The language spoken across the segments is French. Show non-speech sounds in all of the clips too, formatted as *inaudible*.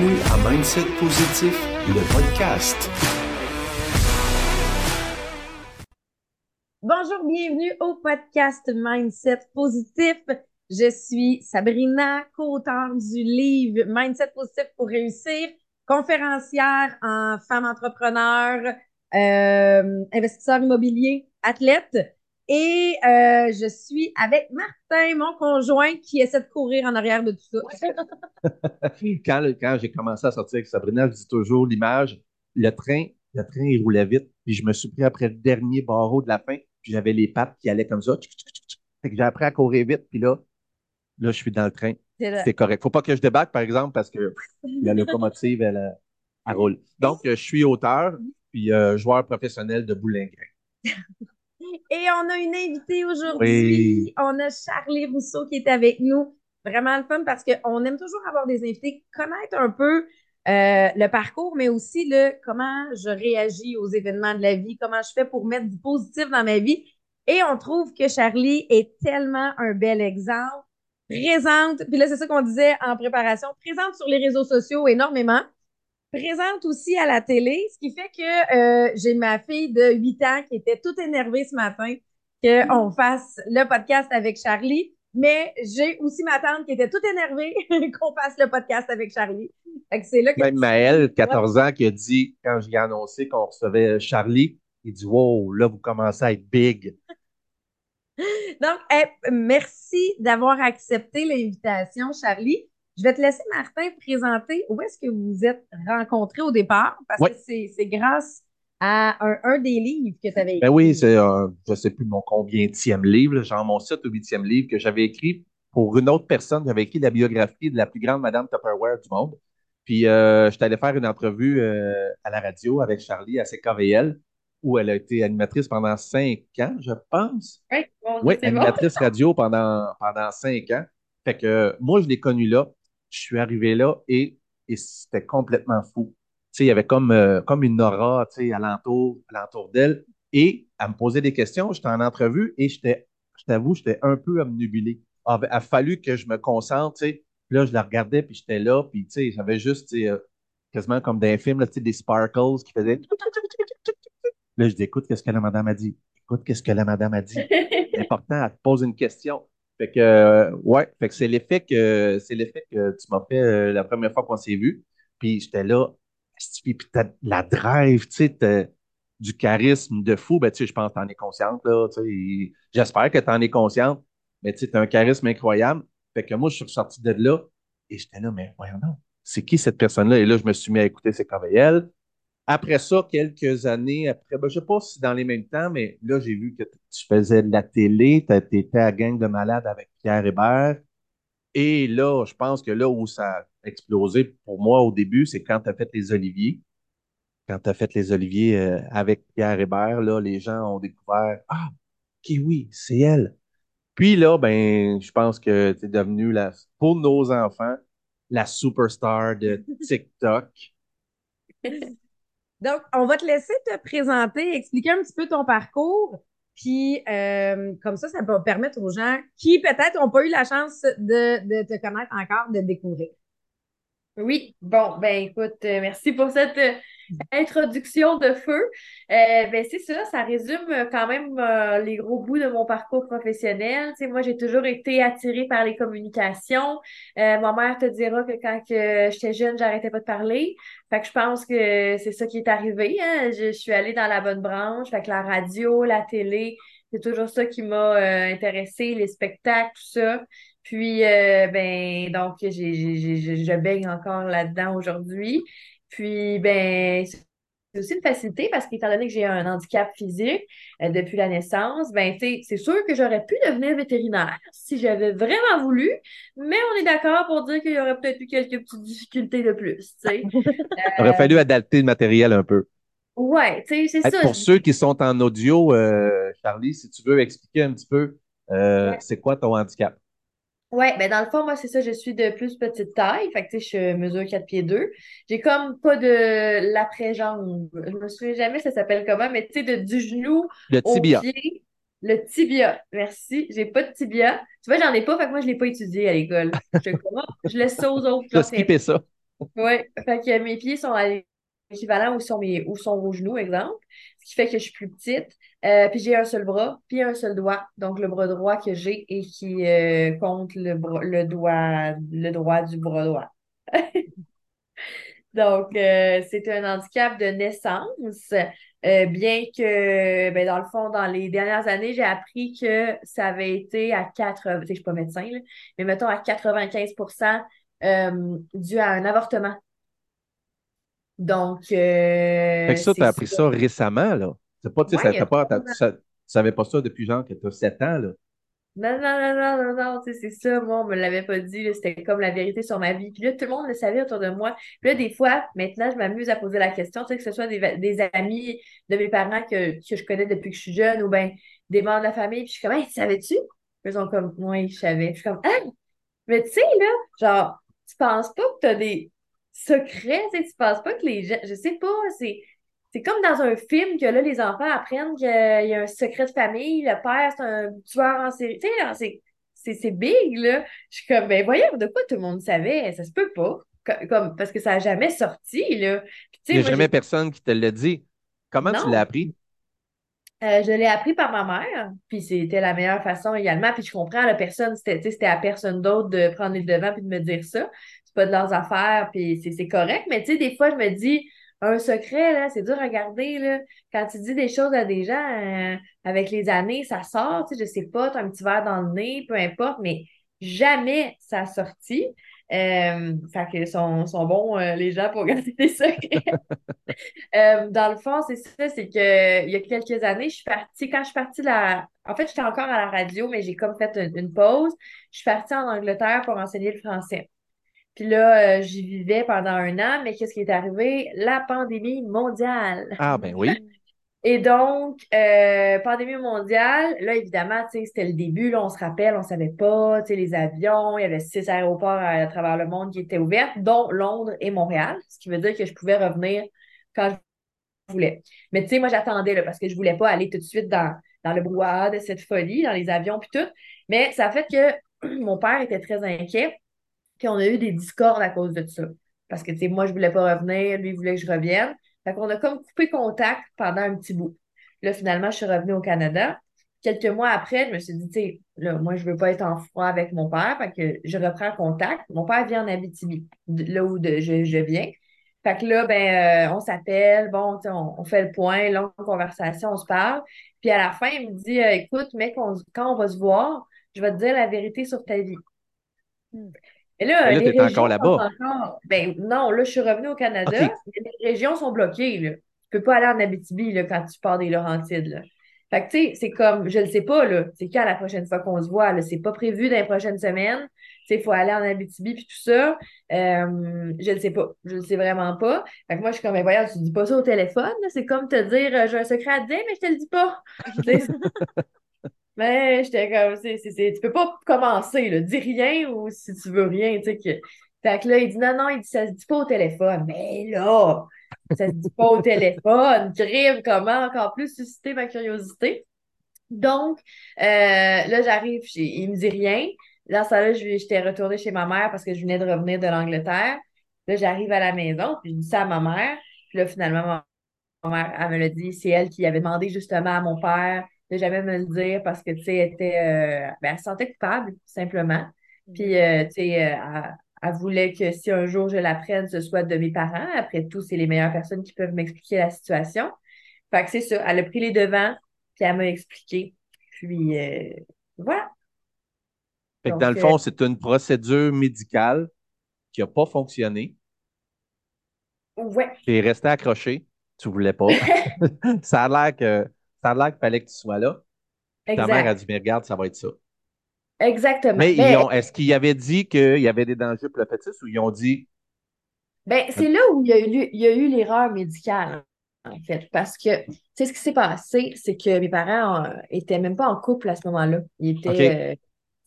Bienvenue à Mindset Positif, le podcast. Bonjour, bienvenue au podcast Mindset Positif. Je suis Sabrina, co-auteure du livre Mindset Positif pour réussir, conférencière en femme entrepreneur, euh, investisseur immobilier, athlète. Et euh, je suis avec Martin, mon conjoint, qui essaie de courir en arrière de tout ça. *laughs* quand quand j'ai commencé à sortir avec Sabrina, je dis toujours l'image, le train, le train, il roulait vite, puis je me suis pris après le dernier barreau de la fin, puis j'avais les pattes qui allaient comme ça. Fait que j'ai appris à courir vite, puis là, là, je suis dans le train. C'est correct. Faut pas que je débarque, par exemple, parce que la locomotive, elle, elle roule. Donc, je suis auteur, puis euh, joueur professionnel de boulingrin. *laughs* Et on a une invitée aujourd'hui. On a Charlie Rousseau qui est avec nous. Vraiment le fun parce qu'on aime toujours avoir des invités, connaître un peu euh, le parcours, mais aussi le comment je réagis aux événements de la vie, comment je fais pour mettre du positif dans ma vie. Et on trouve que Charlie est tellement un bel exemple. Présente, puis là, c'est ça qu'on disait en préparation, présente sur les réseaux sociaux énormément présente aussi à la télé, ce qui fait que euh, j'ai ma fille de 8 ans qui était toute énervée ce matin qu'on mm. fasse le podcast avec Charlie. Mais j'ai aussi ma tante qui était toute énervée *laughs* qu'on fasse le podcast avec Charlie. c'est là que Même Maëlle, 14 ans, qui a dit, quand j'ai annoncé qu'on recevait Charlie, il dit Wow, là, vous commencez à être big. *laughs* Donc, merci d'avoir accepté l'invitation, Charlie. Je vais te laisser, Martin, présenter où est-ce que vous vous êtes rencontrés au départ, parce que c'est grâce à un, des livres que tu avais écrit. Ben oui, c'est, je ne sais plus mon combienième livre, genre mon 7 ou 8e livre que j'avais écrit pour une autre personne. J'avais écrit la biographie de la plus grande Madame Tupperware du monde. Puis, euh, je suis allé faire une entrevue euh, à la radio avec Charlie à CKVL, où elle a été animatrice pendant cinq ans, je pense. Oui, oui animatrice radio pendant, pendant cinq ans. Fait que moi, je l'ai connue là je suis arrivé là et, c'était complètement fou. il y avait comme, euh, comme une aura alentour, alentour d'elle. Et elle me posait des questions. J'étais en entrevue et j'étais, je t'avoue, j'étais un peu omnubilé. Ah, ben, il a fallu que je me concentre. là, je la regardais, puis j'étais là, puis j'avais juste euh, quasiment comme dans un film, des sparkles qui faisaient. Là, je dis, écoute, qu'est-ce que la madame a dit? Écoute, qu'est-ce que la madame a dit? *laughs* C'est important, elle te pose une question. Fait que, euh, ouais, fait que c'est l'effet que, c'est l'effet que tu m'as fait euh, la première fois qu'on s'est vu. Puis j'étais là, puis t'as la drive, tu sais, du charisme de fou. Ben, tu sais, je pense que t'en es consciente, là, tu sais. J'espère que t'en es consciente. Mais tu sais, t'as un charisme incroyable. Fait que moi, je suis ressorti de là et j'étais là, mais voyons non. C'est qui cette personne-là? Et là, je me suis mis à écouter ses KVL. Après ça, quelques années après, ben, je ne sais pas si dans les mêmes temps, mais là, j'ai vu que tu faisais de la télé, tu étais à Gang de Malades avec Pierre Hébert. Et là, je pense que là où ça a explosé pour moi au début, c'est quand tu as fait les Oliviers. Quand tu as fait les Oliviers euh, avec Pierre Hébert, là, les gens ont découvert Ah, oui, c'est elle. Puis là, ben, je pense que tu es devenu la, pour nos enfants, la superstar de *laughs* TikTok. *laughs* Donc, on va te laisser te présenter, expliquer un petit peu ton parcours. Puis, euh, comme ça, ça va permettre aux gens qui peut-être n'ont pas eu la chance de, de, te connaître encore, de découvrir. Oui, bon, ben écoute, euh, merci pour cette *laughs* introduction de feu. Euh, ben c'est ça, ça résume quand même les gros bouts de mon parcours professionnel. Moi, j'ai toujours été attirée par les communications. ma mère te dira que quand j'étais jeune, j'arrêtais pas de parler. Fait que je pense que c'est ça qui est arrivé. Hein. Je, suis allée dans la bonne branche. Fait la radio, la télé, c'est toujours ça qui m'a intéressée, les spectacles, tout ça. Puis, euh, ben, donc, je baigne encore là-dedans aujourd'hui. Puis, ben, c'est aussi une facilité parce qu'étant donné que j'ai un handicap physique euh, depuis la naissance, ben, c'est sûr que j'aurais pu devenir vétérinaire si j'avais vraiment voulu, mais on est d'accord pour dire qu'il y aurait peut-être eu quelques petites difficultés de plus, Il *laughs* aurait fallu adapter le matériel un peu. Sais, c'est ça. Pour ceux qui sont en audio, euh, Charlie, si tu veux expliquer un petit peu, c'est quoi ton handicap? Oui, ben dans le fond, moi, c'est ça, je suis de plus petite taille. Fait que, tu sais, je mesure 4 pieds 2. J'ai comme pas de l'après-jambe. Je me souviens jamais ça s'appelle comment, mais tu sais, de, du genou le tibia. au pied. Le tibia. Merci. J'ai pas de tibia. Tu vois, j'en ai pas, fait que moi, je l'ai pas étudié à l'école. *laughs* Je, je laisse ça aux autres. Je skippé ça. Oui, fait que mes pieds sont à l'équivalent où sont mes où sont vos genoux, exemple. Ce qui fait que je suis plus petite. Euh, puis j'ai un seul bras, puis un seul doigt. Donc le bras droit que j'ai et qui euh, compte le, le doigt, le droit du bras droit. *laughs* Donc, euh, c'est un handicap de naissance, bien que, ben, dans le fond, dans les dernières années, j'ai appris que ça avait été à 80, je médecin, mais mettons à 95% euh, dû à un avortement. Donc, euh, fait que ça, tu as appris ça. récemment, là. C'est pas, tu sais, pas, tu savais pas ça depuis genre que tu as 7 ans, là. Non, non, non, non, non, non, tu sais, c'est ça, moi, on me l'avait pas dit, c'était comme la vérité sur ma vie. Puis là, tout le monde le savait autour de moi. Puis là, des fois, maintenant, je m'amuse à poser la question, tu sais, que ce soit des, des amis de mes parents que, que je connais depuis que je suis jeune ou bien des membres de la famille, puis je suis comme, hey, savais-tu? Ils sont comme, oui, je savais. Je suis comme, ah! Mais tu sais, là, genre, tu penses pas que tu as des secrets, tu sais, tu penses pas que les gens, je sais pas, c'est c'est comme dans un film que là, les enfants apprennent qu'il y a un secret de famille, le père, c'est un tueur en série. Tu sais, c'est big, là. Je suis comme, ben voyons, de quoi tout le monde savait? Ça se peut pas. Comme, parce que ça n'a jamais sorti, là. Il n'y a jamais personne qui te l'a dit. Comment tu l'as appris? Euh, je l'ai appris par ma mère, puis c'était la meilleure façon également. Puis je comprends, la personne, c'était à personne d'autre de prendre les devants puis de me dire ça. C'est pas de leurs affaires, puis c'est correct. Mais tu sais, des fois, je me dis, un secret, là, c'est dur à garder, là. Quand tu dis des choses à des gens, euh, avec les années, ça sort, tu sais, je sais pas, tu as un petit verre dans le nez, peu importe, mais jamais ça a sorti. Euh, fait que sont, sont bons, euh, les gens, pour *laughs* garder des secrets. *laughs* dans le fond, c'est ça, c'est que il y a quelques années, je suis partie, quand je suis partie de la... En fait, j'étais encore à la radio, mais j'ai comme fait une pause. Je suis partie en Angleterre pour enseigner le français. Puis là, euh, j'y vivais pendant un an, mais qu'est-ce qui est arrivé? La pandémie mondiale. Ah, ben oui. *laughs* Et donc, euh, pandémie mondiale, là, évidemment, c'était le début, là, on se rappelle, on savait pas, les avions, il y avait six aéroports à, travers le monde qui étaient ouverts, dont Londres et Montréal, ce qui veut dire que je pouvais revenir quand je voulais. Mais tu sais, moi, j'attendais, parce que je voulais pas aller tout de suite dans, dans le brouhaha de cette folie, dans les avions puis tout. Mais ça a fait que *clears throat* mon père était très inquiet. Puis on a eu des discordes à cause de ça. Parce que, tu sais, moi, je voulais pas revenir, lui, il voulait que je revienne. Fait qu'on a comme coupé contact pendant un petit bout. Là, finalement, je suis revenue au Canada. Quelques mois après, je me suis dit, tu sais, là, moi, je veux pas être en froid avec mon père. Fait que je reprends contact. Mon père vient en Abitibi, là où je, viens. Fait que là, ben, euh, on s'appelle, bon, on, on fait le point, longue conversation, on se parle. Puis à la fin, il me dit, euh, écoute, mec, quand on va se voir, je vais te dire la vérité sur ta vie. Hmm. Et là, tu es encore là-bas. Ben, non, là, je suis revenue au Canada. Les régions sont bloquées. Là. Tu peux pas aller en Abitibi là, quand tu pars des Laurentides. Là. Fait que, tu sais, c'est comme, je ne sais pas, là. C'est quand la prochaine fois qu'on se voit, là? C'est pas prévu dans les prochaines semaines. Tu sais, il faut aller en Abitibi puis tout ça. Euh, je ne sais pas. Je ne sais vraiment pas. Fait que moi, je suis comme, ben, voyons, tu dis pas ça au téléphone. C'est comme te dire, euh, j'ai un secret à te dire, mais je te le dis pas. *laughs* Mais j'étais comme, c'est, tu peux pas commencer. Dis rien ou si tu veux rien, tu sais. Que... Fait que là, il dit non, non, il dit ça se dit pas au téléphone. Mais là, ça se dit pas au téléphone. *laughs* Crime, comment encore plus susciter ma curiosité? Donc, euh, là, j'arrive, il me dit rien. Dans ça là, j'étais retournée chez ma mère parce que je venais de revenir de l'Angleterre. Là, j'arrive à la maison, puis je dis ça à ma mère. Puis là, finalement, ma mère, elle me l'a dit, c'est elle qui avait demandé justement à mon père de jamais me le dire parce que, tu sais, elle était, euh, ben, elle se sentait coupable, simplement. Mm. Puis, euh, tu sais, euh, elle, voulait que si un jour je l'apprenne, ce soit de mes parents. Après tout, c'est les meilleures personnes qui peuvent m'expliquer la situation. Fait que c'est ça. Elle a pris les devants, puis elle m'a expliqué. Puis, voilà. Fait que dans le fond, c'est une procédure médicale qui n'a pas fonctionné. Ouais. Tu es resté accroché. Tu voulais pas. *laughs* ça a l'air que ça a l'air qu'il fallait que tu sois là. Ta mère a dit, mais regarde, ça va être ça. Exactement. Mais, est-ce qu'ils avaient dit qu'il y avait des dangers pour le fétis ou ils ont dit? Ben, c'est là où il y a eu, il l'erreur médicale, en fait. Parce que, tu sais, ce qui s'est passé, c'est que mes parents n'étaient euh, même pas en couple à ce moment-là. Ils étaient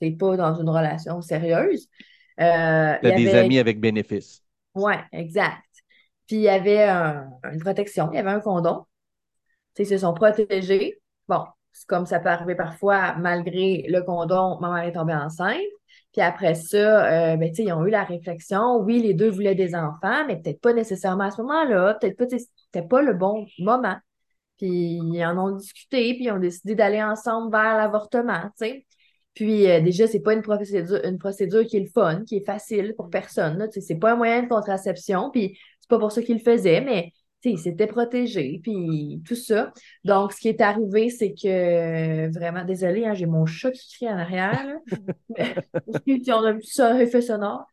euh, pas dans une relation sérieuse. Euh, des amis avec bénéfice. Oui, exact. Puis il y avait une protection, il y avait un condom ils se sont protégés. Bon, comme ça peut arriver parfois, malgré le condom, ma mère est tombée enceinte. Puis après ça, euh, ben, ils ont eu la réflexion. Oui, les deux voulaient des enfants, mais peut-être pas nécessairement à ce moment-là. Peut-être pas, c'était pas le bon moment. Puis ils en ont discuté, puis ils ont décidé d'aller ensemble vers l'avortement, tu sais. Puis euh, déjà, c'est pas une procédure, une procédure qui est le fun, qui est facile pour personne. C'est pas un moyen de contraception, puis c'est pas pour ça qu'ils le faisaient, mais il s'était protégé, puis tout ça. Donc, ce qui est arrivé, c'est que vraiment, désolé, hein, j'ai mon chat qui crie en arrière. *laughs* on a vu ça, effet sonore.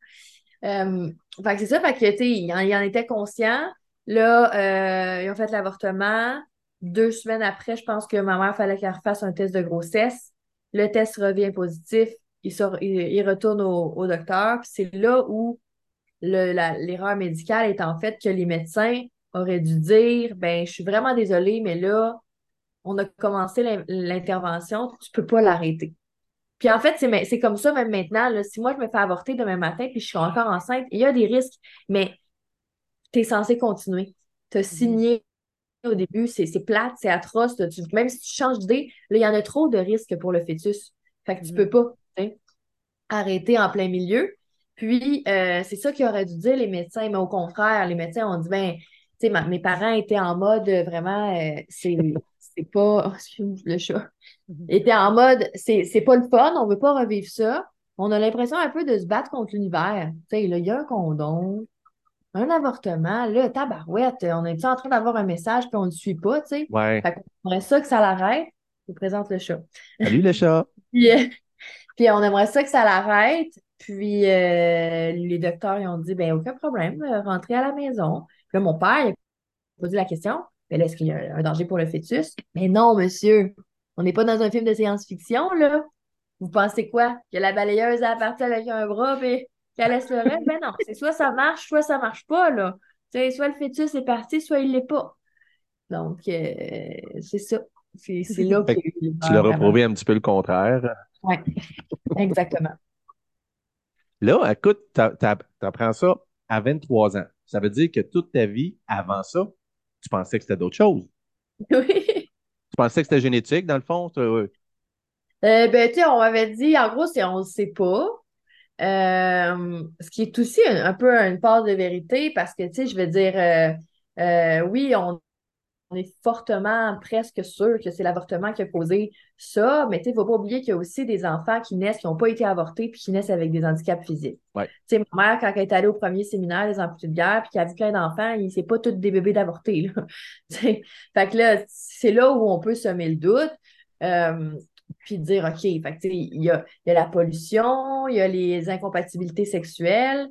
Euh, fait que c'est ça, fait que, tu il, il en était conscient. Là, euh, ils ont fait l'avortement. Deux semaines après, je pense que ma mère fallait qu'elle refasse un test de grossesse. Le test revient positif. Il, sort, il, retourne au, docteur. C'est là où l'erreur médicale est en fait que les médecins auraient dû dire ben je suis vraiment désolée, mais là, on a commencé l'intervention, tu peux pas l'arrêter. Puis en fait, c'est comme ça même maintenant. si moi, je me fais avorter demain matin puis je suis encore enceinte, il y a des risques, mais tu es censé continuer. Tu as mm-hmm. signé au début, c'est plate, c'est atroce. même si tu changes d'idée, là, il y en a trop de risques pour le fœtus. Fait que tu peux mm-hmm. pas arrêter en plein milieu. Puis, euh, c'est ça qu'ils auraient dû dire les médecins, mais au contraire, les médecins ont dit, ben, sais, mes parents étaient en mode vraiment, euh, c'est pas, *laughs* le chat, mm-hmm. étaient en mode, c'est pas le fun, on veut pas revivre ça. On a l'impression un peu de se battre contre l'univers. Tu sais, là, il y a un condom, un avortement, là, tabarouette, on est en train d'avoir un message puis on ne le suit pas, tu sais? Ouais. Fait on aimerait ça que ça l'arrête. Je vous présente le chat. Salut le chat. *laughs* Euh, puis, on aimerait ça que ça l'arrête. Puis euh, les docteurs ils ont dit ben aucun problème, euh, rentrez à la maison. Puis là, mon père il a posé la question ben est-ce qu'il y a un danger pour le fœtus? Mais non, monsieur, on n'est pas dans un film de science-fiction, là. Vous pensez quoi? Que la balayeuse a parti avec un bras, puis qu'elle laisse le reste? Ben non, c'est soit ça marche, soit ça marche pas, là. soit le fœtus est parti, soit il l'est pas. Donc, euh, c'est ça. C'est là que. Tu leur as prouvé un petit peu le contraire. Oui, *laughs* exactement. Là, écoute, tu apprends ça à 23 ans. Ça veut dire que toute ta vie, avant ça, tu pensais que c'était d'autres choses. *laughs* Oui. Tu pensais que c'était génétique, dans le fond? Euh, ben, tu sais, on m'avait dit, en gros, c'est on ne sait pas. Euh, ce qui est aussi un, peu une part de vérité parce que, tu sais, je veux dire, euh, euh, oui, on, est fortement presque sûr que c'est l'avortement qui a causé ça, mais tu ne faut pas oublier qu'il y a aussi des enfants qui naissent, qui n'ont pas été avortés, puis qui naissent avec des handicaps physiques. Tu sais, ma mère, quand elle est allée au premier séminaire des amputés de guerre, puis qu'elle a vu plein d'enfants, c'est pas tous des bébés d'avortés. *laughs* fait que là, c'est là où on peut semer le doute puis dire, OK, fait il y a, y a la pollution, il y a les incompatibilités sexuelles.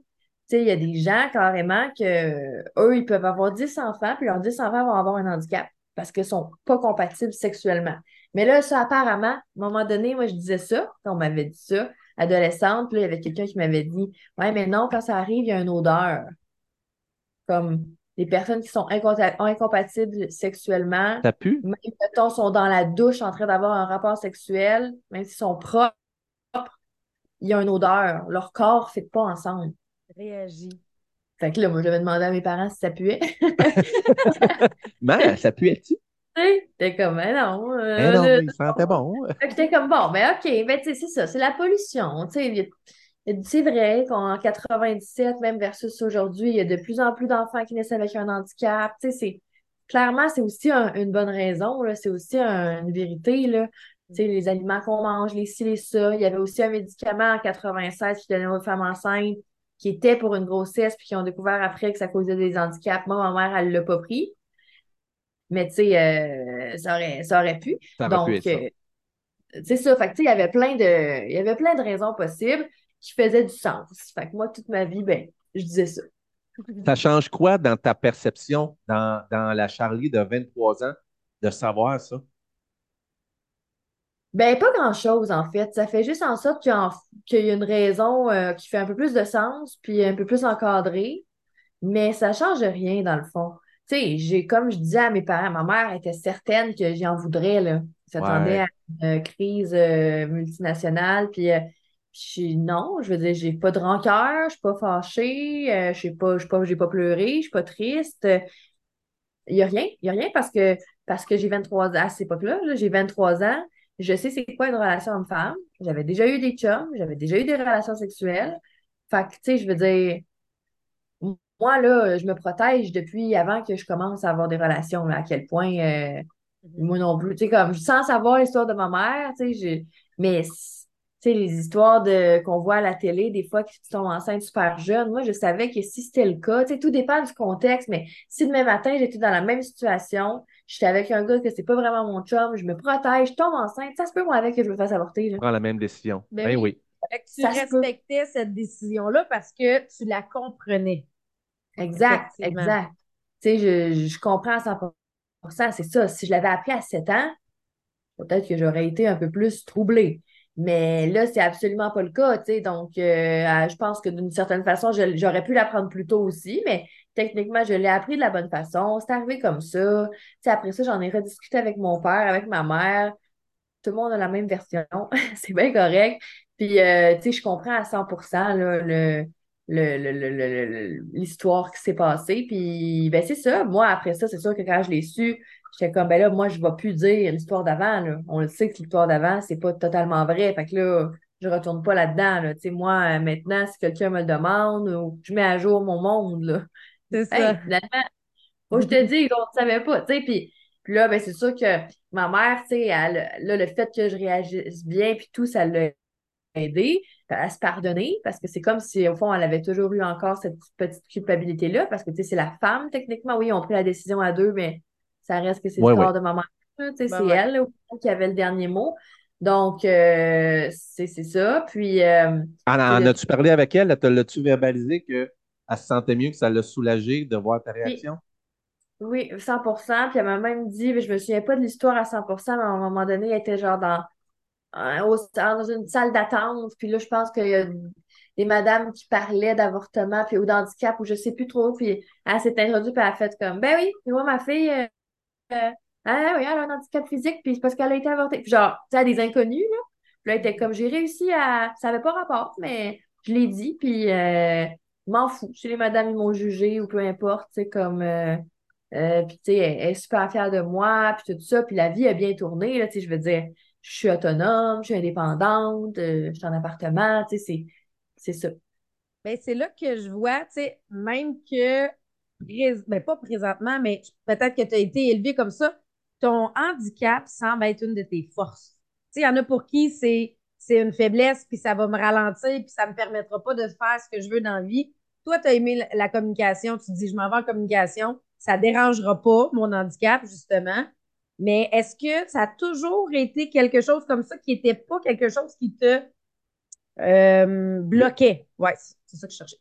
Il y a des gens carrément que eux, ils peuvent avoir 10 enfants, puis leurs 10 enfants vont avoir un handicap parce qu'ils ne sont pas compatibles sexuellement. Mais là, ça, apparemment, à un moment donné, moi, je disais ça, on m'avait dit ça, adolescente, là, il y avait quelqu'un qui m'avait dit Ouais, mais non, quand ça arrive, il y a une odeur. Comme les personnes qui sont incompatibles sexuellement, ça pue? même mettons, sont dans la douche en train d'avoir un rapport sexuel, même s'ils sont propres, il y a une odeur. Leur corps ne fait pas ensemble. Réagit. Fait que là, moi, j'avais demandé à mes parents si ça puait. Mais *laughs* ça puait-tu? T'es comme, mais non. Euh, non, il sentait bon. j'étais comme, bon, mais OK, ben, c'est ça, c'est la pollution. Tu sais, c'est vrai qu'en 97, même versus aujourd'hui, il y a de plus en plus d'enfants qui naissent avec un handicap. Tu sais, c'est clairement, c'est aussi une bonne raison. C'est aussi une vérité. Là. Tu sais, les aliments qu'on mange, les ci, les ça. Il y avait aussi un médicament en 96 qui donnait aux femmes enceintes qui était pour une grossesse, puis qui ont découvert après que ça causait des handicaps. Moi, ma mère, elle ne l'a pas pris. Mais tu sais, euh, ça, aurait, ça aurait pu. Donc, euh, c'est ça. Fait il y avait plein de, il y avait plein de raisons possibles qui faisait du sens. Fait que moi, toute ma vie, ben, je disais ça. *laughs* Ça change quoi dans ta perception, dans, la Charlie de 23 ans, de savoir ça? Ben, pas grand-chose, en fait. Ça fait juste en sorte qu'il y, a une raison euh, qui fait un peu plus de sens, puis un peu plus encadrée, mais ça change rien, dans le fond. Tu sais, j'ai, comme je disais à mes parents, ma mère était certaine que j'en voudrais, là. S'attendait à une crise euh, multinationale, puis euh, non, je veux dire, j'ai pas de rancœur, je suis pas fâchée, je sais pas, je pas, j'ai pas pleuré, je suis pas triste. Il y a rien, il y a rien parce que parce que j'ai 23 ans à cette époque-là, j'ai 23 ans, je sais c'est quoi une relation homme-femme. J'avais déjà eu des chums, j'avais déjà eu des relations sexuelles. Fait que, tu sais, je veux dire, moi, là, je me protège depuis avant que je commence à avoir des relations, à quel point, euh, mm-hmm. moi non plus, tu sais, comme, sans savoir l'histoire de ma mère, tu sais, mais, tu sais, les histoires de, qu'on voit à la télé, des fois, qui sont enceintes super jeunes, moi, je savais que si c'était le cas, tu sais, tout dépend du contexte, mais si demain matin, j'étais dans la même situation, j'étais avec un gars que c'est pas vraiment mon chum, je me protège, je tombe enceinte, ça se peut, moi, avec que je me fasse avorter, Tu prends la même décision. Ben, ben oui. tu respectais cette décision-là parce que tu la comprenais. Exact, exact. Tu sais, je, je comprends à 100 c'est ça. Si je l'avais appris à 7 ans, peut-être que j'aurais été un peu plus troublée. Mais là, c'est absolument pas le cas, tu sais. Donc, euh, je pense que d'une certaine façon, j'aurais pu l'apprendre plus tôt aussi, mais techniquement, je l'ai appris de la bonne façon. C'est arrivé comme ça. Tu sais, après ça, j'en ai rediscuté avec mon père, avec ma mère. Tout le monde a la même version. *laughs* c'est bien correct. Puis, euh, tu sais, je comprends à 100 là, le, l'histoire qui s'est passée. Puis, ben, c'est ça. Moi, après ça, c'est sûr que quand je l'ai su, j'étais comme, ben là, moi, je ne vais plus dire l'histoire d'avant. On le sait que l'histoire d'avant, c'est pas totalement vrai. Fait que là, je retourne pas là-dedans. Là. moi, maintenant, si quelqu'un me le demande, je mets à jour mon monde. C'est ça. finalement, je te dis, on ne savait pas. Puis, puis là, ben, c'est sûr que ma mère, tu sais, là, le fait que je réagisse bien, puis tout, ça l'a aidé à se pardonner parce que c'est comme si, au fond, elle avait toujours eu encore cette petite culpabilité-là parce que, tu sais, c'est la femme, techniquement. Oui, ont pris la décision à deux, mais ça reste que c'est le corps de maman. Tu sais, ben c'est elle qui avait le dernier mot. Donc, euh, c'est ça. Puis. Euh, en, as-tu parlé avec elle? L'as-tu verbalisé qu'elle se sentait mieux, que ça l'a soulagé de voir ta réaction? Oui, 100% Puis elle m'a même dit, je me souviens pas de l'histoire à 100% mais à un moment donné, elle était genre dans dans une salle d'attente. Puis là, je pense qu'il y a des madames qui parlaient d'avortement puis ou d'handicap ou je sais plus trop. Puis elle s'est introduite puis elle a fait comme Ben oui, moi, ma fille, euh, euh, ah oui, elle a un handicap physique, puis c'est parce qu'elle a été avortée. Puis genre, tu sais, des inconnus, là. Puis là, elle était comme J'ai réussi à. Ça n'avait pas rapport, mais je l'ai dit, puis euh, m'en fous. Si les madames, ils m'ont jugé ou peu importe, tu sais, comme. Euh, puis, tu sais, elle, est super fière de moi, puis tout ça. Puis la vie a bien tourné, là, tu sais, je veux dire je suis autonome, je suis indépendante, euh, je suis en appartement, tu sais, c'est ça. Ben, c'est là que je vois, tu sais, même que, ben, pas présentement, mais peut-être que tu as été élevé comme ça, ton handicap semble être une de tes forces. Tu sais, il y en a pour qui c'est c'est une faiblesse, puis ça va me ralentir, puis ça me permettra pas de faire ce que je veux dans la vie. Toi, tu as aimé la, communication, tu te dis, je m'en vais en communication, ça dérangera pas mon handicap, justement. Mais est-ce que ça a toujours été quelque chose comme ça qui n'était pas quelque chose qui te euh, bloquait? Ouais, c'est ça que je cherchais.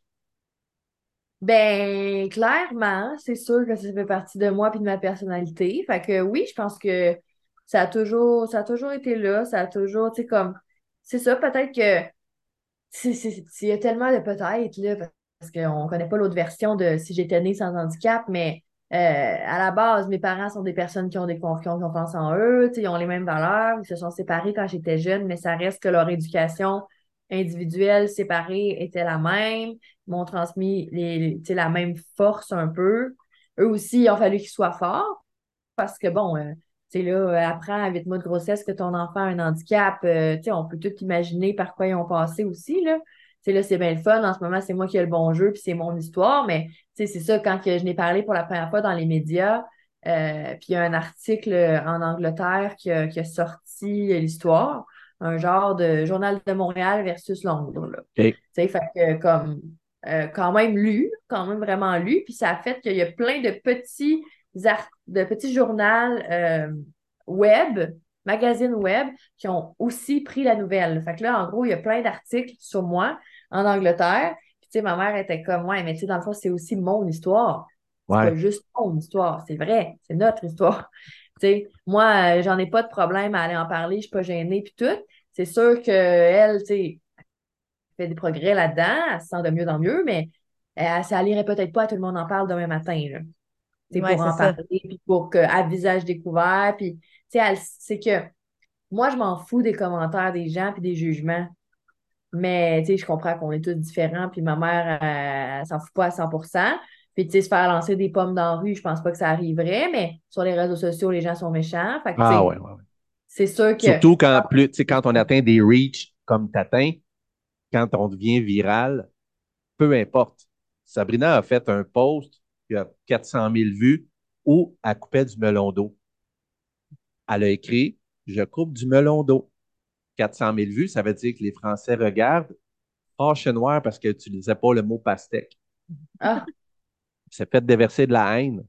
Ben, clairement, c'est sûr que ça fait partie de moi et de ma personnalité. Fait que oui, je pense que ça a toujours, ça a toujours été là. Ça a toujours, tu sais, comme, c'est ça, peut-être que, il y a tellement de peut-être, là, parce qu'on ne connaît pas l'autre version de si j'étais née sans handicap, mais euh, à la base, mes parents sont des personnes qui ont des confiances, confiance en eux, ils ont les mêmes valeurs, ils se sont séparés quand j'étais jeune, mais ça reste que leur éducation individuelle séparée était la même, ils m'ont transmis les, la même force un peu. Eux aussi, il a fallu qu'ils soient forts parce que bon, euh, tu sais, là, apprends à 8 mois de grossesse que ton enfant a un handicap, euh, tu on peut tout imaginer par quoi ils ont passé aussi, sais, là, c'est bien le fun. En ce moment, c'est moi qui ai le bon jeu, puis c'est mon histoire. Mais, c'est ça, quand je n'ai parlé pour la première fois dans les médias, euh, puis il y a un article en Angleterre qui a, sorti l'histoire, un genre de journal de Montréal versus Londres. Tu sais, fait que comme euh, quand même lu, quand même vraiment lu, puis ça a fait qu'il y a plein de petits de petits journaux euh, web, magazines web, qui ont aussi pris la nouvelle. Fait que là, en gros, il y a plein d'articles sur moi en Angleterre. Puis, tu sais, ma mère était comme, ouais, mais tu sais, dans le fond, c'est aussi mon histoire. C'est pas juste mon histoire. C'est vrai. C'est notre histoire. *laughs* Tu sais, moi, euh, j'en ai pas de problème à aller en parler. Je suis pas gênée, puis tout. C'est sûr qu'elle, tu sais, fait des progrès là-dedans. Elle se sent de mieux en mieux, mais elle, ça n'irait peut-être pas à tout le monde en parle demain matin, là. pour en parler, puis pour qu'à visage découvert, puis, c'est que moi, je m'en fous des commentaires des gens puis des jugements. Mais, tu sais, je comprends qu'on est tous différents, puis ma mère, elle, s'en fout pas à 100 Fait Puis, tu sais, se faire lancer des pommes dans la rue, je pense pas que ça arriverait, mais sur les réseaux sociaux, les gens sont méchants. Fait que, ah ouais, ouais, ouais. C'est sûr que. Surtout quand, plus, quand on atteint des reach comme t'atteins, quand on devient viral, peu importe. Sabrina a fait un post qui a 400 000 vues où elle coupait du melon d'eau. Elle a écrit Je coupe du melon d'eau. 400 000 vues, ça veut dire que les Français regardent Fâche noir parce qu'elle n'utilisait pas le mot pastèque. Ah. C'est fait déverser de la haine.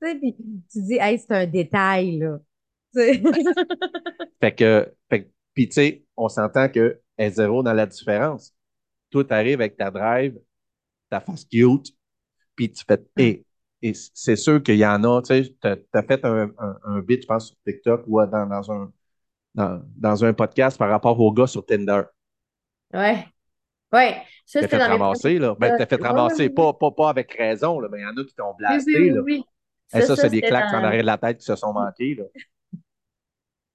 Tu sais, puis tu dis, hey, c'est un détail, là. *laughs* fait que, fait, puis tu sais, on s'entend que est zéro dans la différence. Tout arrive avec ta drive, ta face cute, puis tu fais, et, et c'est sûr qu'il y en a, tu sais, tu as, fait un, un, un, bit, je pense, sur TikTok ou dans, dans un, dans, dans, un podcast par rapport aux gars sur Tinder. Ouais. Ouais. Ça, t'as fait ramasser, là. Ben, t'as fait ramasser, pas, pas, pas avec raison, là, mais il y en a qui t'ont blasté, oui, là. Oui, Et ça, c'est des claques dans... en arrière de la tête qui se sont manquées, là. *laughs*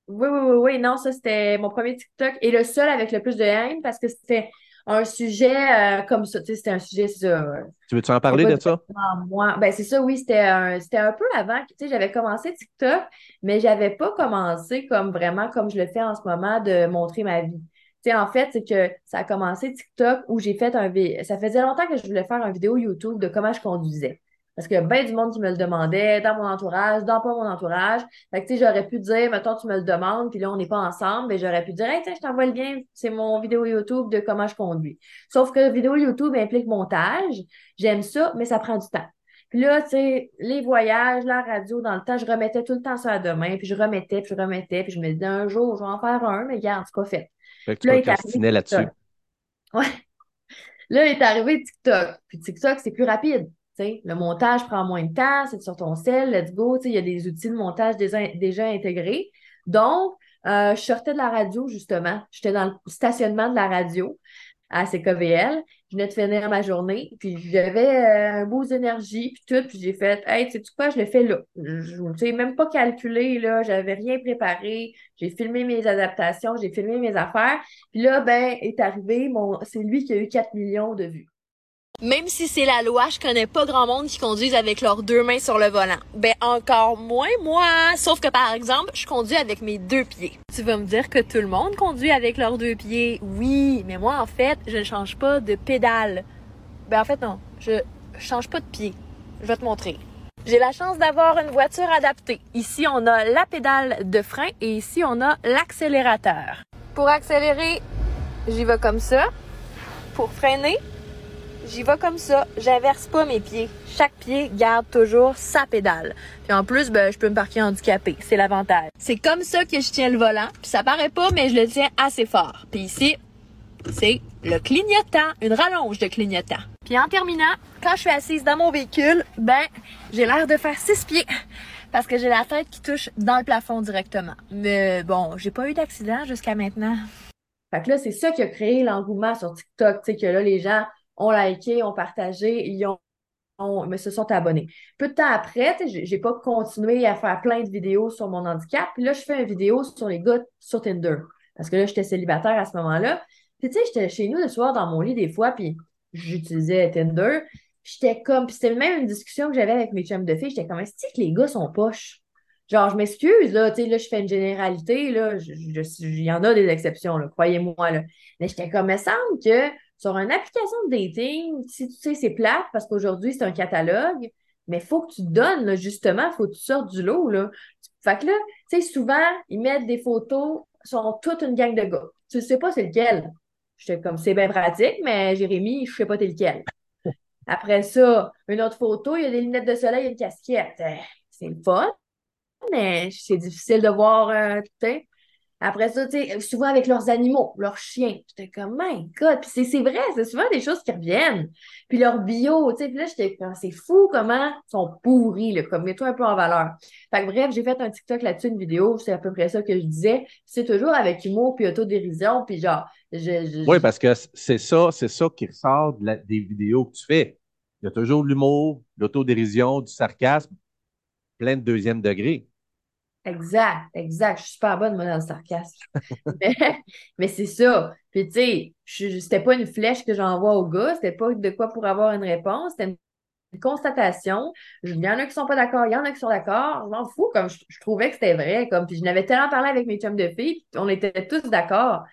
Oui, oui, oui, oui. Non, ça, c'était mon premier TikTok et le seul avec le plus de haine parce que c'était un sujet euh, comme ça. Tu sais, c'était un sujet, ça. Tu veux-tu en parler de ça? Moi. Ben, c'est ça, oui. C'était un, c'était un peu avant. Tu sais, j'avais commencé TikTok, mais j'avais pas commencé comme vraiment comme je le fais en ce moment de montrer ma vie. Tu sais, en fait, c'est que ça a commencé TikTok où j'ai fait un... Ça faisait longtemps que je voulais faire une vidéo YouTube de comment je conduisais. Parce qu'il y a bien du monde qui me le demandait, dans mon entourage, dans pas mon entourage. Fait que, tu sais, j'aurais pu dire, mettons, tu me le demandes, puis là, on n'est pas ensemble, mais j'aurais pu dire, hey, je t'envoie le lien, c'est mon vidéo YouTube de comment je conduis. Sauf que la vidéo YouTube implique montage. J'aime ça, mais ça prend du temps. Puis là, tu sais, les voyages, la radio, dans le temps, je remettais tout le temps ça à demain, puis je remettais, puis je remettais, puis je me disais, un jour, je vais en faire un, mais regarde, c'est pas fait. Fait que tu là, là-dessus. Ouais. Là, il est arrivé TikTok. Puis TikTok, c'est plus rapide le montage prend moins de temps, c'est sur ton cell, let's go. Il y a des outils de montage déjà, intégrés. Donc, euh, je sortais de la radio, justement. J'étais dans le stationnement de la radio à CKVL. Je venais de finir ma journée, puis j'avais euh, un boost d'énergie, puis tout, puis j'ai fait « Hey, tu sais quoi, je le fais là. » Je n'ai même pas calculé, là, j'avais rien préparé. J'ai filmé mes adaptations, j'ai filmé mes affaires. Puis là, ben, est arrivé, mon... c'est lui qui a eu 4 millions de vues. Même si c'est la loi, je connais pas grand monde qui conduisent avec leurs deux mains sur le volant. Ben encore moins moi. Sauf que par exemple, je conduis avec mes deux pieds. Tu vas me dire que tout le monde conduit avec leurs deux pieds. Oui, mais moi en fait, je ne change pas de pédale. Ben en fait non, je change pas de pied. Je vais te montrer. J'ai la chance d'avoir une voiture adaptée. Ici, on a la pédale de frein et ici, on a l'accélérateur. Pour accélérer, j'y vais comme ça. Pour freiner, J'y vais comme ça, j'inverse pas mes pieds. Chaque pied garde toujours sa pédale. Puis en plus, ben, je peux me parquer handicapé. C'est l'avantage. C'est comme ça que je tiens le volant. Puis ça paraît pas, mais je le tiens assez fort. Puis ici, c'est le clignotant, une rallonge de clignotant. Puis en terminant, quand je suis assise dans mon véhicule, ben, j'ai l'air de faire six pieds. Parce que j'ai la tête qui touche dans le plafond directement. Mais bon, j'ai pas eu d'accident jusqu'à maintenant. Fait que là, c'est ça qui a créé l'engouement sur TikTok. Tu sais, que là, les gens ont liké, ont partagé, ils ont, mais se sont abonnés. Peu de temps après, j'ai pas continué à faire plein de vidéos sur mon handicap. Puis là, je fais une vidéo sur les gars sur Tinder. Parce que là, j'étais célibataire à ce moment-là. Puis tu sais, j'étais chez nous le soir dans mon lit des fois, puis j'utilisais Tinder. J'étais comme, puis c'était même une discussion que j'avais avec mes chums de filles. J'étais comme, est-ce que les gars sont poches? Genre, je m'excuse, là, tu sais, là, je fais une généralité, là, il y en a des exceptions, là, croyez-moi, là. Mais j'étais comme, il me semble que sur une application de dating, si tu sais, c'est plate parce qu'aujourd'hui, c'est un catalogue, mais il faut que tu donnes, là, justement, il faut que tu sortes du lot. Là. Fait que là, tu sais, souvent, ils mettent des photos, sont toute une gang de gars. Tu sais pas c'est lequel. J'étais comme, c'est bien pratique, mais Jérémy, je sais pas t'es lequel. Après ça, une autre photo, il y a des lunettes de soleil et une casquette. Eh, c'est le fun, mais c'est difficile de voir, euh, tu sais. Après ça, tu sais, souvent avec leurs animaux, leurs chiens. J'étais comme, my God. Puis c'est vrai, c'est souvent des choses qui reviennent. Puis leur bio, tu sais. Puis là, j'étais comme, c'est fou comment ils sont pourris, là, comme mets-toi un peu en valeur. Fait que bref, j'ai fait un TikTok là-dessus, une vidéo. C'est à peu près ça que je disais. C'est toujours avec humour puis autodérision. Puis genre, je, Oui, parce que c'est ça, c'est ça qui ressort des vidéos que tu fais. Il y a toujours de l'humour, l'autodérision, du sarcasme, plein de deuxième degré. Exact, exact. Je suis super bonne, moi, dans le sarcasme. *laughs* mais, c'est ça. Puis, tu sais, c'était pas une flèche que j'envoie au gars, c'était pas de quoi pour avoir une réponse, c'était une constatation. Il y en a qui sont pas d'accord, il y en a qui sont d'accord. Je m'en fous, comme je, trouvais que c'était vrai. Comme, puis je n'avais tellement parlé avec mes chums de filles, on était tous d'accord.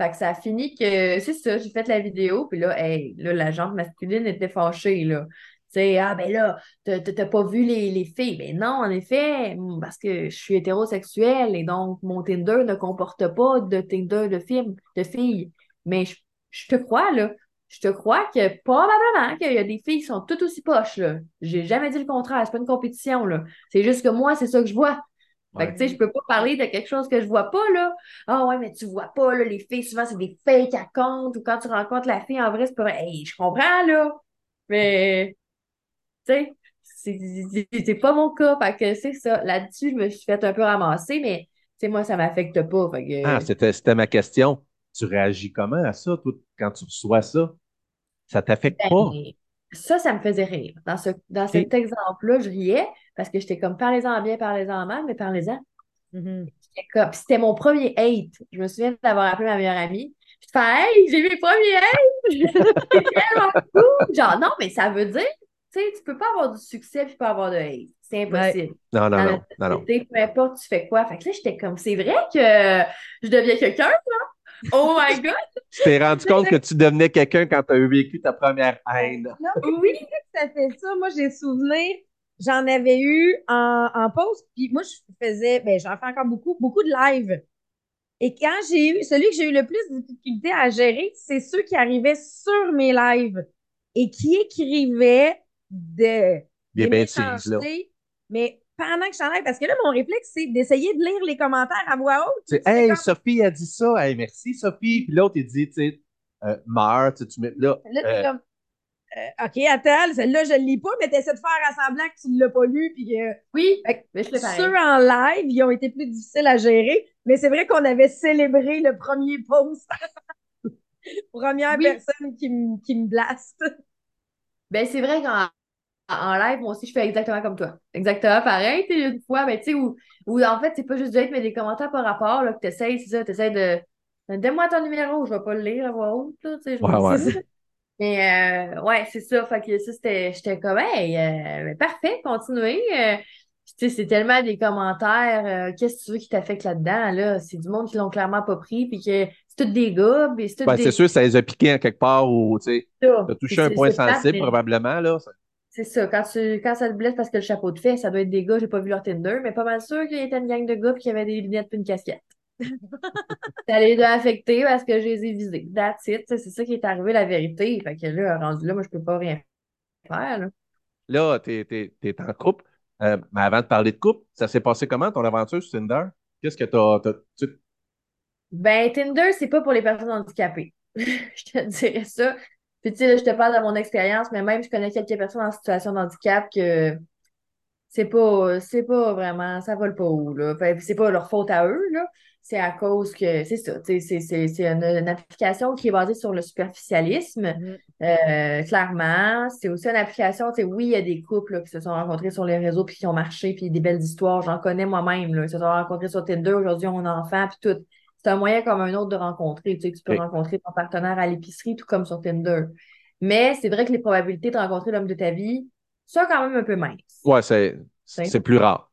Fait que ça a fini que c'est ça, j'ai fait la vidéo, puis là, hey, là, la jante masculine était fâchée, là. Tu sais, ah ben là, t'as pas vu les, les filles. Ben non, en effet, parce que je suis hétérosexuelle et donc mon Tinder ne comporte pas de Tinder de filles, de filles. Mais je, je te crois, là je te crois que probablement qu'il y a des filles qui sont toutes aussi poches, là. J'ai jamais dit le contraire, c'est pas une compétition, là. C'est juste que moi, c'est ça que je vois. Fait que, tu sais, je peux pas parler de quelque chose que je vois pas, là. Ah ouais, mais tu vois pas, là, les filles, souvent, c'est des fakes à compte, ou quand tu rencontres la fille, en vrai, c'est pas. Hey, je comprends, là. Mais, tu sais, c'est pas mon cas. Fait que c'est ça. Là-dessus, je me suis fait un peu ramasser, mais, tu sais, moi, ça m'affecte pas. Fait que... Ah, c'était ma question. Tu réagis comment à ça, toi, quand tu reçois ça? Ça t'affecte ben, pas? Ça, ça me faisait rire. Dans, ce, dans cet exemple-là, je riais parce que j'étais comme parlez-en bien, parlez-en mal, mais parlez-en. Mm-hmm. C'était mon premier hate. Je me souviens d'avoir appelé ma meilleure amie. Je fais Hey, j'ai mes premiers hate! *laughs* Genre, non, mais ça veut dire, tu sais, tu peux pas avoir du succès puis pas avoir de hate. C'est impossible. Non, non, non, non, non. Peu importe, tu fais quoi. Fait que là, j'étais comme, c'est vrai que je deviens quelqu'un, là. Oh my God! *laughs* tu t'es rendu compte que tu devenais quelqu'un quand tu as vécu ta première haine. Non, oui, ça fait ça. Moi, j'ai souvenir, j'en avais eu en, en pause, puis moi, je faisais, ben, j'en fais encore beaucoup, beaucoup de live. Et quand j'ai eu, celui que j'ai eu le plus de difficulté à gérer, c'est ceux qui arrivaient sur mes lives et qui écrivaient de, des, des là. mais pendant que je t'en parce que là, mon réflexe, c'est d'essayer de lire les commentaires à voix haute. Hey, Sophie a dit ça. Hey, merci, Sophie. Puis l'autre, il dit, tu sais, euh, meurs, tu mets là. Là, euh... comme, euh, OK, attends, celle-là, je ne le lis pas, mais tu essaies de faire semblant que tu ne l'as pas lu. Puis, oui, mais je Ceux en live, ils ont été plus difficiles à gérer, mais c'est vrai qu'on avait célébré le premier post. *laughs* Première personne qui, qui me blaste. Ben, c'est vrai qu'en en live, moi aussi, je fais exactement comme toi. Exactement pareil. Tu une fois, mais tu sais, où, où, en fait, c'est pas juste de mais des commentaires par rapport, là, que tu essaies, c'est ça, tu essaies de. Donne-moi ton numéro, je vais pas le lire à voix haute, tu sais. Ouais, ouais. Mais, euh, ouais, c'est ça. Fait que ça, c'était. J'étais comme, hey, euh, parfait, continuez. Euh, tu sais, c'est tellement des commentaires. Euh, qu'est-ce que tu veux qui t'affecte là-dedans, là? C'est du monde qui l'ont clairement pas pris, puis que c'est tout des gars, c'est tout ben, C'est sûr, ça les a piqués en quelque part, ou, tu sais, t'as touché un point sensible, probablement, là. C'est ça. Quand, tu, quand ça te blesse parce que le chapeau te fait, ça doit être des gars, j'ai pas vu leur Tinder, mais pas mal sûr qu'il y était une gang de gars y avait des lunettes et une casquette. *laughs* ça les a affectés parce que je les ai visés. That's it. C'est ça qui est arrivé, la vérité. Fait que là, rendu là, moi, je peux pas rien faire. Là, là t'es es, en couple. Euh, mais avant de parler de couple, ça s'est passé comment ton aventure sur Tinder? Qu'est-ce que t'as. as, Ben, Tinder, c'est pas pour les personnes handicapées. *laughs* je te dirais ça. Puis, tu sais, je te parle de mon expérience, mais même, je connais quelques personnes en situation de handicap que c'est pas, c'est pas vraiment, ça vole pas où, là. c'est pas leur faute à eux, là. C'est à cause que, c'est ça, c'est, c'est une, une, application qui est basée sur le superficialisme, mm-hmm. euh, clairement. C'est aussi une application, tu sais, oui, il y a des couples qui se sont rencontrés sur les réseaux puis qui ont marché, puis des belles histoires, j'en connais moi-même, là. Ils se sont rencontrés sur Tinder, aujourd'hui, on a un enfant, puis tout c'est un moyen comme un autre de rencontrer. Tu sais, tu peux rencontrer ton partenaire à l'épicerie, tout comme sur Tinder. Mais c'est vrai que les probabilités de rencontrer l'homme de ta vie sont quand même un peu minces. Ouais, c'est, c'est plus rare.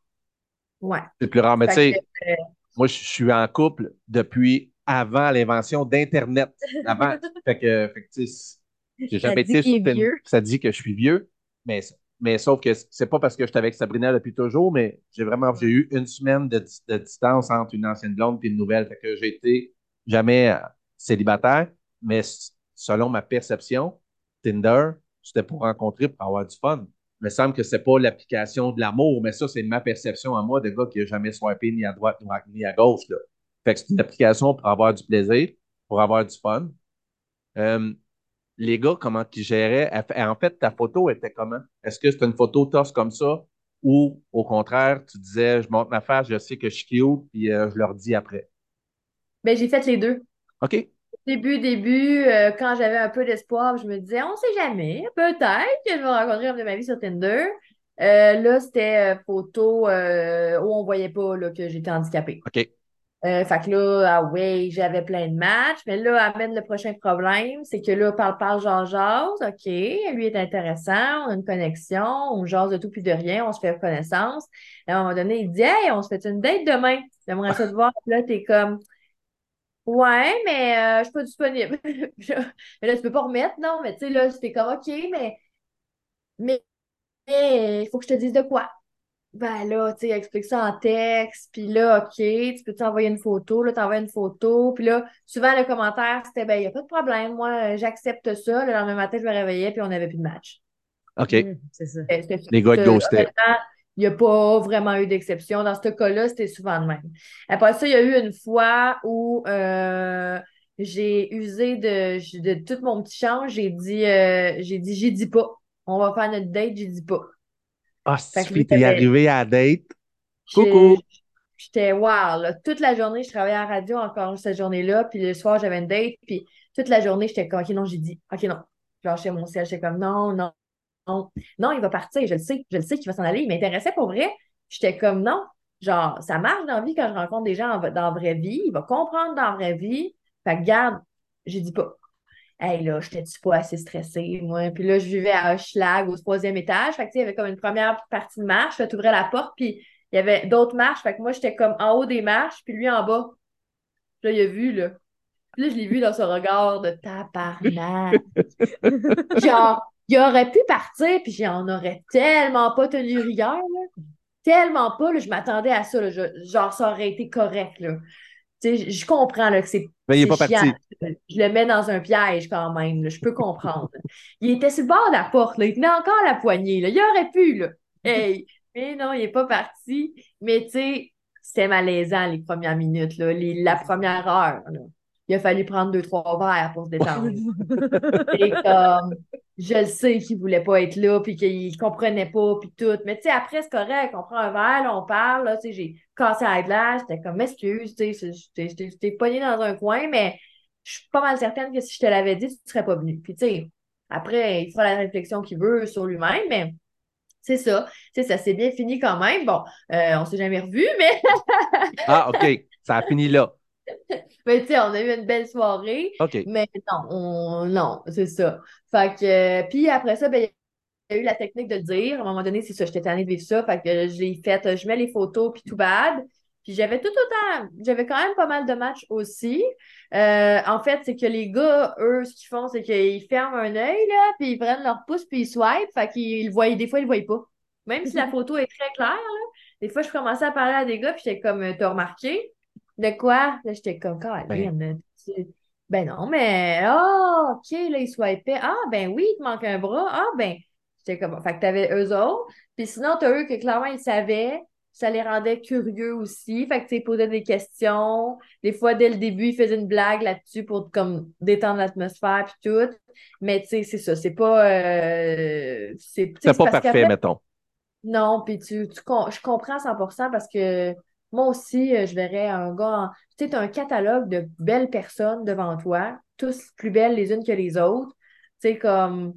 Ouais. C'est plus rare. Mais tu sais, euh, moi, je suis en couple depuis avant l'invention d'Internet. Avant. *laughs* fait que, fait que tu sais, j'ai jamais été sur Ça dit que je suis vieux. Mais mais sauf que c'est pas parce que j'étais avec Sabrina depuis toujours, mais j'ai vraiment j'ai eu une semaine de, distance entre une ancienne blonde et une nouvelle. Fait que j'ai été jamais euh, célibataire, mais selon ma perception, Tinder, c'était pour rencontrer, pour avoir du fun. Il me semble que c'est pas l'application de l'amour, mais ça, c'est ma perception à moi de gars qui n'a jamais swipé ni à droite ni à gauche. Là. Fait que c'est une application pour avoir du plaisir, pour avoir du fun. Euh, les gars, comment ils géraient? En fait, ta photo était comment? Est-ce que c'était une photo tosse comme ça? Ou au contraire, tu disais, je montre ma face, je sais que je suis cute, puis euh, je leur dis après? Ben, j'ai fait les deux. OK. Début, début, euh, quand j'avais un peu d'espoir, je me disais, on sait jamais, peut-être que je vais rencontrer un de ma vie sur Tinder. Euh, là, c'était photo où on voyait pas là, que j'étais handicapée. OK. Euh, fait que là, ah oui, j'avais plein de matchs, mais là, amène le prochain problème, c'est que là, parle, parle, genre, jase, OK, lui est intéressant, on a une connexion, on jase de tout puis de rien, on se fait connaissance. à un moment donné, il dit, hey, on se fait une date demain, j'aimerais ça te voir. Puis là, t'es comme, ouais, mais euh, je suis pas disponible. *laughs* mais là, tu peux pas remettre, non, mais tu sais, là, c'était comme, OK, mais, mais, il faut que je te dise de quoi. Ben là, tu sais, explique ça en texte, puis là, OK, tu peux t'envoyer une photo, là, t'envoies une photo, puis là, souvent le commentaire, c'était, ben, il n'y a pas de problème, moi, j'accepte ça. Le lendemain matin, je me réveillais, puis on n'avait plus de match. OK. Mmh, c'est ça. Les gars ghostaient. Il n'y a pas vraiment eu d'exception. Dans ce cas-là, c'était souvent le même. Après ça, il y a eu une fois où euh, j'ai usé de, de tout mon petit change. J'ai dit, euh, j'ai dit, j'y dis pas. On va faire notre date, j'y dis pas. Ah, si t'es arrivé à la date. Coucou! J'étais wow, là, toute la journée, je travaillais à la radio encore cette journée-là, puis le soir, j'avais une date, puis toute la journée, j'étais comme, OK, non, j'ai dit, OK, non. J'ai mon ciel, j'étais comme, non, non, non, non, il va partir, je le sais, je le sais qu'il va s'en aller. Il m'intéressait pour vrai. J'étais comme, non, genre, ça marche dans la vie quand je rencontre des gens dans la vraie vie, il va comprendre dans la vraie vie. Fait que, garde, j'ai dit pas, Hey, là, j'étais pas assez stressée, moi? Puis là, je vivais à Hochelag, au troisième étage. Fait que, il y avait comme une première partie de marche. Tu ouvrais la porte, puis il y avait d'autres marches. Fait que moi, j'étais comme en haut des marches, puis lui en bas. Puis là, il a vu, là. Puis là, je l'ai vu dans ce regard de tabarnak. *laughs* Genre, il aurait pu partir, puis j'en aurais tellement pas tenu rigueur, là. Tellement pas, là, je m'attendais à ça, là. genre, ça aurait été correct, là je comprends là, que c'est. Mais il n'est pas parti. Je le mets dans un piège quand même. je peux comprendre. il était sur le bord de la porte. Là, il tenait encore la poignée. Là. Il aurait pu. Là. Hey. Mais non, il n'est pas parti. Mais tu sais, c'était malaisant les premières minutes, là, la première heure. Là il a fallu prendre deux, trois verres pour se détendre. *laughs* et comme, je le sais qu'il voulait pas être là, puis qu'il comprenait pas, puis tout. Mais tu sais, après, c'est correct, on prend un verre, on parle, là, tu sais, j'ai cassé la glace, j'étais comme, excuse, tu sais, j'étais pogné dans un coin, mais je suis pas mal certaine que si je te l'avais dit, tu serais pas venu. Puis tu sais, après, il fera la réflexion qu'il veut sur lui-même, mais c'est ça. Tu sais, ça s'est bien fini quand même. Bon, euh, on s'est jamais revu, mais... ah, OK. Ça a fini là. *laughs* mais tu sais, on a eu une belle soirée. Mais non, non, c'est ça. Fait que, puis après ça, ben, il y a eu la technique de le dire. À un moment donné, c'est ça, j'étais tannée de vivre ça. Fait que je l'ai fait, je mets les photos, puis tout bad. Puis j'avais tout autant, j'avais quand même pas mal de matchs aussi. Euh, en fait, c'est que les gars, eux, ce qu'ils font, c'est qu'ils ferment un œil, là, puis ils prennent leur pouce, puis ils swipe. Fait qu'ils voient, des fois, ils le voient pas. Même si la *laughs* photo est très claire, là, des fois, je commençais à parler à des gars, puis j'étais comme, t'as remarqué? De quoi? Là, j'étais comme, ben. ben non, mais, ah, OK, là, il swipait. Ah, ben oui, il te manque un bras. Ah, ben, j'étais comme, fait que t'avais eux autres. Puis sinon, t'as eux que clairement, ils savaient. Ça les rendait curieux aussi. Fait que, tu posaient des questions. Des fois, dès le début, ils faisaient une blague là-dessus pour, comme, détendre l'atmosphère puis tout. Mais, tu sais, c'est ça. C'est pas. Euh, c'est pas parfait, mettons. Non, puis tu, tu, je comprends à 100% parce que moi aussi, euh, je verrais un gars, tu sais, un catalogue de belles personnes devant toi, tous plus belles les unes que les autres. Tu sais, comme,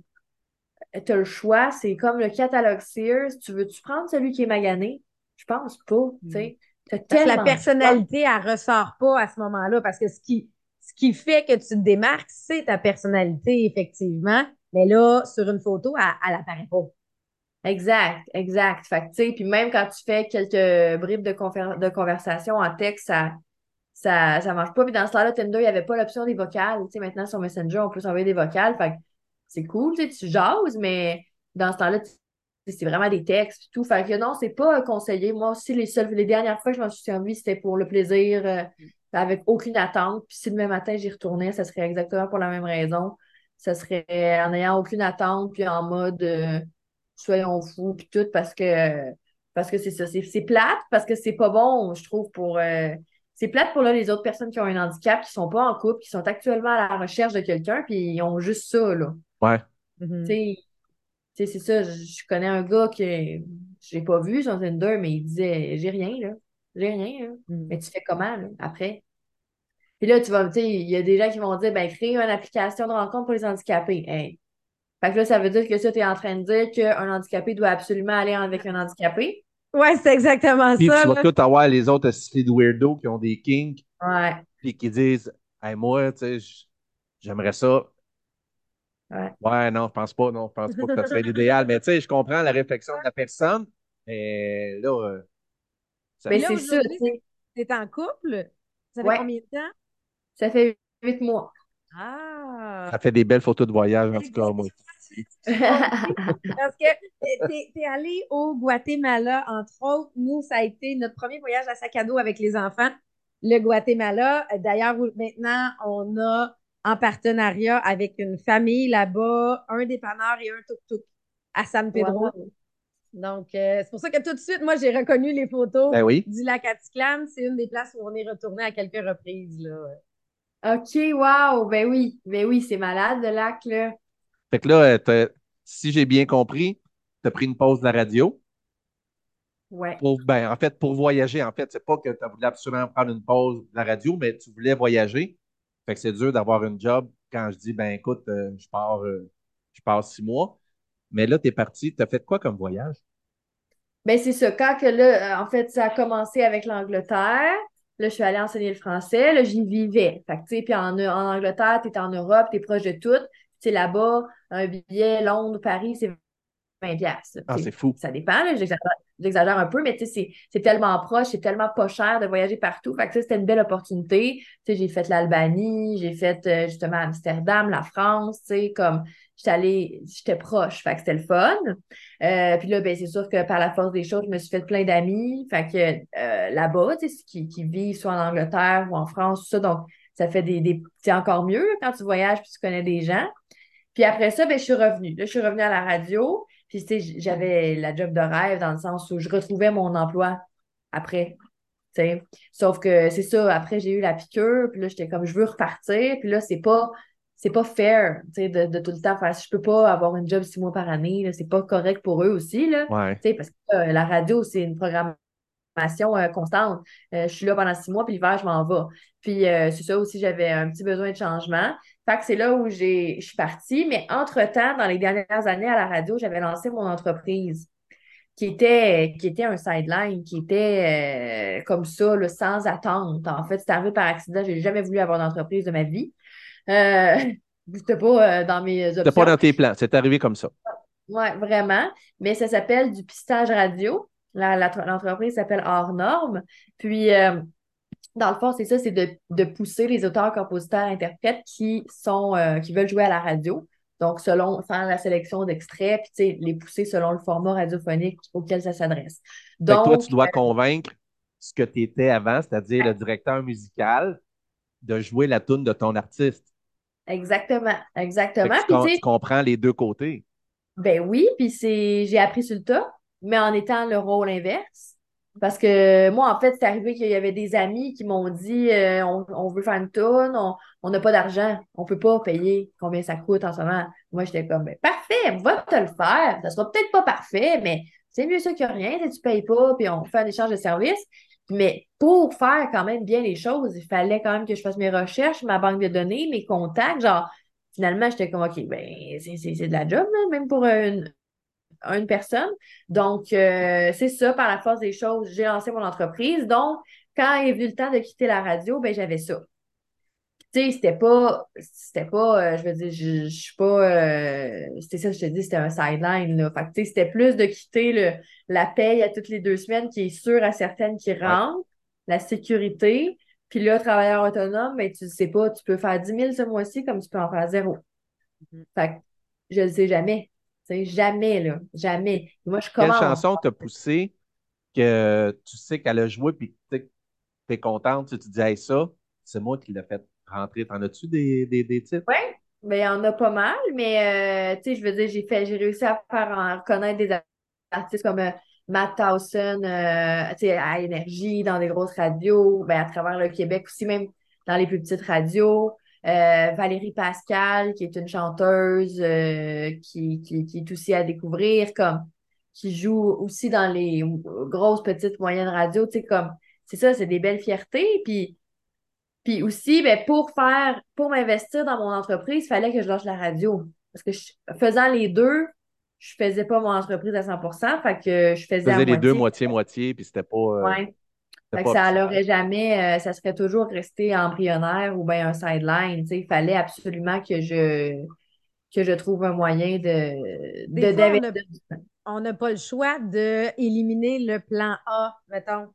tu as le choix, c'est comme le catalogue Sears. Tu veux-tu prendre celui qui est magané? Je pense pas, tu sais. Mm. la personnalité, elle ressort pas à ce moment-là parce que ce qui, ce qui fait que tu te démarques, c'est ta personnalité, effectivement. Mais là, sur une photo, elle, elle apparaît pas. Exact, exact. Fait que, puis même quand tu fais quelques bribes de, de conversation en texte, ça, ça, ça marche pas. Puis dans ce temps-là, Tinder, il n'y avait pas l'option des vocales. Tu sais, maintenant, sur Messenger, on peut s'envoyer des vocales. Fait que c'est cool, tu sais, tu jases, mais dans ce temps-là, c'est vraiment des textes et tout. Fait que non, c'est pas conseillé. Moi aussi, les seules, les dernières fois que je m'en suis servi, c'était pour le plaisir, euh, avec aucune attente. Puis si demain matin, j'y retournais, ça serait exactement pour la même raison. Ça serait en ayant aucune attente, puis en mode... Euh, soyons fous, puis tout, parce que parce que c'est ça. C'est plate, parce que c'est pas bon, je trouve, pour. Euh, c'est plate pour là, les autres personnes qui ont un handicap, qui sont pas en couple, qui sont actuellement à la recherche de quelqu'un, puis ils ont juste ça, là. Ouais. Mm-hmm. Tu sais, c'est ça. Je connais un gars que j'ai pas vu sur Tinder, mais il disait J'ai rien, là. J'ai rien, là. Mm. Mais tu fais comment, là, après? Puis là, tu vas, tu sais, il y a des gens qui vont dire ben, créer une application de rencontre pour les handicapés. Hey, fait que là, ça veut dire que ça, tu es en train de dire qu'un handicapé doit absolument aller avec un handicapé? Ouais, c'est exactement Puis ça. tu vas tout avoir les autres de weirdos qui ont des kinks, Ouais. puis qui disent Hey, moi, tu sais, j'aimerais ça. Ouais. non, je pense pas, non, je pense pas que ça serait l'idéal. Mais tu sais, je comprends la réflexion de la personne. Mais là, euh, ça- Mais là, c'est ça, aujourd'hui, tu. T'es en couple? Ça fait Ouais. combien de temps? Ça fait huit mois. Ah! ça fait des belles photos de voyage, en tout cas, moi. *laughs* Parce que t'es, t'es allé au Guatemala, entre autres. Nous, ça a été notre premier voyage à sac à dos avec les enfants. Le Guatemala, d'ailleurs, maintenant, on a en partenariat avec une famille là-bas, un dépanneur et un tuk-tuk à San Pedro. Wow. Donc, euh, c'est pour ça que tout de suite, moi, j'ai reconnu les photos Ben oui. du lac Atitlan. C'est une des places où on est retourné à quelques reprises. Là. OK, wow. Ben oui. Ben oui, c'est malade, le lac, là. Fait que là, euh, si j'ai bien compris, tu as pris une pause de la radio. Ouais. Pour, ben, en fait, pour voyager, en fait, c'est pas que tu voulu absolument prendre une pause de la radio, mais tu voulais voyager. Fait que c'est dur d'avoir une job quand je dis, ben écoute, euh, je pars, euh, je pars six mois. Mais là, tu es parti. Tu as fait quoi comme voyage? Ben c'est ça. Quand que là, en fait, ça a commencé avec l'Angleterre. Là, je suis allée enseigner le français. Là, j'y vivais. Fait que, tu sais, puis en, en Angleterre, t'es en Europe, t'es proche de tout. Là-bas, un billet Londres, Paris, c'est 20 piastres. Ah, c'est fou. Ça dépend, j'exagère, un peu, mais tu sais, c'est, tellement proche, c'est tellement pas cher de voyager partout. Fait que c'était une belle opportunité. Tu sais, j'ai fait l'Albanie, j'ai fait euh, justement Amsterdam, la France, tu sais, comme j'étais allée, j'étais proche. Fait que c'était le fun. Euh, puis là, ben, c'est sûr que par la force des choses, je me suis fait plein d'amis. Fait que euh, là-bas, tu sais, qui, qui vivent soit en Angleterre ou en France, tout ça. Donc, ça fait des, des c'est encore mieux là, quand tu voyages puis tu connais des gens. Puis après ça, ben, je suis revenue. Là, je suis revenue à la radio. Puis, tu sais, j'avais la job de rêve dans le sens où je retrouvais mon emploi après. tu sais. Sauf que c'est ça, après, j'ai eu la piqûre. Puis là, j'étais comme, je veux repartir. Puis là, c'est pas, c'est pas fair, tu sais, de, de tout le temps faire. Je peux pas avoir une job six mois par année. là. C'est pas correct pour eux aussi, là. Ouais. Tu sais, parce que euh, la radio, c'est une programmation constante. Euh, je suis là pendant six mois, puis l'hiver, je m'en vais. Puis euh, c'est ça aussi, j'avais un petit besoin de changement. Fait que c'est là où je suis partie. Mais entre-temps, dans les dernières années à la radio, j'avais lancé mon entreprise qui était, qui était un sideline, qui était euh, comme ça, là, sans attente. En fait, c'est arrivé par accident. J'ai jamais voulu avoir d'entreprise de ma vie. Euh, *laughs* c'était pas euh, dans mes options. C'était pas dans tes plans. C'est arrivé comme ça. Oui, vraiment. Mais ça s'appelle du pistage radio. L'entreprise s'appelle Hors Norme. Puis, euh, dans le fond, c'est ça, c'est de, de pousser les auteurs, compositeurs, interprètes qui sont euh, qui veulent jouer à la radio. Donc, selon faire la sélection d'extraits, puis tu sais, les pousser selon le format radiophonique auquel ça s'adresse. Donc, toi, tu dois convaincre ce que tu étais avant, c'est-à-dire le directeur musical, de jouer la tune de ton artiste. exactement, exactement. tu, com- tu comprends les deux côtés. Ben oui, puis c'est j'ai appris sur le tas, mais en étant le rôle inverse. Parce que moi, en fait, c'est arrivé qu'il y avait des amis qui m'ont dit euh, on, on veut faire une tourne, on n'a pas d'argent, on peut pas payer combien ça coûte en ce moment. Moi, j'étais comme ben, parfait, va te le faire. Ça sera peut-être pas parfait, mais c'est mieux ça que rien. Sais, Tu payes pas, puis on fait un échange de services. Mais pour faire quand même bien les choses, il fallait quand même que je fasse mes recherches, ma banque de données, mes contacts, genre finalement, j'étais comme, OK, ben, c'est de la job, là, même pour une, une personne. Donc, euh, c'est ça, par la force des choses, j'ai lancé mon entreprise. Donc, quand est venu le temps de quitter la radio, ben, j'avais ça. Tu sais, c'était pas, c'était pas, euh, je veux dire, je, je suis pas, euh, c'était ça, je te dis, c'était un sideline, là. Fait que, tu sais, c'était plus de quitter le, la paye à toutes les deux semaines qui est sûre à certaines qui rentrent, la sécurité, puis là, travailleur autonome, mais tu sais pas, tu peux faire 10 000 ce mois-ci comme tu peux en faire zéro. Mhm. Fait que je le sais jamais. Sais, jamais, là. Jamais. Et moi, je Quelle chanson t'a poussé que tu sais qu'elle a joué puis que tu es contente, tu te dis, hey, ça, c'est moi qui l'ai fait rentrer. T'en as-tu des, des, des titres? Ouais, ben, il y en a pas mal, mais euh, tu sais, je veux dire, j'ai fait, j'ai réussi à faire en reconnaître des artistes comme euh, Matt Towson, euh, tu sais, à Énergie, dans des grosses radios, ben, à travers le Québec aussi, même dans les plus petites radios. Euh, Valérie Pascal, qui est une chanteuse euh, qui, qui, qui est aussi à découvrir, comme qui joue aussi dans les grosses, petites, moyennes radios, tu sais, comme c'est ça, c'est des belles fiertés. Puis puis aussi, ben, pour faire, pour m'investir dans mon entreprise, il fallait que je lâche la radio. Parce que je- faisant les deux, je faisais pas mon entreprise à 100% Fait que je faisais. Tu faisais les deux moitié-moitié, puis c'était pas. Euh, ouais. Fait que ça n'aurait jamais, euh, ça serait toujours resté embryonnaire ou bien un sideline. Il fallait absolument que je que je trouve un moyen de, de on n'a pas le choix d'éliminer le plan A, mettons.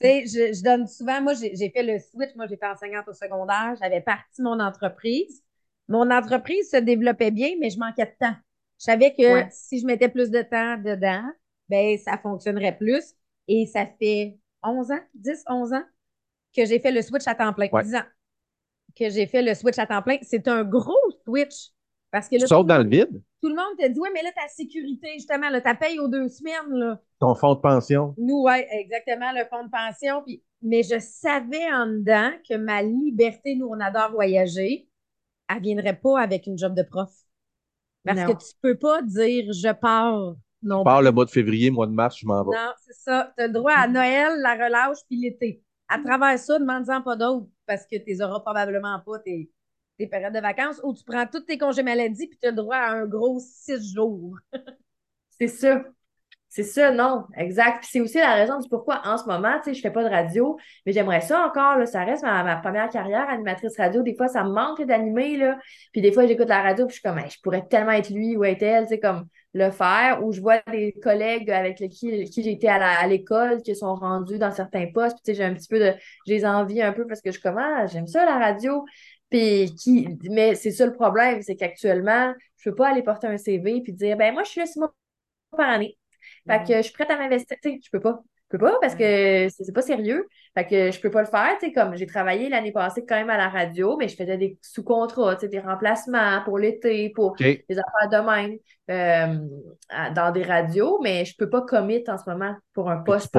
Tu sais, je, je, donne souvent, moi, j'ai fait le switch, moi, j'étais enseignante au secondaire, j'avais parti mon entreprise. Mon entreprise se développait bien, mais je manquais de temps. Je savais que si je mettais plus de temps dedans, ben ça fonctionnerait plus. Et ça fait 11 ans, 10, 11 ans que j'ai fait le switch à temps plein. 10 ans que j'ai fait le switch à temps plein. C'est un gros switch. Parce que tu sautes dans le vide? Tout le monde te dit, ouais, mais là, ta sécurité, justement, là, ta paye aux deux semaines, là. Ton fonds de pension. Nous, oui, exactement, le fonds de pension. Puis, mais je savais en dedans que ma liberté, nous, on adore voyager, elle viendrait pas avec une job de prof. Parce que tu peux pas dire je pars. Non. Je pars le mois de février, mois de mars, je m'en vais. Non, c'est ça. Tu as le droit à Noël, la relâche, puis l'été. À travers ça, demande-en pas d'autres parce que tu auras probablement pas tes, tes périodes de vacances ou tu prends tous tes congés maladie puis tu as le droit à un gros six jours. *laughs* c'est ça. C'est ça, non, exact. Puis c'est aussi la raison du pourquoi en ce moment, tu sais, je fais pas de radio, mais j'aimerais ça encore, là, ça reste ma, première carrière animatrice radio. Des fois, ça me manque d'animer, là. Puis des fois, j'écoute la radio, puis je suis comme, je pourrais tellement être lui ou être elle, tu sais, comme le faire. Ou je vois des collègues avec qui, qui été à l'école qui sont rendus dans certains postes, puis j'ai un petit peu de, j'ai envie un peu parce que je suis comme, ah, j'aime ça, la radio. Puis qui, mais c'est ça le problème, c'est qu'actuellement, je peux pas aller porter un CV puis dire, ben moi, je suis là six mois par année. Fait que je suis prête à m'investir. Tu sais, je peux pas. Je peux pas parce que c'est pas sérieux. Fait que je peux pas le faire. Tu sais, comme j'ai travaillé l'année passée quand même à la radio, mais je faisais des sous-contrats, tu sais, des remplacements pour l'été, pour des affaires de même euh, dans des radios, mais je peux pas commit en ce moment pour un poste.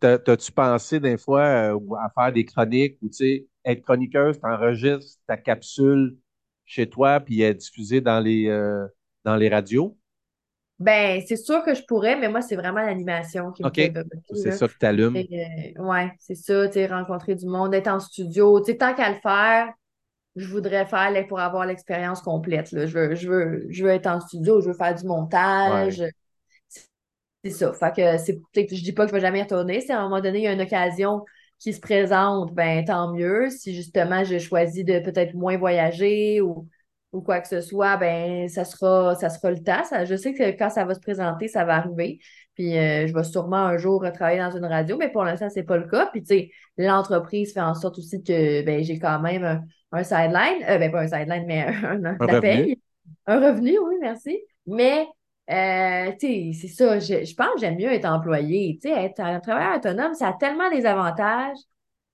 T'as-tu pensé des fois euh, à faire des chroniques ou tu sais, être chroniqueuse, t'enregistres ta capsule chez toi puis être diffusée dans les, euh, dans les radios? Ben, c'est sûr que je pourrais, mais moi, c'est vraiment l'animation qui me fait C'est ça que t'allumes. Euh, ouais, c'est ça, tu sais, rencontrer du monde, être en studio. Tu sais, tant qu'à le faire, je voudrais faire pour avoir l'expérience complète. Là. Je, veux, je, veux, je veux être en studio, je veux faire du montage. C'est ça. Fait que c'est, je dis pas que je vais jamais retourner. Si à un moment donné, il y a une occasion qui se présente, ben tant mieux. Si justement, je choisis de peut-être moins voyager ou ou quoi que ce soit, ben ça sera, ça sera le temps. je sais que quand ça va se présenter, ça va arriver. Puis euh, je vais sûrement un jour travailler dans une radio, mais pour l'instant, c'est pas le cas. Puis tu sais, l'entreprise fait en sorte aussi que ben, j'ai quand même un, sideline. Euh, ben pas un sideline, mais *laughs* un, un, revenu. Un revenu, oui, merci. Mais euh, tu sais, c'est ça. Je, je pense que j'aime mieux être employé. Tu sais, être un travailleur autonome, ça a tellement des avantages.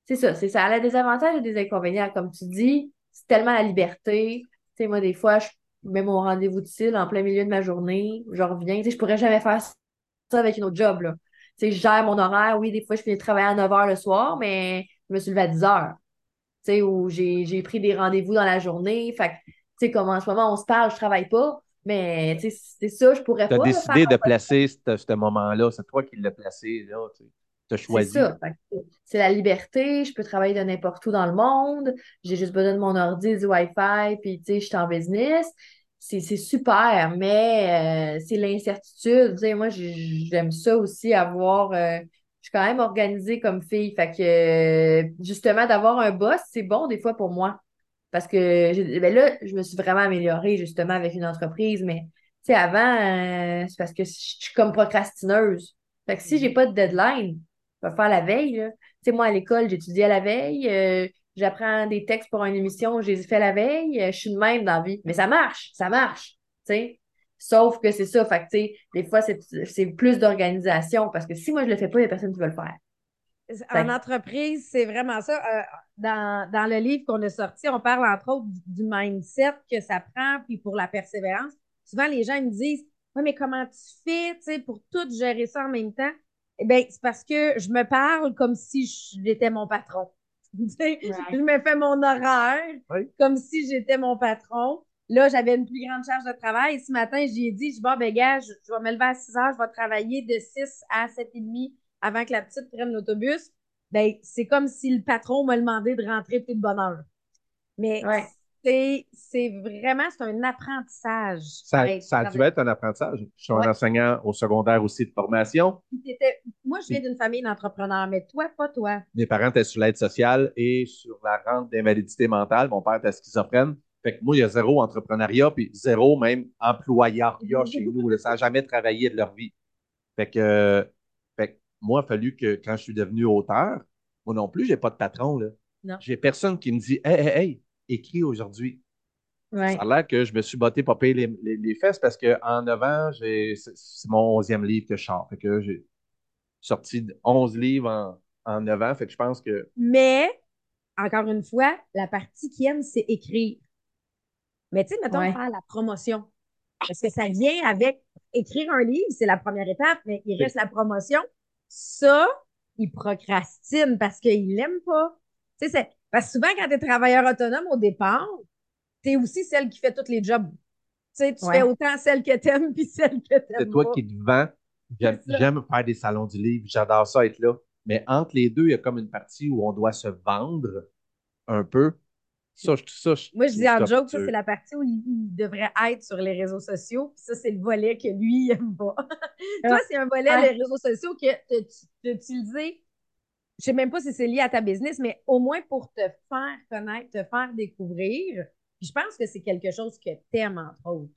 C'est ça, c'est ça. a des avantages et des inconvénients. Comme tu dis, c'est tellement la liberté sais, moi, des fois, je mets mon rendez-vous de style en plein milieu de ma journée, je reviens. Tu sais, je pourrais jamais faire ça avec une autre job, là. Tu sais, je gère mon horaire. Oui, des fois, je finis de travailler à 9 h le soir, mais je me suis levée à 10 h. Tu sais, où j'ai pris des rendez-vous dans la journée. Fait que, tu sais, comme en ce moment, on se parle, je travaille pas. Mais, c'est ça, je pourrais pas. Tu as décidé de placer ce, moment-là. C'est toi qui l'as placé, là, tu. C'est ça. C'est la liberté. Je peux travailler de n'importe où dans le monde. J'ai juste besoin de mon ordi, du Wi-Fi, puis tu sais, je suis en business. C'est super, mais euh, c'est l'incertitude. Tu sais, moi, j'aime ça aussi avoir. Euh, je suis quand même organisée comme fille. Fait que justement, d'avoir un boss, c'est bon des fois pour moi. Parce que ben là, je me suis vraiment améliorée justement avec une entreprise, mais tu sais, avant, euh, c'est parce que je suis comme procrastineuse. Fait que si j'ai pas de deadline, je vais faire la veille. Tu sais, moi, à l'école, j'étudie à la veille. Euh, j'apprends des textes pour une émission, je les ai fait la veille. Euh, je suis de même dans la vie. Mais ça marche, ça marche. Tu sais. Sauf que c'est ça. Fait que, tu sais, des fois, c'est plus d'organisation parce que si moi, je le fais pas, il y a personne qui va le faire. En entreprise, c'est vraiment ça. Euh, dans, dans, le livre qu'on a sorti, on parle entre autres du mindset que ça prend, puis pour la persévérance. Souvent, les gens me disent Oui, mais comment tu fais pour tout gérer ça en même temps? Eh bien, c'est parce que je me parle comme si j'étais mon patron. *laughs* Je me fais mon horaire comme si j'étais mon patron. Là, j'avais une plus grande charge de travail. ce matin, j'ai dit, je bon, ben, gars, je, vais me lever à 6 heures, je vais travailler de 6 à 7 et demi avant que la petite prenne l'autobus. Ben, c'est comme si le patron m'a demandé de rentrer plus de bonne heure. Mais c'est vraiment un apprentissage. Ça, ça a dû être un apprentissage. Je suis un enseignant au secondaire aussi de formation. Moi, je viens d'une famille d'entrepreneurs, mais toi, pas toi. Mes parents étaient sur l'aide sociale et sur la rente d'invalidité mentale. Mon père était schizophrène. Fait que moi, il y a zéro entrepreneuriat, puis zéro même employariat chez nous. Ça n'a jamais travaillé de leur vie. Fait que, fait moi, il a fallu que quand je suis devenu auteur, moi non plus, je n'ai pas de patron. Là. J'ai personne qui me dit Hey, hey, hey, écrit aujourd'hui. Ça a l'air que je me suis botté pour payer les, fesses parce qu'en 9 ans, c'est mon onzième livre que je sors. Fait que j'ai sorti 11 livres en, en 9 ans. Fait que je pense que. Mais, encore une fois, la partie qui aime, c'est écrire. Mais tu sais, mettons, faire la promotion. Parce que ça vient avec écrire un livre, c'est la première étape, mais il reste la promotion. Ça, il procrastine parce qu'il l'aime pas. Tu sais, parce que souvent, quand tu es travailleur autonome au départ, tu es aussi celle qui fait tous les jobs. Tu sais, tu fais autant celle que t'aimes *laughs* puis celle que t'aimes C'est toi qui te vends. J'aime faire des salons du livre. J'adore ça être là. Mais entre les deux, il y a comme une partie où on doit se vendre un peu. Ça, ça, Moi, je dis en joke, ça, c'est la partie où il, devrait être sur les réseaux sociaux. ça, c'est le volet que lui, il n'aime pas. *laughs* Toi, c'est un volet des réseaux sociaux que tu as utilisé je sais même pas si c'est lié à ta business, mais au moins pour te faire connaître, te faire découvrir. je pense que c'est quelque chose que tu aimes, entre autres.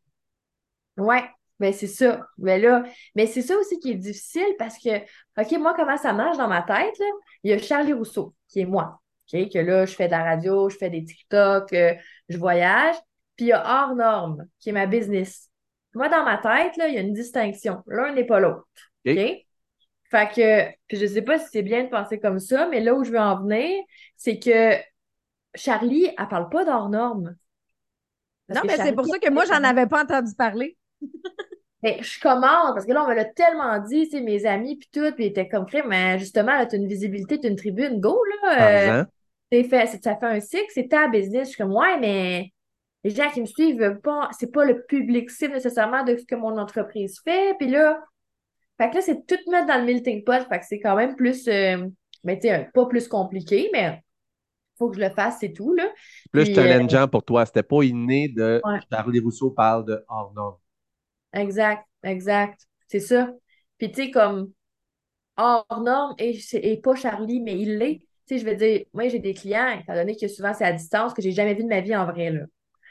Ouais, ben c'est ça. Mais là, mais c'est ça aussi qui est difficile parce que, OK, moi, comment ça marche dans ma tête? Là? Il y a Charlie Rousseau, qui est moi. OK, que là, je fais de la radio, je fais des TikTok, euh, je voyage. Puis il y a Hors Norme, qui est ma business. Moi, dans ma tête, là, il y a une distinction. L'un n'est pas l'autre. OK? Fait que, puis je sais pas si c'est bien de penser comme ça, mais là où je veux en venir, c'est que Charlie, elle parle pas d'hors norme. Non, mais c'est pour ça que moi, j'en avais pas entendu parler. mais *laughs* je commence, parce que là, on me l'a tellement dit, tu sais, mes amis, puis tout, puis ils étaient comme, mais justement, là, as une visibilité, as une tribune, go, là. Euh, fait, ça fait un cycle, c'est ta business. Je suis comme, ouais, mais les gens qui me suivent, pas, c'est pas le public cible nécessairement de ce que mon entreprise fait. Puis là, fait que là, c'est tout mettre dans le melting pot. Fait que c'est quand même plus, euh, mais tu sais, pas plus compliqué, mais faut que je le fasse, c'est tout, là. Plus Puis, challengeant euh, pour toi. C'était pas inné de Charlie Rousseau parle de hors norme. Exact, exact. C'est ça. Puis tu sais, comme hors norme et, et pas Charlie, mais il l'est. Tu sais, je veux dire, moi, j'ai des clients, étant donné que souvent c'est à distance, que j'ai jamais vu de ma vie en vrai, là.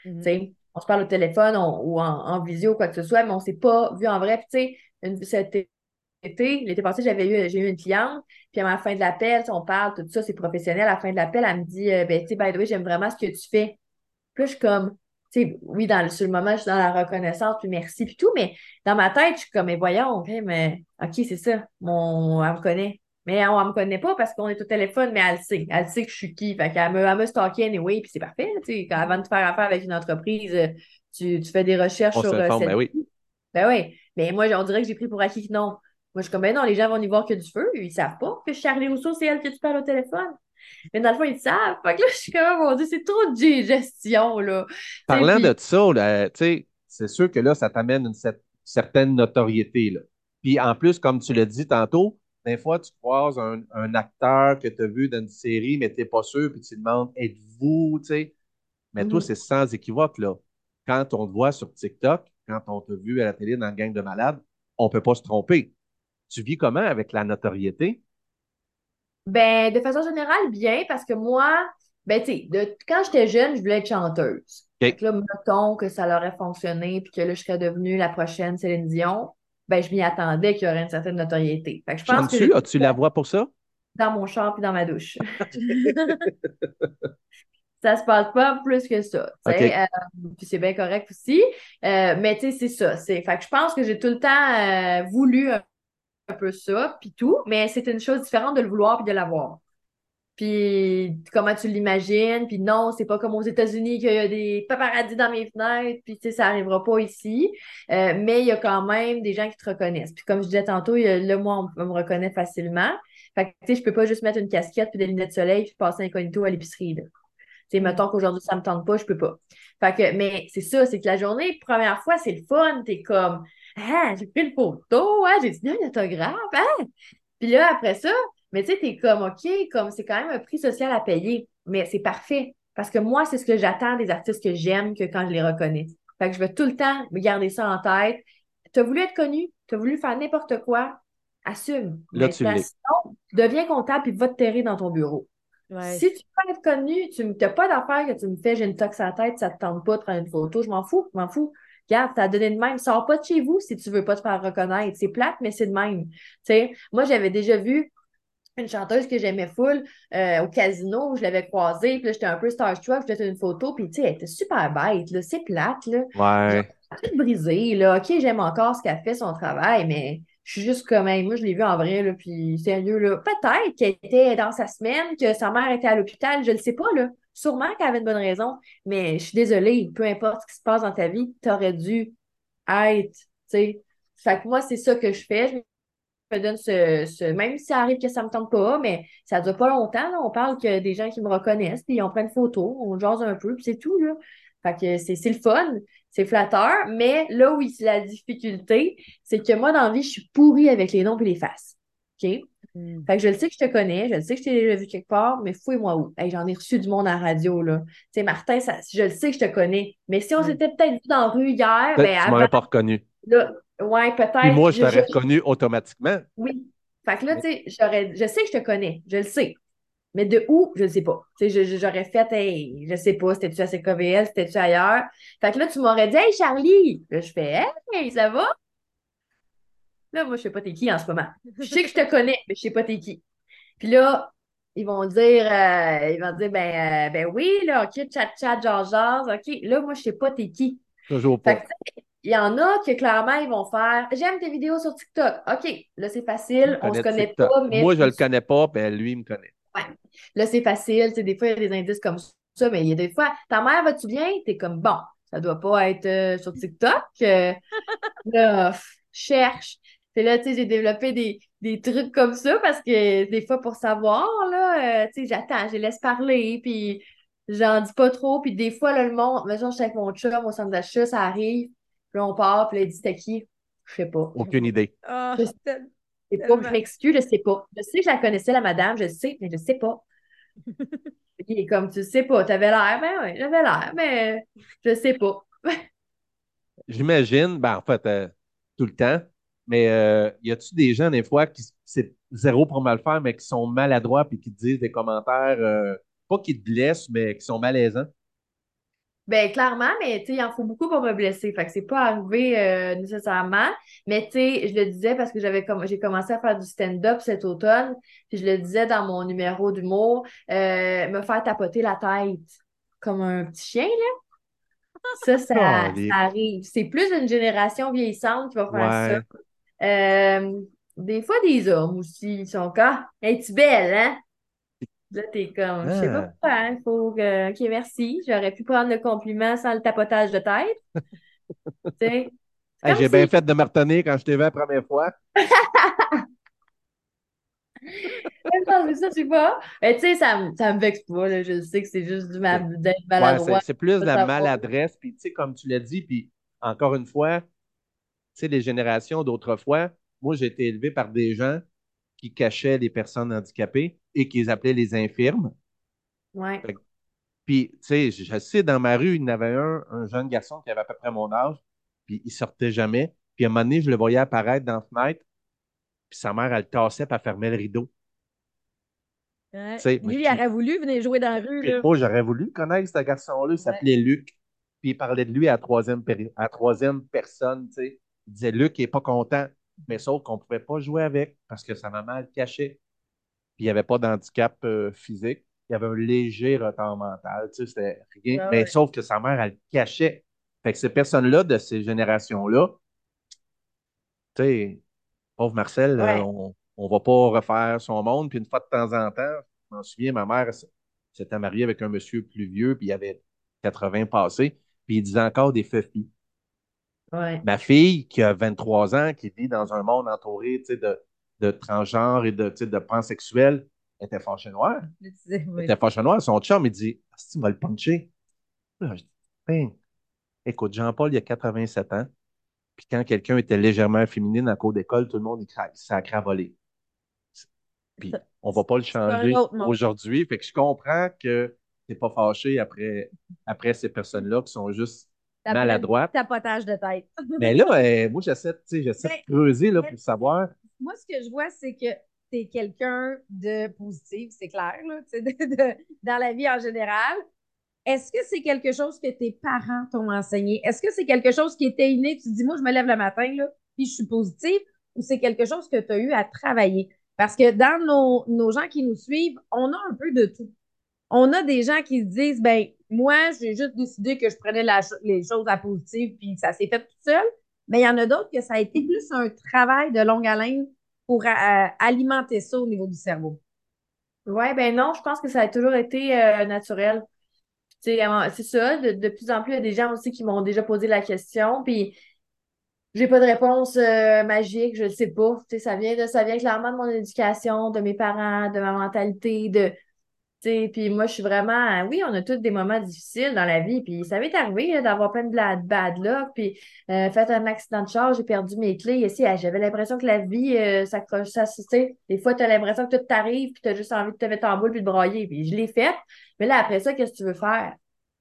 Mm-hmm. Tu sais, on se parle au téléphone ou en, en, visio, quoi que ce soit, mais on s'est pas vu en vrai. Puis tu sais, L'été passé, j'avais eu, j'ai eu une cliente, puis à la fin de l'appel, on parle, tout ça, c'est professionnel. À la fin de l'appel, elle me dit euh, ben, tu sais, by the way, j'aime vraiment ce que tu fais. Puis là, je suis comme, tu sais, oui, dans le, sur le moment, je suis dans la reconnaissance, puis merci, puis tout, mais dans ma tête, je suis comme, mais voyons, OK, mais OK, c'est ça, mon, elle me connaît. Mais on ne me connaît pas parce qu'on est au téléphone, mais elle sait. Elle sait que je suis qui. Fait qu'elle me, elle me stalké anyway, puis c'est parfait. Tu sais, avant de faire affaire avec une entreprise, tu, tu fais des recherches sur. Euh, ben oui. Ben oui. Mais moi, on dirait que j'ai pris pour acquis que non. Moi, je suis comme, ben non, les gens vont y voir que du feu. Ils savent pas que Charlie Rousseau, c'est elle que tu parles au téléphone. Mais dans le fond, ils savent. Fait que là, je suis comme, mon Dieu, c'est trop de gestion, là. Parlant de ça, tu sais, c'est sûr que là, ça t'amène une certaine notoriété, là. Puis en plus, comme tu l'as dit tantôt, des fois, tu croises un, acteur que tu as vu dans une série, mais tu n'es pas sûr, puis tu te demandes, êtes-vous, tu sais? Mais toi, mm-hmm. c'est sans équivoque, là. Quand on te voit sur TikTok, quand on t'a vu à la télé dans le gang de malades, on ne peut pas se tromper. Tu vis comment avec la notoriété? Ben, de façon générale, bien, parce que moi, ben, tu sais, quand j'étais jeune, je voulais être chanteuse. Okay. là, mettons que ça aurait fonctionné, puis que là, je serais devenue la prochaine Céline Dion, ben, je m'y attendais qu'il y aurait une certaine notoriété. Fait que je pense que As-tu la voix pour ça? Dans mon char puis dans ma douche. *laughs* *laughs* ça se passe pas plus que ça. Euh, puis c'est bien correct aussi. Euh, mais tu sais, c'est ça. Fait que je pense que j'ai tout le temps euh, voulu un peu ça, puis tout, mais c'est une chose différente de le vouloir puis de l'avoir. Puis comment tu l'imagines, puis non, c'est pas comme aux États-Unis qu'il y a des paparazzis dans mes fenêtres, puis tu sais, ça arrivera pas ici. Euh, mais il y a quand même des gens qui te reconnaissent. Puis comme je disais tantôt, il y a, là, moi, on, me reconnaît facilement. Fait que, tu sais, je peux pas juste mettre une casquette puis des lunettes de soleil puis passer incognito à l'épicerie. Tu sais, mettons qu'aujourd'hui, ça me tente pas, je peux pas. Fait que, mais c'est ça, c'est que la journée, première fois, c'est le fun. T'es comme, ah, j'ai pris une photo, ah, j'ai signé un autographe, ah. Puis là, après ça, mais tu sais, t'es comme, OK, comme c'est quand même un prix social à payer, mais c'est parfait. Parce que moi, c'est ce que j'attends des artistes que j'aime que quand je les reconnais. Fait que je veux tout le temps garder ça en tête. Tu as voulu être connu, tu as voulu faire n'importe quoi, assume. Là, tu. Sinon, deviens comptable et va te terrer dans ton bureau. Ouais. Si tu veux être connu, tu n'as pas d'affaire que tu me fais, j'ai une tox à la tête, ça te tente pas de prendre une photo, je m'en fous, je m'en fous. Regarde, t'as donné de même, sors pas de chez vous si tu veux pas te faire reconnaître. C'est plate, mais c'est de même. Moi, j'avais déjà vu une chanteuse que j'aimais full euh, au casino, où je l'avais croisée, puis là, j'étais un peu starstruck, je faisais une photo, puis tu sais, elle était super bête, là, c'est plate, là. Ouais. Tout brisé, là. OK, j'aime encore ce qu'elle fait, son travail, mais je suis juste comme, hey, moi, je l'ai vu en vrai, là, puis sérieux, là. Peut-être qu'elle était dans sa semaine, que sa mère était à l'hôpital, je le sais pas, là. Sûrement qu'elle avait une bonne raison, mais je suis désolée, peu importe ce qui se passe dans ta vie, t'aurais dû être, tu sais. Fait que moi, c'est ça que je fais. Je me donne ce, ce- Même si ça arrive que ça me tente pas, mais ça dure pas longtemps, là. On parle que des gens qui me reconnaissent, puis on prend une photo, on jase un peu, puis c'est tout, là. Fait que c'est le fun, c'est flatteur, mais là où c'est la difficulté, c'est que moi, dans la vie, je suis pourrie avec les noms et les faces. OK? Mm. Fait que je le sais que je te connais, je le sais que je t'ai déjà vu quelque part, mais fouille-moi où. Hey, j'en ai reçu du monde à la radio, là. Tu sais, Martin, ça, je le sais que je te connais. Mais si on Mm. s'était peut-être vu dans la rue hier, Peut-être ben que tu m'aurais pas reconnu. là, ouais, peut-être. Moi, je t'aurais je- reconnu automatiquement. Oui. Fait que là, tu sais, j'aurais, je sais que je te connais, je le sais. Mais de où, je ne sais pas. J'aurais fait, hey, je sais pas, c'était-tu à CKVL, c'était-tu ailleurs? Fait que là, tu m'aurais dit, hey, Charlie! Là, je fais, hey, ça va? Là, moi, je sais pas t'es qui en ce moment. Je sais que je te connais, mais je sais pas t'es qui. Puis là, ils vont dire, euh, ils vont dire, ben, euh, ben oui, là, OK, chat, chat, genre, genre, OK. Là, moi, je sais pas t'es qui. Toujours pas. il y en a que clairement, ils vont faire J'aime tes vidéos sur TikTok. OK, là, c'est facile, on se connaît TikTok. pas, mais. Moi, je le connais pas, puis lui, il me connaît. Là, c'est facile. Tu sais, des fois, il y a des indices comme ça, mais il y a des fois, ta mère, va-tu bien? T'es comme bon, ça doit pas être euh, sur TikTok. Euh, *laughs* là, pff, cherche. Puis là, tu sais, j'ai développé des, des trucs comme ça parce que des fois, pour savoir, là, euh, tu sais, j'attends, je les laisse parler, puis j'en dis pas trop. Puis des fois, là, le monde, mettons, je suis avec mon chum au centre d'achat, ça arrive, puis là, on part, puis là, il dit, c'était qui? Je sais pas. Aucune idée. Ah, sais pas, je m'excuse, je sais pas. Je sais que je la connaissais, la madame, je le sais, mais je sais pas. *laughs* Il est comme, tu sais pas, t'avais l'air, ben oui, j'avais l'air, mais je sais pas. *laughs* J'imagine, ben en fait, euh, tout le temps, mais euh, y a-tu des gens, des fois, qui c'est zéro pour mal faire, mais qui sont maladroits puis qui te disent des commentaires, euh, pas qui te blessent, mais qui sont malaisants? Ben, clairement, mais tu sais, il en faut beaucoup pour me blesser. Fait que c'est pas arrivé euh, nécessairement. Mais tu sais, je le disais parce que j'avais j'ai commencé à faire du stand-up cet automne. Puis je le disais dans mon numéro d'humour, euh, me faire tapoter la tête comme un petit chien, là. Ça, ça, Oh, arrive. C'est plus une génération vieillissante qui va faire Ouais. ça. Euh, des fois, des hommes aussi, ils sont comme Es-tu belle, hein? Là, t'es comme, je sais pas Ah. pourquoi, hein, faut que, ok, merci. J'aurais pu prendre le compliment sans le tapotage de tête. *laughs* Tu sais, Hey, j'ai si- bien fait de me retenir quand je t'ai vu la première fois. *laughs* Non, mais ça, je sais pas. Mais tu sais, ça, ça me vexe pas, là. Je sais que c'est juste du ma- d'être maladroit. c'est c'est plus de la maladresse, puis tu sais, comme tu l'as dit, puis encore une fois, tu sais, les générations d'autrefois, moi, j'ai été élevé par des gens qui cachaient les personnes handicapées et qui les appelaient les infirmes. Ouais. Puis, tu sais, je je sais, dans ma rue, il y en avait un, un jeune garçon qui avait à peu près mon âge, puis il sortait jamais. Puis à un moment donné, je le voyais apparaître dans la fenêtre, puis sa mère, elle le tassait, puis elle fermait le rideau. Ouais. Moi, Lui, il aurait voulu venir jouer dans la rue, là. moi, j'aurais voulu connaître ce garçon-là. Il s'appelait Luc. Puis il parlait de lui à la troisième, péri- à la troisième personne. tu sais. Il disait Luc il n'est pas content. Mais sauf qu'on ne pouvait pas jouer avec parce que sa maman le cachait. Puis il n'y avait pas d'handicap euh, physique. Il y avait un léger retard mental. Tu sais, c'était rien. Ah mais sauf que sa mère, elle le cachait. Fait que ces personnes-là, de ces générations-là, tu sais, pauvre Marcel, euh, on ne va pas refaire son monde. Puis une fois de temps en temps, je m'en souviens, ma mère s'était mariée avec un monsieur plus vieux, puis il avait 80 passés, puis il disait encore des feuilles. Ouais. Ma fille, qui a 23 ans, qui vit dans un monde entouré tu sais, de, de transgenres et de, de pansexuels, elle était fâchée noire. *laughs* Oui. Elle était fâchée noire. Son chum, il dit Ah, si tu vas le puncher. Là, je dis Ben, écoute, Jean-Paul, il a 87 ans. Puis quand quelqu'un était légèrement féminine en cours d'école, tout le monde il cra- sacré à voler. Puis on va pas le changer aujourd'hui. Fait que je comprends que n'es pas fâché après, après ces personnes-là qui sont juste maladroites. Tapotage de tête. Mais là, euh, moi, j'essaie, j'essaie de creuser là, pour savoir. Moi, ce que je vois, c'est que tu es quelqu'un de positif, c'est clair, là, *laughs* dans la vie en général. Est-ce que c'est quelque chose que tes parents t'ont enseigné? Est-ce que c'est quelque chose qui était inné? Tu dis, moi, je me lève le matin, là, puis je suis positive, ou c'est quelque chose que tu as eu à travailler? Parce que dans nos, nos, gens qui nous suivent, on a un peu de tout. On a des gens qui se disent, ben moi, j'ai juste décidé que je prenais les choses à positive, puis ça s'est fait tout seul. Mais il y en a d'autres que ça a été plus un travail de longue haleine pour euh, alimenter ça au niveau du cerveau. Oui, ben non, je pense que ça a toujours été euh, naturel. C'est ça, de, plus en plus, il y a des gens aussi qui m'ont déjà posé la question, puis j'ai pas de réponse euh, magique, je ne sais pas. ça vient ça vient clairement de mon éducation, de mes parents, de ma mentalité, de puis moi, je suis vraiment, oui, on a tous des moments difficiles dans la vie, puis ça m'est arrivé d'avoir plein de bad luck, puis euh, fait un accident de charge, j'ai perdu mes clés, ici, j'avais l'impression que la vie euh, s'accroche, ça, tu des fois, tu as l'impression que tout t'arrive, puis tu as juste envie de te mettre en boule, puis de broyer, puis je l'ai fait, mais là, après ça, qu'est-ce que tu veux faire?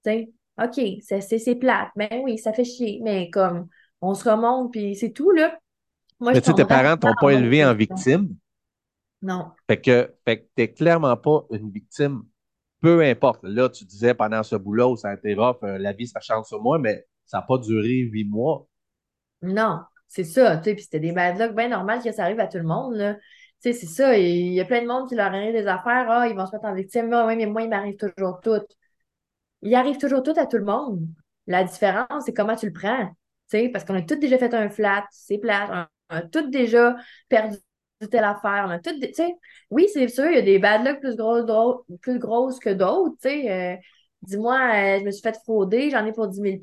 sais, OK, c'est plate, mais oui, ça fait chier, mais comme, on se remonte, puis c'est tout, là. Moi, mais tu sais, tes parents t'ont pas élevé en victime? Non. Fait que, fait que t'es clairement pas une victime. Peu importe. Là, tu disais pendant ce boulot, ça a été rough, euh, la vie, ça change sur moi, mais ça n'a pas duré huit mois. Non, c'est ça. Tu sais, puis c'était des bad luck bien normal que ça arrive à tout le monde, là. Tu sais, c'est ça. Il y a plein de monde qui leur arrive des affaires. Ah, ils vont se mettre en victime. Ah, oui, mais moi, il m'arrive toujours tout. Il arrive toujours tout à tout le monde. La différence, c'est comment tu le prends. Tu sais, parce qu'on a tous déjà fait un flat, c'est plat. On a tous déjà perdu telle affaire. On a tout, oui, c'est sûr, il y a des bad luck plus grosses, plus grosses que d'autres. Euh, dis-moi, euh, je me suis fait frauder, j'en ai pour 10 000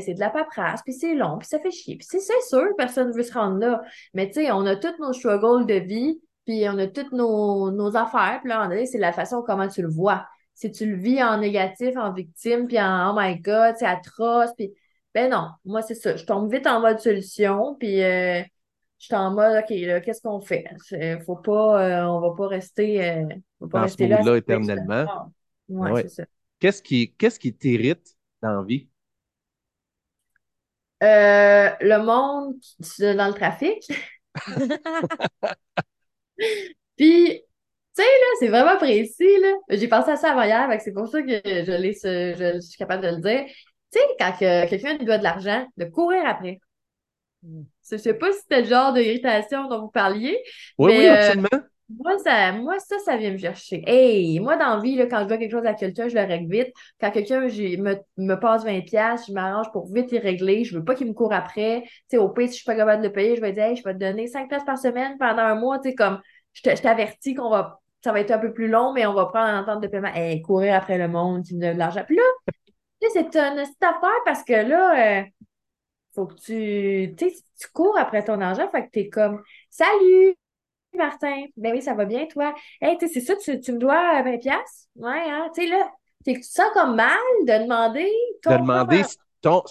c'est de la paperasse, puis c'est long, puis ça fait chier. Puis c'est sûr, personne ne veut se rendre là. Mais tu sais, on a tous nos struggles de vie, puis on a toutes nos, nos affaires. Puis là, c'est la façon comment tu le vois. Si tu le vis en négatif, en victime, puis en oh my God, c'est atroce, puis ben non, moi c'est ça. Je tombe vite en mode solution, puis euh, je suis en mode, OK, là, qu'est-ce qu'on fait? Faut pas, euh, on va pas rester, euh, va pas dans rester ce là, éternellement. Ouais, c'est ça. Qu'est-ce qui, qu'est-ce qui t'irrite dans la vie? Euh, le monde dans le trafic. *laughs* *laughs* Puis, tu sais, là, c'est vraiment précis, là. J'ai pensé à ça avant hier, c'est pour ça que je, l'ai, je, suis capable de le dire. Tu sais, quand quelqu'un lui doit de l'argent, de courir après. Je sais pas si c'était le genre d'irritation dont vous parliez. Oui, oui, euh, absolument. moi, ça, moi, ça, ça vient me chercher. Hey, moi, dans la vie, là, quand je vois quelque chose à quelqu'un, je le règle vite. Quand quelqu'un me, me passe 20$, je m'arrange pour vite y régler. Je veux pas qu'il me court après. sais au pire, si je suis pas capable de le payer, je vais dire, hey, je vais te donner 5$ par semaine pendant un mois. sais comme, je t'avertis qu'on va, ça va être un peu plus long, mais on va prendre un entente de paiement. Hey, courir après le monde, tu me donnes de l'argent. Puis là, c'est une petite affaire parce que là, euh, faut que tu, tu cours après ton argent, fait que tu es comme Salut, Martin. Ben oui, ça va bien, toi? Hey, c'est ça, tu, tu, me dois 20$? Ouais, hein? Tu sais, là, tu sens comme mal de demander ton. De demander ton,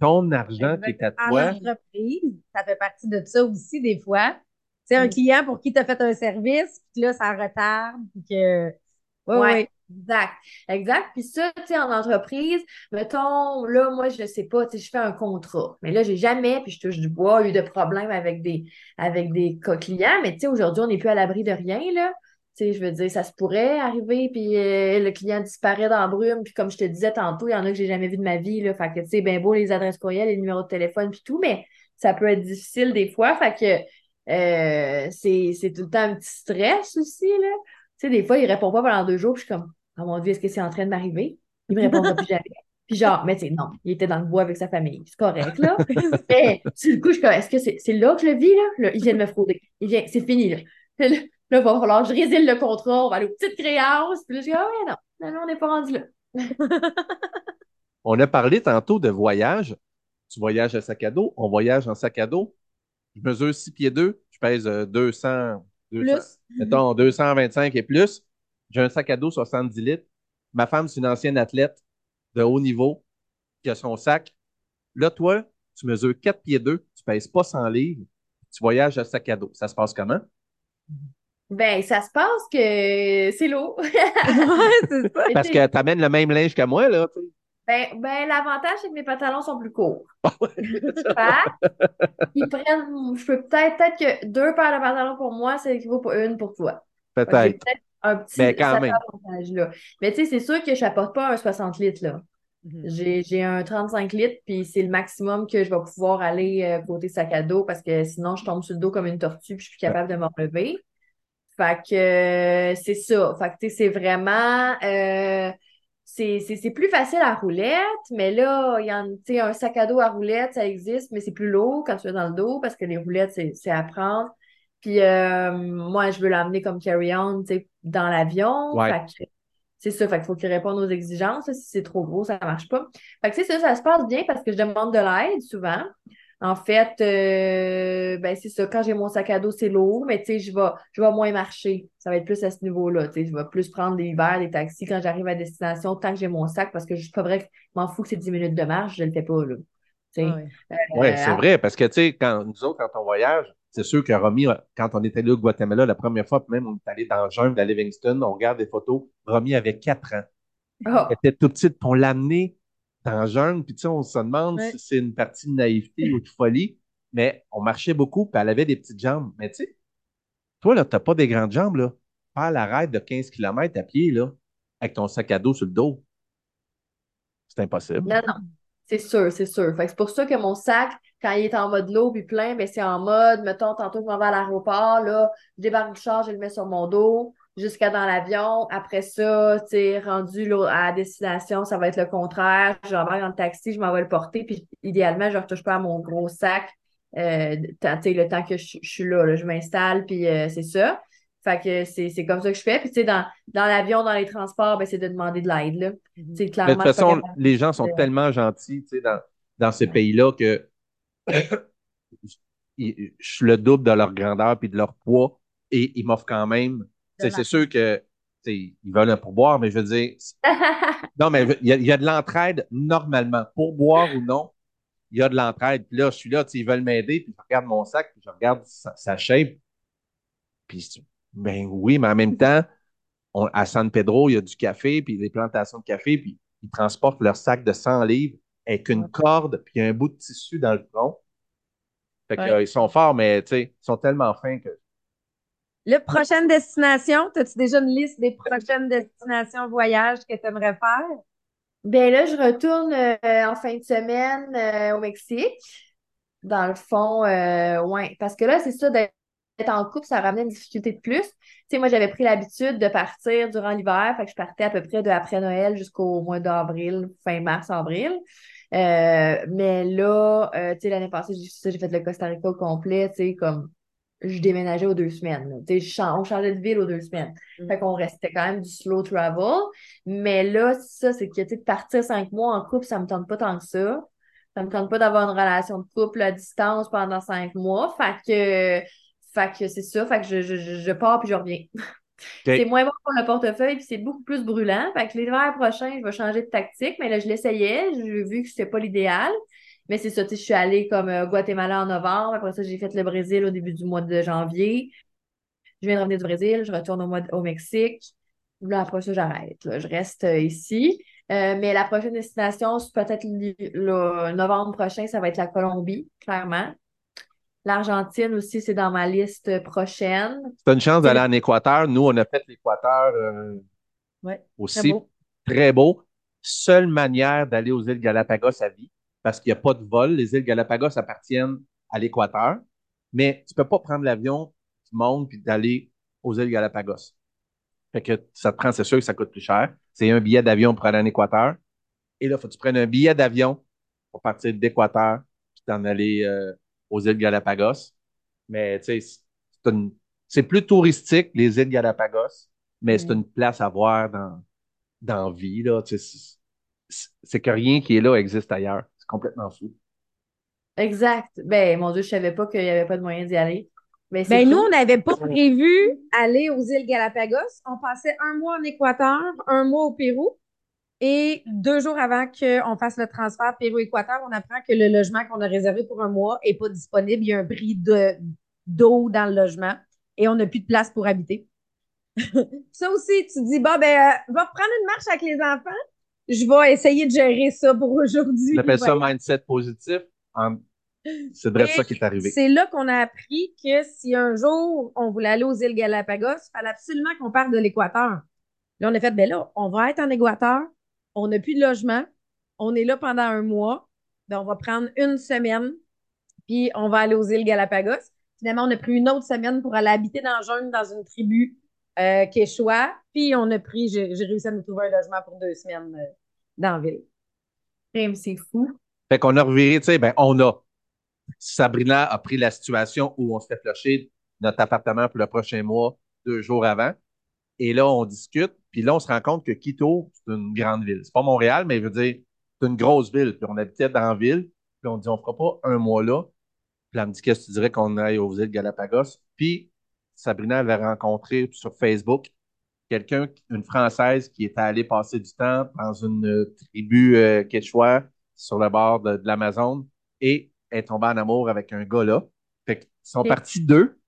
ton argent qui est à toi. En entreprise, ça fait partie de ça aussi, des fois. C'est un mm. client pour qui tu as fait un service, puis là, ça retarde, puis que. Oui, ouais. oui. Exact, exact. Puis ça, tu sais, en entreprise, mettons, là, moi, je ne sais pas, tu sais, je fais un contrat. Mais là, j'ai jamais, puis je touche du bois, eu de problème avec des, avec des clients. Mais tu sais, aujourd'hui, on n'est plus à l'abri de rien, là. Tu sais, je veux dire, ça se pourrait arriver, puis euh, le client disparaît dans la brume. Puis comme je te disais tantôt, il y en a que j'ai jamais vu de ma vie, là. Fait que, tu sais, bien beau les adresses courriels, les numéros de téléphone, puis tout, mais ça peut être difficile des fois. Fait que euh, c'est tout le temps un petit stress aussi, là. Tu sais, des fois, il répond pas pendant deux jours, puis je suis comme, oh mon Dieu, est-ce que c'est en train de m'arriver? Il me répondra plus jamais. Puis genre, mais tu sais, non, il était dans le bois avec sa famille. C'est correct, là. *laughs* mais sur le coup, je suis comme, est-ce que c'est là que je le vis, là? il vient de me frauder. Il vient, c'est fini, là. Là, il va falloir que je résilie le contrat, on va aller aux petites créances. Puis là, je dis, ah ouais, non, non, on n'est pas rendu là. *laughs* on a parlé tantôt de voyage. Tu voyages à sac à dos, on voyage en sac à dos. Je mesure 6 pieds 2, je pèse 200, 200 plus. mettons 225 et plus. J'ai un sac à dos 70 litres. Ma femme, c'est une ancienne athlète de haut niveau qui a son sac. Là, toi, tu mesures 4 pieds 2, tu pèses pas 100 livres, tu voyages à sac à dos. Ça se passe comment? Ben, ça se passe que c'est lourd. *laughs* ouais, c'est ça. Parce que tu amènes le même linge que moi, là. tu sais. Ben, ben l'avantage, c'est que mes pantalons sont plus courts. *laughs* Fait, ils prennent, je peux peut-être, peut-être que deux paires de pantalons pour moi, c'est équivaut pour une pour toi. Peut-être. un petit Mais quand même. avantage-là. Mais tu sais, c'est sûr que je n'apporte pas un 60 litres, là. Mhm. J'ai, j'ai un 35 litres, puis c'est le maximum que je vais pouvoir aller euh, côté sac à dos parce que sinon, je tombe sur le dos comme une tortue puis je suis plus capable de me relever. Fait que euh, c'est ça. Fait que tu sais, c'est vraiment. euh, c'est, plus facile à roulette, mais là, il y sais, un sac à dos à roulette, ça existe, mais c'est plus lourd quand tu es dans le dos parce que les roulettes, c'est, à prendre. Puis euh, moi, je veux l'emmener comme carry-on, dans l'avion. Ouais. C'est ça, fait qu'il faut qu'il réponde aux exigences. Si c'est trop gros, ça marche pas. Fait que c'est ça, ça se passe bien parce que je demande de l'aide souvent. En fait, euh, ben c'est ça, quand j'ai mon sac à dos, c'est lourd, mais tu sais, je vais, je vais moins marcher. Ça va être plus à ce niveau-là. Tu sais, je vais plus prendre des Uber, des taxis quand j'arrive à destination, tant que j'ai mon sac, parce que je suis pas vrai que je m'en fous que c'est 10 minutes de marche, je le fais pas, là. Ouais. Oui, Euh, c'est vrai, parce que, tu sais, quand nous autres, quand on voyage, c'est sûr que Romy, quand on était là au Guatemala la première fois, puis même on est allé dans le jungle à Livingston, on regarde des photos, Romy avait 4 ans. ah, Elle était tout petite, puis on l'a amenée jungle, puis tu sais, on se demande Ouais. si c'est une partie de naïveté ou de folie, mais on marchait beaucoup, puis elle avait des petites jambes. Mais tu sais, toi, là, t'as pas des grandes jambes, là. Faire la raide de 15 km à pied, là, avec ton sac à dos sur le dos. C'est impossible. Non, non. C'est sûr, c'est sûr. Fait que c'est pour ça que mon sac, quand il est en mode low puis plein, ben c'est en mode, mettons, tantôt je m'en vais à l'aéroport, là, je débarque du char, je le mets sur mon dos jusqu'à dans l'avion. Après ça, tu sais, rendu à destination, ça va être le contraire. Je rembarque dans le taxi, je m'en vais le porter, puis idéalement, je ne retouche pas à mon gros sac. Euh, tant- tu sais, le temps que je, je suis là, là, je m'installe, puis euh, c'est ça. Fait que c'est c'est comme ça que je fais. Puis tu sais, dans, dans l'avion, dans les transports, ben c'est de demander de l'aide, là. Tu sais, Mais clairement, de toute façon, capable les gens sont tellement gentils, tu sais, dans, dans ces pays-là que *coughs* je suis le double de leur grandeur puis de leur poids et ils m'offrent quand même. C'est sûr que ils veulent un pourboire, mais je veux dire, *laughs* non, mais il y a, il y a de l'entraide normalement. Pourboire ou non, il y a de l'entraide. Puis là, je suis là, ils veulent m'aider, puis je regarde mon sac, puis je regarde sa, sa shape. Puis, ben oui, mais en même temps, on- à San Pedro, il y a du café, puis des plantations de café, puis ils transportent leur sac de 100 livres avec une corde, puis un bout de tissu dans le front. Fait que, Ouais. euh, ils sont forts, mais ils sont tellement fins que. Le prochaine destination, as-tu déjà une liste des prochaines destinations voyages que tu aimerais faire? Ben là, je retourne euh, en fin de semaine euh, au Mexique. Dans le fond, euh, ouais. Parce que là, c'est ça, d'être en couple, ça ramenait une difficulté de plus. Tu sais, moi, j'avais pris l'habitude de partir durant l'hiver. Fait que je partais à peu près de après Noël jusqu'au mois d'avril, fin mars, avril. Euh, mais là, tu sais, l'année passée, j'ai fait le Costa Rica au complet, tu sais, comme je déménageais aux deux semaines. on changeait de ville aux deux semaines. Mm. Fait qu'on restait quand même du slow travel. Mais là, ça, c'est que, tu partir cinq mois en couple, ça me tente pas tant que ça. Ça me tente pas d'avoir une relation de couple à distance pendant cinq mois. Fait que, fait que c'est ça. Fait que je, je, je je pars puis je reviens. C'est moins bon pour le portefeuille puis c'est beaucoup plus brûlant. Fait que l'hiver prochain, je vais changer de tactique. Mais là, je l'essayais. J'ai vu que c'était pas l'idéal. Mais c'est ça, tu sais, je suis allée comme euh, Guatemala en novembre. Après ça, j'ai fait le Brésil au début du mois de janvier. Je viens de revenir du Brésil. Je retourne au, mois de- au Mexique. Là, après ça, j'arrête. Je reste euh, ici. Euh, mais la prochaine destination, peut-être le novembre prochain, ça va être la Colombie, clairement. L'Argentine aussi, c'est dans ma liste prochaine. C'est une chance d'aller en Équateur. Nous, on a fait l'Équateur euh, Ouais, très aussi. beau. Très beau. Seule manière d'aller aux îles Galapagos à vie, parce qu'il n'y a pas de vol. Les îles Galapagos appartiennent à l'Équateur, mais tu ne peux pas prendre l'avion du monde puis d'aller aux îles Galapagos. Fait que ça te prend, c'est sûr que ça coûte plus cher. C'est un billet d'avion pour aller en Équateur. Et là, il faut que tu prennes un billet d'avion pour partir d'Équateur puis t'en aller euh, aux îles Galapagos. Mais tu sais, c'est une- c'est plus touristique, les îles Galapagos, mais c'est Mm. une place à voir dans, dans la vie, là. C'est c'est que rien qui est là existe ailleurs. C'est complètement fou. Exact. Ben, mon Dieu, je savais pas qu'il n'y avait pas de moyen d'y aller. Ben, nous, on n'avait pas prévu aller aux îles Galapagos. On passait un mois en Équateur, un mois au Pérou. Et deux jours avant qu'on fasse le transfert Pérou-Équateur, on apprend que le logement qu'on a réservé pour un mois n'est pas disponible. Il y a un bris de- d'eau dans le logement. et on n'a plus de place pour habiter. *laughs* ça aussi, tu dis, bon, ben, euh, va prendre une marche avec les enfants. Je vais essayer de gérer ça pour aujourd'hui. On appelle ça mindset positif. C'est vrai ça qui est arrivé. C'est là qu'on a appris que si un jour on voulait aller aux îles Galapagos, il fallait absolument qu'on parte de l'Équateur. Là, on a fait, ben là, on va être en Équateur, on n'a plus de logement, on est là pendant un mois, ben on va prendre une semaine, puis on va aller aux îles Galapagos. Finalement, on a pris une autre semaine pour aller habiter dans le dans une tribu euh, Quechua, puis on a pris, j'ai réussi à nous trouver un logement pour deux semaines euh, dans la ville. C'est fou. Fait qu'on a reviré, tu sais, ben on a. Sabrina a pris la situation où on se fait flusher notre appartement pour le prochain mois, deux jours avant. Et là, on discute, puis là, on se rend compte que Quito, c'est une grande ville. C'est pas Montréal, mais je veux dire, c'est une grosse ville. Puis on habitait dans la ville, puis on dit, on fera pas un mois là. Puis elle me dit, qu'est-ce que tu dirais qu'on aille aux îles Galapagos? Puis Sabrina avait rencontré sur Facebook quelqu'un, une Française qui était allée passer du temps dans une tribu euh, quechua sur le bord de, l'Amazon et est tombée en amour avec un gars là. Fait qu'ils sont partis deux,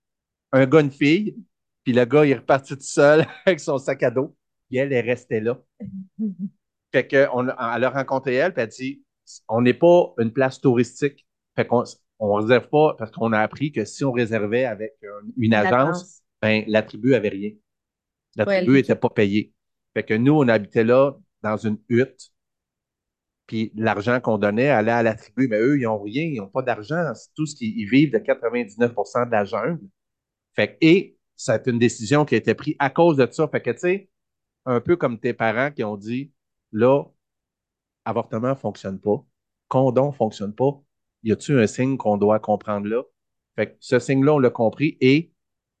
un gars, une fille, puis le gars, il est reparti tout seul *laughs* avec son sac à dos, puis elle est restée là. *laughs* fait qu'on elle a rencontré elle, puis elle dit on n'est pas une place touristique. Fait qu'on on réserve pas parce qu'on a appris que si on réservait avec une agence, ben, la tribu avait rien. La tribu n'était pas payée. Fait que nous, on habitait là dans une hutte. Puis l'argent qu'on donnait allait à la tribu. Mais eux, ils n'ont rien, ils n'ont pas d'argent. C'est tout ce qu'ils vivent de 99% de la jungle. Fait et ça a été une décision qui a été prise à cause de ça. Fait que, tu sais, un peu comme tes parents qui ont dit, là, avortement ne fonctionne pas, condom ne fonctionne pas, y a-t-il un signe qu'on doit comprendre là? Fait que ce signe-là, on l'a compris et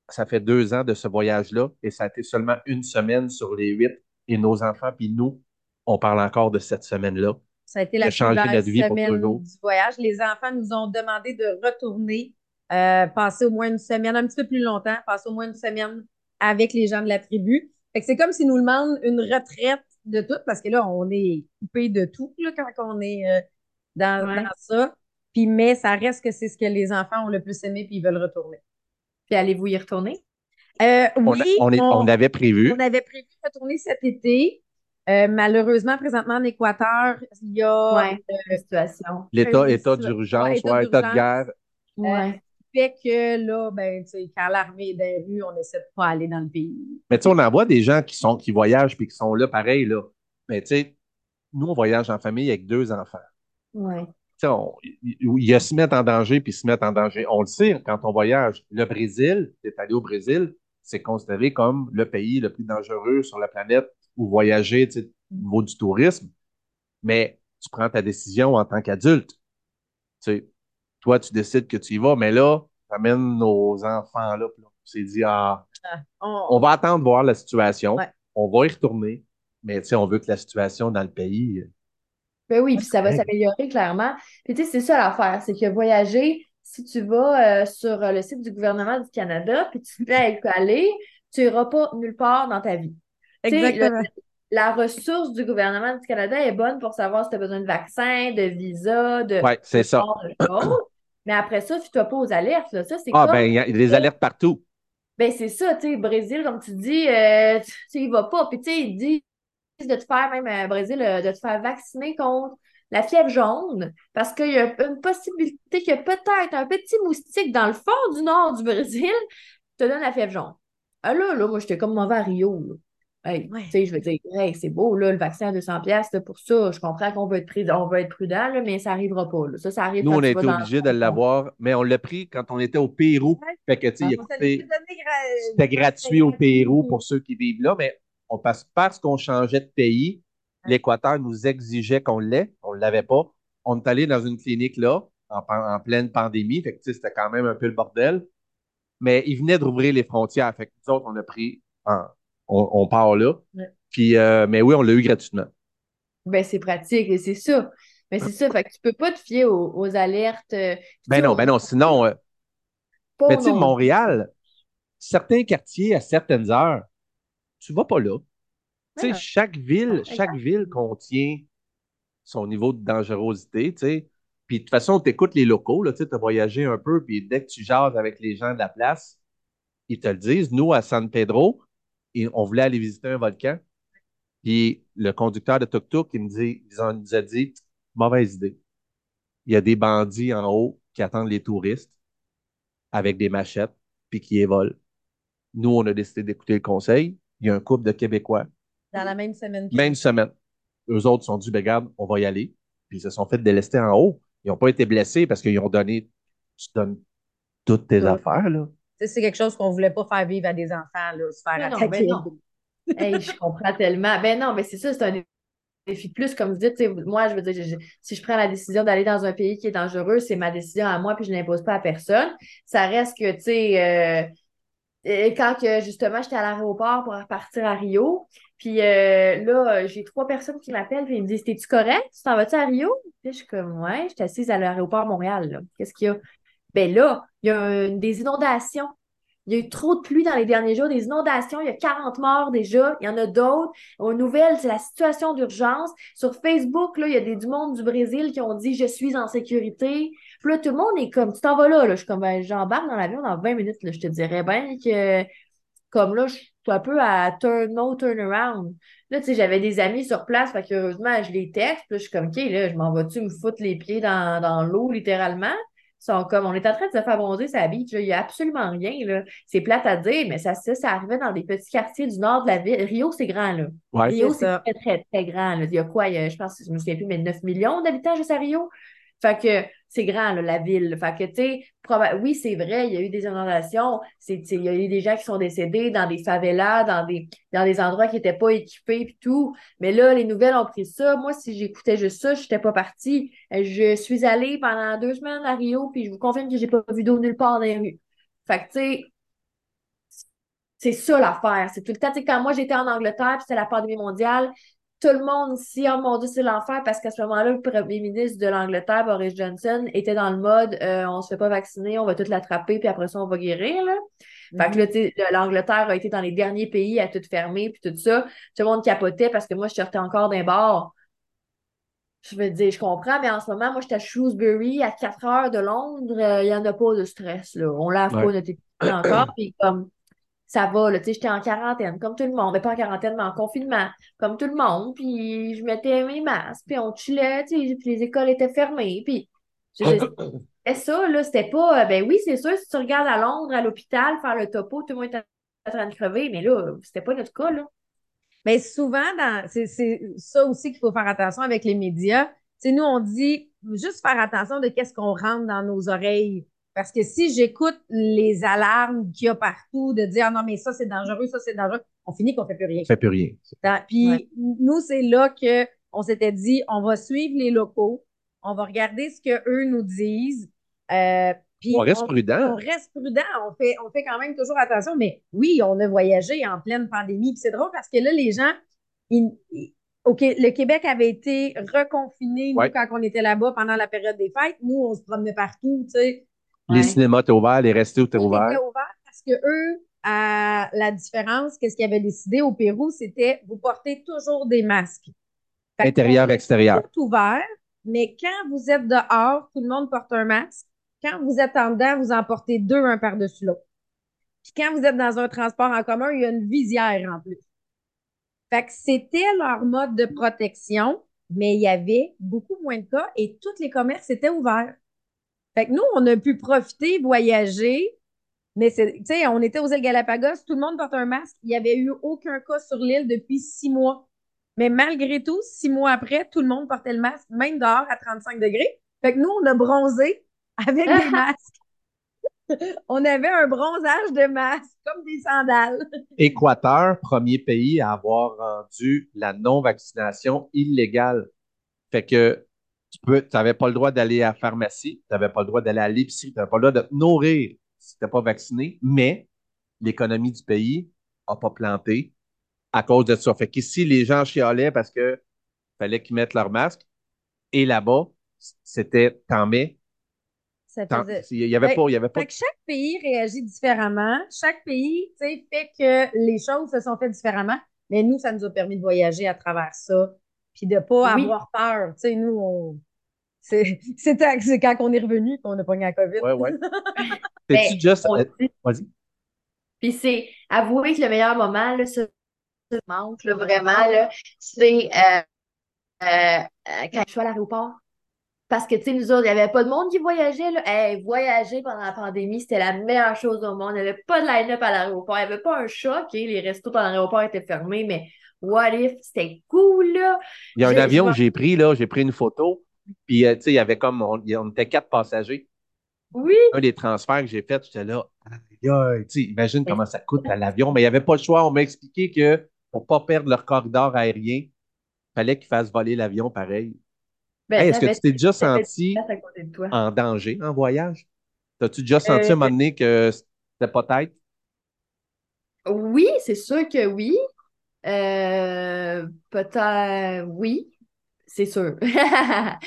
ça fait deux ans de ce voyage-là et ça a été seulement une semaine sur les huit et nos enfants, puis nous, on parle encore de cette semaine-là. Ça a été la première semaine du voyage. Les enfants nous ont demandé de retourner, euh, passer au moins une semaine, un petit peu plus longtemps, passer au moins une semaine avec les gens de la tribu. Fait que c'est comme s'ils nous demandent une retraite de tout, parce que là, on est coupé de tout là, quand on est euh, dans, dans, ça. Puis, mais ça reste que c'est ce que les enfants ont le plus aimé, puis ils veulent retourner. Puis allez-vous y retourner? Euh, oui, on, avait prévu. On avait prévu de retourner cet été. Euh, malheureusement, présentement en Équateur, il y a ouais, euh, situation. L'état état d'urgence, ouais, état, de guerre. Ouais. fait que là, ben, quand l'armée est dans les rues, on essaie de pas aller dans le pays. Mais tu sais, on en voit des gens qui sont qui voyagent puis qui sont là pareil, là. Mais tu sais, nous, on voyage en famille avec deux enfants. Ouais il y a se mettre en danger puis se mettre en danger. On le sait quand on voyage. Le Brésil, tu es allé au Brésil, c'est considéré comme le pays le plus dangereux sur la planète où voyager au niveau du tourisme. Mais tu prends ta décision en tant qu'adulte. Toi, tu décides que tu y vas, mais là, tu amènes nos enfants là. Puis on s'est dit, ah, ah on... va attendre voir la situation. On va y retourner. Mais on veut que la situation dans le pays ben oui, puis ça va s'améliorer clairement. Puis tu sais, c'est ça l'affaire, c'est que voyager, si tu vas euh, sur euh, le site du gouvernement du Canada, puis tu fais *laughs* aller, tu n'iras pas nulle part dans ta vie. Exactement. la ressource du gouvernement du Canada est bonne pour savoir si tu as besoin de vaccin, de visa, de. Oui, c'est ça. Mais après ça, tu ne pas aux alertes. Ça, c'est ah, ben, il y a des alertes partout. Ben, c'est ça, tu sais, Brésil, comme tu dis, euh, tu sais, il va pas. Puis, tu sais, il dit, de te faire, même au euh, Brésil, euh, de te faire vacciner contre la fièvre jaune, parce qu'il y a une possibilité que peut-être un petit moustique dans le fond du nord du Brésil te donne la fièvre jaune. Ah là, là, moi, j'étais comme mauvais à Rio. Hey, je veux dire, hey, c'est beau, là, le vaccin à 200$, pour ça, je comprends qu'on veut être, on veut être prudent, mais ça n'arrivera pas. Ça, ça arrive Nous, on a été obligés de l'avoir, mais on l'a pris quand on était au Pérou. Fait que, tu sais, c'était gratuit au Pérou pour ceux qui vivent là, mais on passe parce qu'on changeait de pays, l'Équateur nous exigeait qu'on l'ait, on ne l'avait pas. On est allé dans une clinique là, en, pleine pandémie, fait que c'était quand même un peu le bordel. Mais ils venaient d'ouvrir les frontières, fait que nous autres, on a pris, on, part là. Puis, euh, mais oui, on l'a eu gratuitement. Ben, c'est pratique, et c'est ça. Mais c'est ça, fait que tu peux pas te fier aux, alertes. Euh, ben non, ben non, sinon. Euh, mais tu sais, Montréal, certains quartiers à certaines heures, tu vas pas là. Tu sais, chaque ville, chaque ville contient son niveau de dangerosité, tu sais. Puis de toute façon, tu écoutes les locaux, tu as voyagé un peu, puis dès que tu jases avec les gens de la place, ils te le disent. Nous, à San Pedro, on voulait aller visiter un volcan. Puis le conducteur de tuk-tuk, il, dit, il nous a dit mauvaise idée. Il y a des bandits en haut qui attendent les touristes avec des machettes, puis qui les volent. Nous, on a décidé d'écouter le conseil. Il y a un couple de Québécois. Dans la même semaine. Même semaine. Eux autres sont dit, ben, regarde, on va y aller. Puis ils se sont fait délester en haut. Ils n'ont pas été blessés parce qu'ils ont donné, tu donnes toutes tes affaires, là. C'est quelque chose qu'on ne voulait pas faire vivre à des enfants, là, se faire attaquer. *laughs* je comprends tellement. Ben non, mais c'est ça, c'est un défi de plus, comme vous dites. Moi, je veux dire, si je prends la décision d'aller dans un pays qui est dangereux, c'est ma décision à moi, puis je ne l'impose pas à personne. Ça reste que, tu sais, euh, quand justement, j'étais à l'aéroport pour repartir à Rio, puis euh, là, j'ai trois personnes qui m'appellent, puis ils me disent T'es-tu correct? Tu t'en vas-tu à Rio Puis je suis comme Ouais, je suis assise à l'aéroport Montréal. Qu'est-ce qu'il y a Ben là, il y a des inondations. Il y a eu trop de pluie dans les derniers jours, des inondations, il y a 40 morts déjà, il y en a d'autres. Aux nouvelles, c'est la situation d'urgence. Sur Facebook, là, il y a des du monde du Brésil qui ont dit Je suis en sécurité. Puis là, tout le monde est comme Tu t'en vas là, là. Je suis comme ben, j'embarque dans l'avion dans 20 minutes. Là. Je te dirais bien que comme là, je suis un peu à turn no turnaround. Là, tu sais, j'avais des amis sur place, fait heureusement, je les texte, puis je suis comme, OK, là, je m'en vais-tu me foutre les pieds dans, dans l'eau, littéralement? sont comme, on est en train de se faire bronzer sa beach, il n'y a absolument rien, là. C'est plate à dire, mais ça, ça, ça, arrivait dans des petits quartiers du nord de la ville. Rio, c'est grand, là. Rio, c'est très, très, très grand, là. Il y a quoi? Il je pense, je me souviens plus, mais 9 millions d'habitants juste à Rio. Fait que c'est grand, la ville. Fait que, tu sais, oui, c'est vrai, il y a eu des inondations. Il y a eu des gens qui sont décédés dans des favelas, dans des, dans des endroits qui n'étaient pas équipés et tout. Mais là, les nouvelles ont pris ça. Moi, si j'écoutais juste ça, je n'étais pas partie. Je suis allée pendant deux semaines à Rio, puis je vous confirme que j'ai pas vu d'eau nulle part dans les rues. Fait que, tu sais, c'est ça l'affaire. C'est tout le temps, tu quand moi j'étais en Angleterre, puis c'était la pandémie mondiale, tout le monde ici, oh mon Dieu, c'est l'enfer parce qu'à ce moment-là, le premier ministre de l'Angleterre, Boris Johnson, était dans le mode euh, on se fait pas vacciner, on va tout l'attraper, puis après ça, on va guérir. Là. Fait que là, l'Angleterre a été dans les derniers pays à tout fermer, puis tout ça. Tout le monde capotait parce que moi, je sortais encore d'un bar. Je veux dire, je comprends, mais en ce moment, moi, j'étais à Shrewsbury, à 4 heures de Londres, euh, il n'y en a pas de stress. Là. On lave pas notre encore, puis comme ça va, là, tu sais, j'étais en quarantaine, comme tout le monde, mais pas en quarantaine, mais en confinement, comme tout le monde, puis je mettais mes masques, puis on chillait, tu sais, puis les écoles étaient fermées, puis c'était ça, là, c'était pas, euh, ben oui, c'est sûr, si tu regardes à Londres, à l'hôpital, faire le topo, tout le monde était en train de crever, mais là, c'était pas notre cas, là. Mais souvent, c'est ça aussi qu'il faut faire attention avec les médias. Tu sais, nous, on dit juste faire attention de qu'est-ce qu'on rentre dans nos oreilles parce que si j'écoute les alarmes qu'il y a partout de dire ah non, mais ça, c'est dangereux, ça, c'est dangereux, on finit qu'on ne fait plus rien. On fait plus rien. Puis nous, c'est là qu'on s'était dit on va suivre les locaux, on va regarder ce qu'eux nous disent. Euh, puis on reste prudent. On reste prudent. On fait, on fait quand même toujours attention. Mais oui, on a voyagé en pleine pandémie. Puis c'est drôle parce que là, les gens, OK, le Québec avait été reconfiné, nous, quand on était là-bas pendant la période des fêtes. Nous, on se promenait partout, tu sais. Les cinémas étaient ouverts, les restos étaient ouverts. Ils étaient ouverts parce que eux, à la différence, qu'est-ce qu'ils avaient décidé au Pérou, c'était vous portez toujours des masques. Intérieur, extérieur. Tout ouvert, mais quand vous êtes dehors, tout le monde porte un masque. Quand vous êtes en dedans, vous en portez deux, un par-dessus l'autre. Puis quand vous êtes dans un transport en commun, il y a une visière en plus. Fait que c'était leur mode de protection, mais il y avait beaucoup moins de cas et tous les commerces étaient ouverts. Fait que nous, on a pu profiter, voyager, mais tu sais, on était aux îles Galapagos, tout le monde porte un masque. Il n'y avait eu aucun cas sur l'île depuis six mois. Mais malgré tout, six mois après, tout le monde portait le masque, même dehors à 35 degrés. Fait que nous, on a bronzé avec des *laughs* masques. on avait un bronzage de masque, comme des sandales. Équateur, premier pays à avoir rendu la non-vaccination illégale. Fait que tu n'avais pas le droit d'aller à la pharmacie, tu n'avais pas le droit d'aller à l'épicerie, tu n'avais pas le droit de te nourrir si tu n'étais pas vacciné, mais l'économie du pays n'a pas planté à cause de ça. Fait qu'ici, les gens chialaient parce qu'il fallait qu'ils mettent leur masque. Et là-bas, c'était tant mais. Il y avait pas. Il y avait pas... Fait que chaque pays réagit différemment. Chaque pays fait que les choses se sont faites différemment. Mais nous, ça nous a permis de voyager à travers ça puis de ne pas avoir peur. Tu sais, nous, on... *laughs* c'est quand on est revenu qu'on a pogné la COVID. Oui, oui. Cest juste. Vas-y. Puis c'est avouer que le meilleur moment, là, ça, manque vraiment, là, c'est euh, euh, quand je suis à l'aéroport. Parce que, tu sais, nous autres, il n'y avait pas de monde qui voyageait. Là. Hey, voyager pendant la pandémie, c'était la meilleure chose au monde. Il n'y avait pas de line-up à l'aéroport. Il n'y avait pas un choc. Les restos pendant l'aéroport étaient fermés, mais what if, c'était cool, là. Il y a un avion que j'ai pris, là, j'ai pris une photo. Puis, tu sais, il y avait comme, on, était quatre passagers. Oui. Un des transferts que j'ai fait, j'étais là, imagine comment ça coûte à l'avion. Mais il n'y avait pas le choix. On m'a expliqué que pour ne pas perdre leur corridor aérien, il fallait qu'ils fassent voler l'avion pareil. Ben, est-ce que tu t'es déjà senti en danger en voyage? As-tu déjà senti à un moment donné que c'était pas tête? Oui, c'est sûr que oui. Euh, peut-être oui, c'est sûr. *laughs*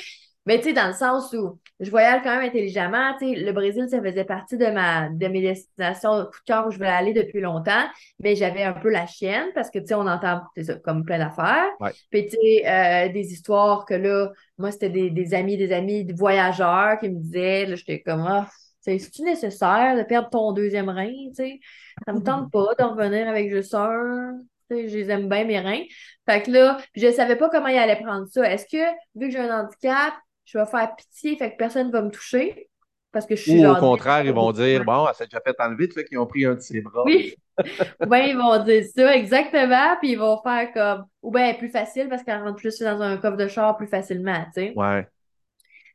Mais tu sais, dans le sens où je voyage quand même intelligemment. Tu sais, le Brésil, ça faisait partie de ma de mes destinations coup de cœur où je voulais aller depuis longtemps. Mais j'avais un peu la chienne parce que tu sais, on entend ça, comme plein d'affaires. Puis tu sais, euh, des histoires que là, moi, c'était des, des, amis, des amis, des voyageurs qui me disaient, là, j'étais comme ah, c'est-tu nécessaire de perdre ton deuxième rein? Tu sais? Ça me *laughs* tente pas d'en revenir avec juste un. Je les aime bien, mes reins. Fait que là, je savais pas comment ils allaient prendre ça. Est-ce que, vu que j'ai un handicap, je vais faire pitié, fait que personne ne va me toucher? Parce que je suis Ou au contraire, ils vont dire Bon, elle s'est déjà fait enlever, tu sais qu'ils ont pris un de ses bras. Oui. ou *laughs* bien ils vont dire ça, exactement, puis ils vont faire comme Ou bien plus facile parce qu'elle rentre plus dans un coffre de char plus facilement, tu sais. Ouais.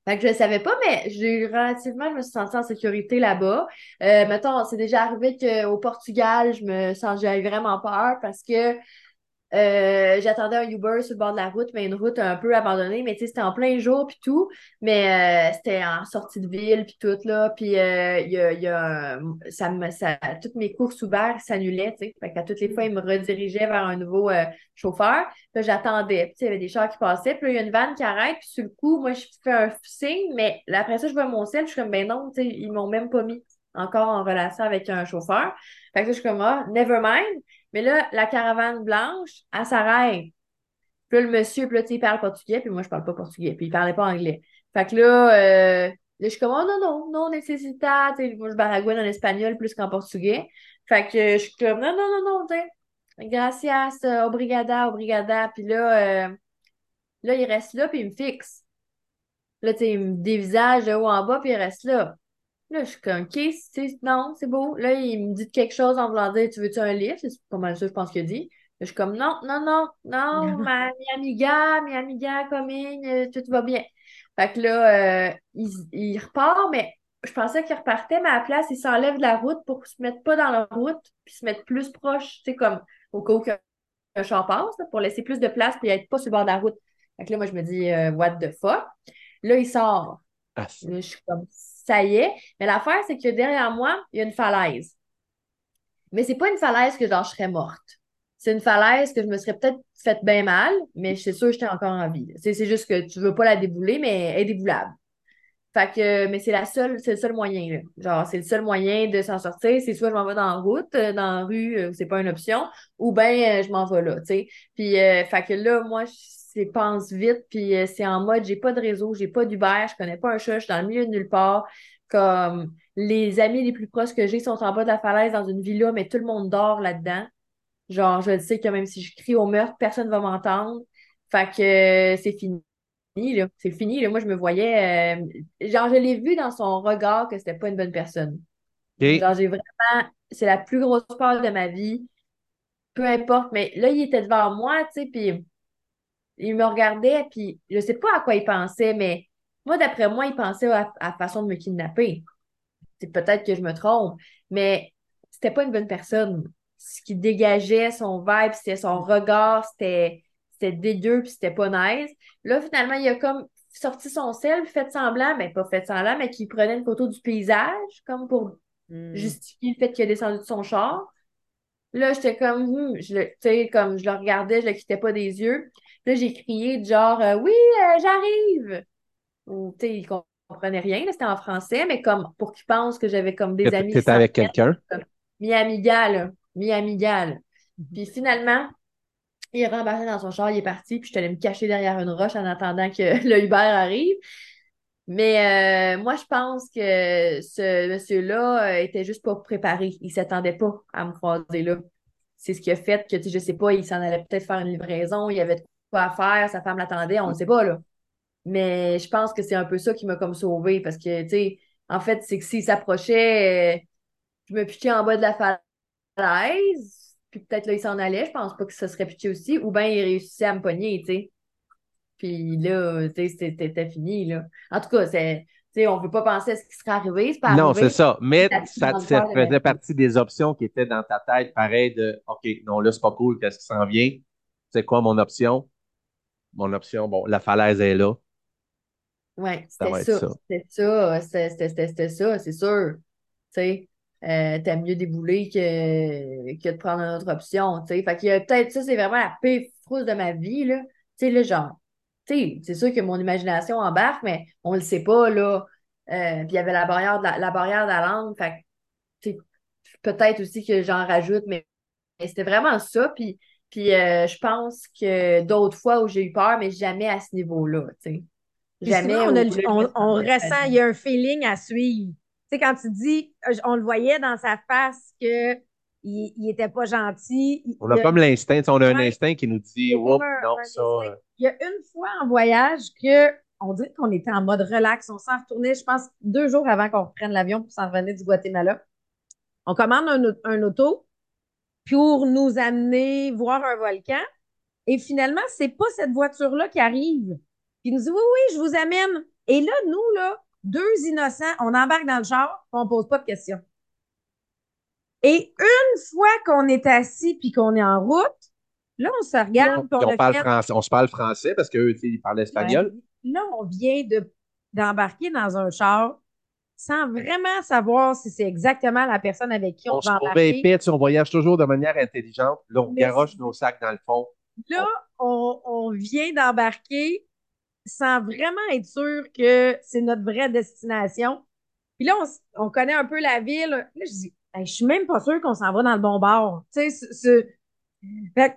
Fait que je ne savais pas, mais j'ai relativement, je me suis sentie en sécurité là-bas. Euh, mettons, c'est déjà arrivé qu'au Portugal, je me sens, j'avais vraiment peur parce que euh, j'attendais un Uber sur le bord de la route, mais une route un peu abandonnée, mais tu sais, c'était en plein jour puis tout, mais euh, c'était en sortie de ville puis tout, là, puis euh, y a, y a ça me, ça, toutes mes courses Uber s'annulaient, tu sais, fait qu'à toutes les fois, il me redirigeait vers un nouveau chauffeur, puis j'attendais, puis il y avait des chars qui passaient, puis il y a une vanne qui arrête, puis sur le coup, moi, je fais un signe, mais après ça, je vois mon ciel, je suis comme, ben non, tu sais, ils m'ont même pas mis encore en relation avec un chauffeur, fait que je suis comme, ah, never mind, mais là, la caravane blanche, elle s'arrête. Puis le monsieur, puis là, il parle portugais, puis moi, je parle pas portugais, puis il parlait pas anglais. Fait que là, euh, là je suis comme, oh non, non, non, necessita, tu sais, moi, je baragouine en espagnol plus qu'en portugais. Fait que je suis comme, non, non, non, non, tu gracias, obrigada, obrigada. Puis là, euh, là, il reste là, puis il me fixe. Là, tu sais, il me dévisage de haut en bas, puis il reste là. Là, je suis comme, OK, non, c'est beau. Là, il me dit quelque chose en voulant dire, tu veux-tu un livre? C'est pas mal ça, je pense qu'il dit. je suis comme, non, non, non, non, ma, *laughs* mi amiga, mi amiga, coming, euh, tout va bien. Fait que là, euh, il, il, repart, mais je pensais qu'il repartait, mais à la place, il s'enlève de la route pour se mettre pas dans la route, puis se mettre plus proche, tu sais, comme au cas où un char passe, pour laisser plus de place, puis être pas sur le bord de la route. Fait que là, moi, je me dis, euh, what the fuck? Là, il sort. Ah, là, je suis comme, ça y est. Mais l'affaire, c'est que derrière moi, il y a une falaise. Mais c'est pas une falaise que genre je serais morte. C'est une falaise que je me serais peut-être fait bien mal, mais je suis sûre que j'étais encore en vie. C'est juste que tu veux pas la débouler, mais elle est déboulable. Fait que, mais c'est la seule, c'est le seul moyen, là. Genre, c'est le seul moyen de s'en sortir. C'est soit je m'en vais dans la route, euh, dans la rue, euh, c'est pas une option, ou bien euh, je m'en vais là. Puis, fait que là, moi, c'est pense vite, puis c'est en mode, j'ai pas de réseau, j'ai pas d'Uber, je connais pas un chat, je suis dans le milieu de nulle part. Comme les amis les plus proches que j'ai sont en bas de la falaise dans une villa, mais tout le monde dort là-dedans. Genre, je sais que même si je crie au meurtre, personne va m'entendre. Fait que c'est fini là. C'est fini. Là. Moi, je me voyais. Euh, genre, je l'ai vu dans son regard que c'était pas une bonne personne. Genre, j'ai vraiment. C'est la plus grosse peur de ma vie. Peu importe. Mais là, il était devant moi, tu sais, puis il me regardait, puis je sais pas à quoi il pensait, mais moi, d'après moi, il pensait à, la façon de me kidnapper. C'est peut-être que je me trompe, mais c'était pas une bonne personne. Ce qui dégageait son vibe, c'était son regard, c'était c'était dégueu puis c'était pas nice. Là, finalement, il a comme sorti son sel, fait semblant, mais pas fait semblant, mais qu'il prenait une photo du paysage, comme pour hmm. justifier le fait qu'il a descendu de son char. Là, j'étais comme, hmm, je le, tu sais, comme je le regardais, je le quittais pas des yeux. Là, j'ai crié genre, euh, oui, euh, j'arrive. Ou, tu sais, il comprenait rien, c'était en français, mais comme pour qu'il pense que j'avais comme des amis. T'étais avec quelqu'un? Mi amiga, là. Mi amiga, mhm. Puis finalement, il est rembarré dans son char, il est parti, puis je suis allée me cacher derrière une roche en attendant que *laughs* le Uber arrive. Mais euh, moi, je pense que ce monsieur-là était juste pas préparé. Il s'attendait pas à me croiser là. C'est ce qui a fait que, tu sais, je sais pas, il s'en allait peut-être faire une livraison, il y avait quoi à faire, sa femme l'attendait, on ne sait pas, là. Mais je pense que c'est un peu ça qui m'a comme sauvé parce que, tu sais, en fait, c'est que s'il s'approchait, euh, je me pitchais en bas de la falaise, puis peut-être là, il s'en allait, je pense pas que ça serait pitché aussi, ou bien il réussissait à me pogner, tu sais. Puis là, tu sais, c'était fini, là. En tout cas, c'est. sais, on ne peut pas penser à ce qui serait arrivé. Pas non, c'est ça. Mais ça, ça faisait partie des options qui étaient dans ta tête, pareil, de OK, non, là, c'est pas cool, qu'est-ce qui s'en vient? C'est quoi mon option? Mon option, bon, la falaise est là. Oui, c'était ça. C'était ça. C'était ça, c'est sûr. Tu sais, euh, t'as mieux débouler que, que de prendre une autre option. Tu sais, fait qu'il y a peut-être ça, c'est vraiment la pire frousse de ma vie, là. Tu sais, le genre, c'est sûr que mon imagination embarque, mais on le sait pas, là. Euh, puis il y avait la barrière de la, barrière de la langue. Fait peut-être aussi que j'en rajoute, mais, c'était vraiment ça. Puis, puis euh, je pense que d'autres fois où j'ai eu peur, mais jamais à ce niveau-là, Jamais. on, ressent, il y a un feeling à suivre. Tu sais, quand tu dis, on le voyait dans sa face que il, était pas gentil. On a comme l'instinct, on a un instinct qui nous dit, non, ça. Il y a une fois en voyage que on dit qu'on était en mode relax. On s'en retournait, je pense, deux jours avant qu'on reprenne l'avion pour s'en revenir du Guatemala. On commande un, auto pour nous amener voir un volcan. Et finalement, c'est pas cette voiture-là qui arrive. Puis il nous dit, oui, oui, je vous amène. Et là, nous, là, deux innocents, on embarque dans le char, on pose pas de questions. Et une fois qu'on est assis puis qu'on est en route, là, on se regarde. on, on, parle français, on se parle français parce qu'eux, ils parlent espagnol. là, on vient de, d'embarquer dans un char sans vraiment savoir si c'est exactement la personne avec qui on, va embarquer. Épais, on voyage toujours de manière intelligente. Là, on garoche nos sacs dans le fond. Là, on, on vient d'embarquer sans vraiment être sûr que c'est notre vraie destination. Puis là, on, on connaît un peu la ville. Là, je dis, je suis même pas sûre qu'on s'en va dans le bon bord. Tu sais,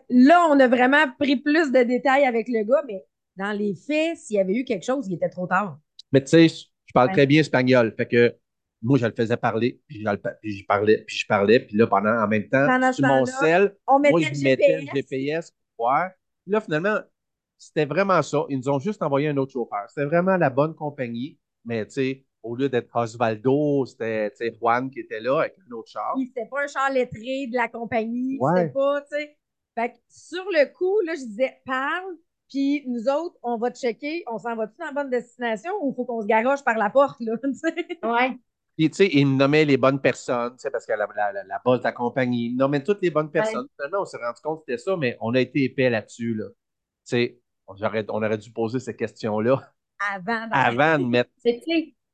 là, on a vraiment pris plus de détails avec le gars, mais dans les faits, s'il y avait eu quelque chose, il était trop tard. Mais tu sais, je parle très bien espagnol. Fait que moi, je le faisais parler, puis je, parlais, puis je parlais, puis là, pendant, en même temps, sur mon sel, on moi, je mettais le GPS pour voir. Puis là, finalement, c'était vraiment ça. Ils nous ont juste envoyé un autre chauffeur. C'était vraiment la bonne compagnie, mais tu sais, au lieu d'être Osvaldo, c'était Juan qui était là avec un autre char. C'était pas un char lettré de la compagnie. C'était pas, tu sais. Fait que sur le coup, là, je disais, parle, puis nous autres, on va checker, on s'en va-tu dans la bonne destination ou il faut qu'on se garoche par la porte, là, *laughs* tu sais? Ouais. Puis, tu sais, il nommait les bonnes personnes, tu sais, parce que la, la, la, il nommait toutes les bonnes personnes. Finalement, on s'est rendu compte que c'était ça, mais on a été épais là-dessus, là. Tu sais, on aurait, on aurait dû poser ces questions-là. Avant, avant de mettre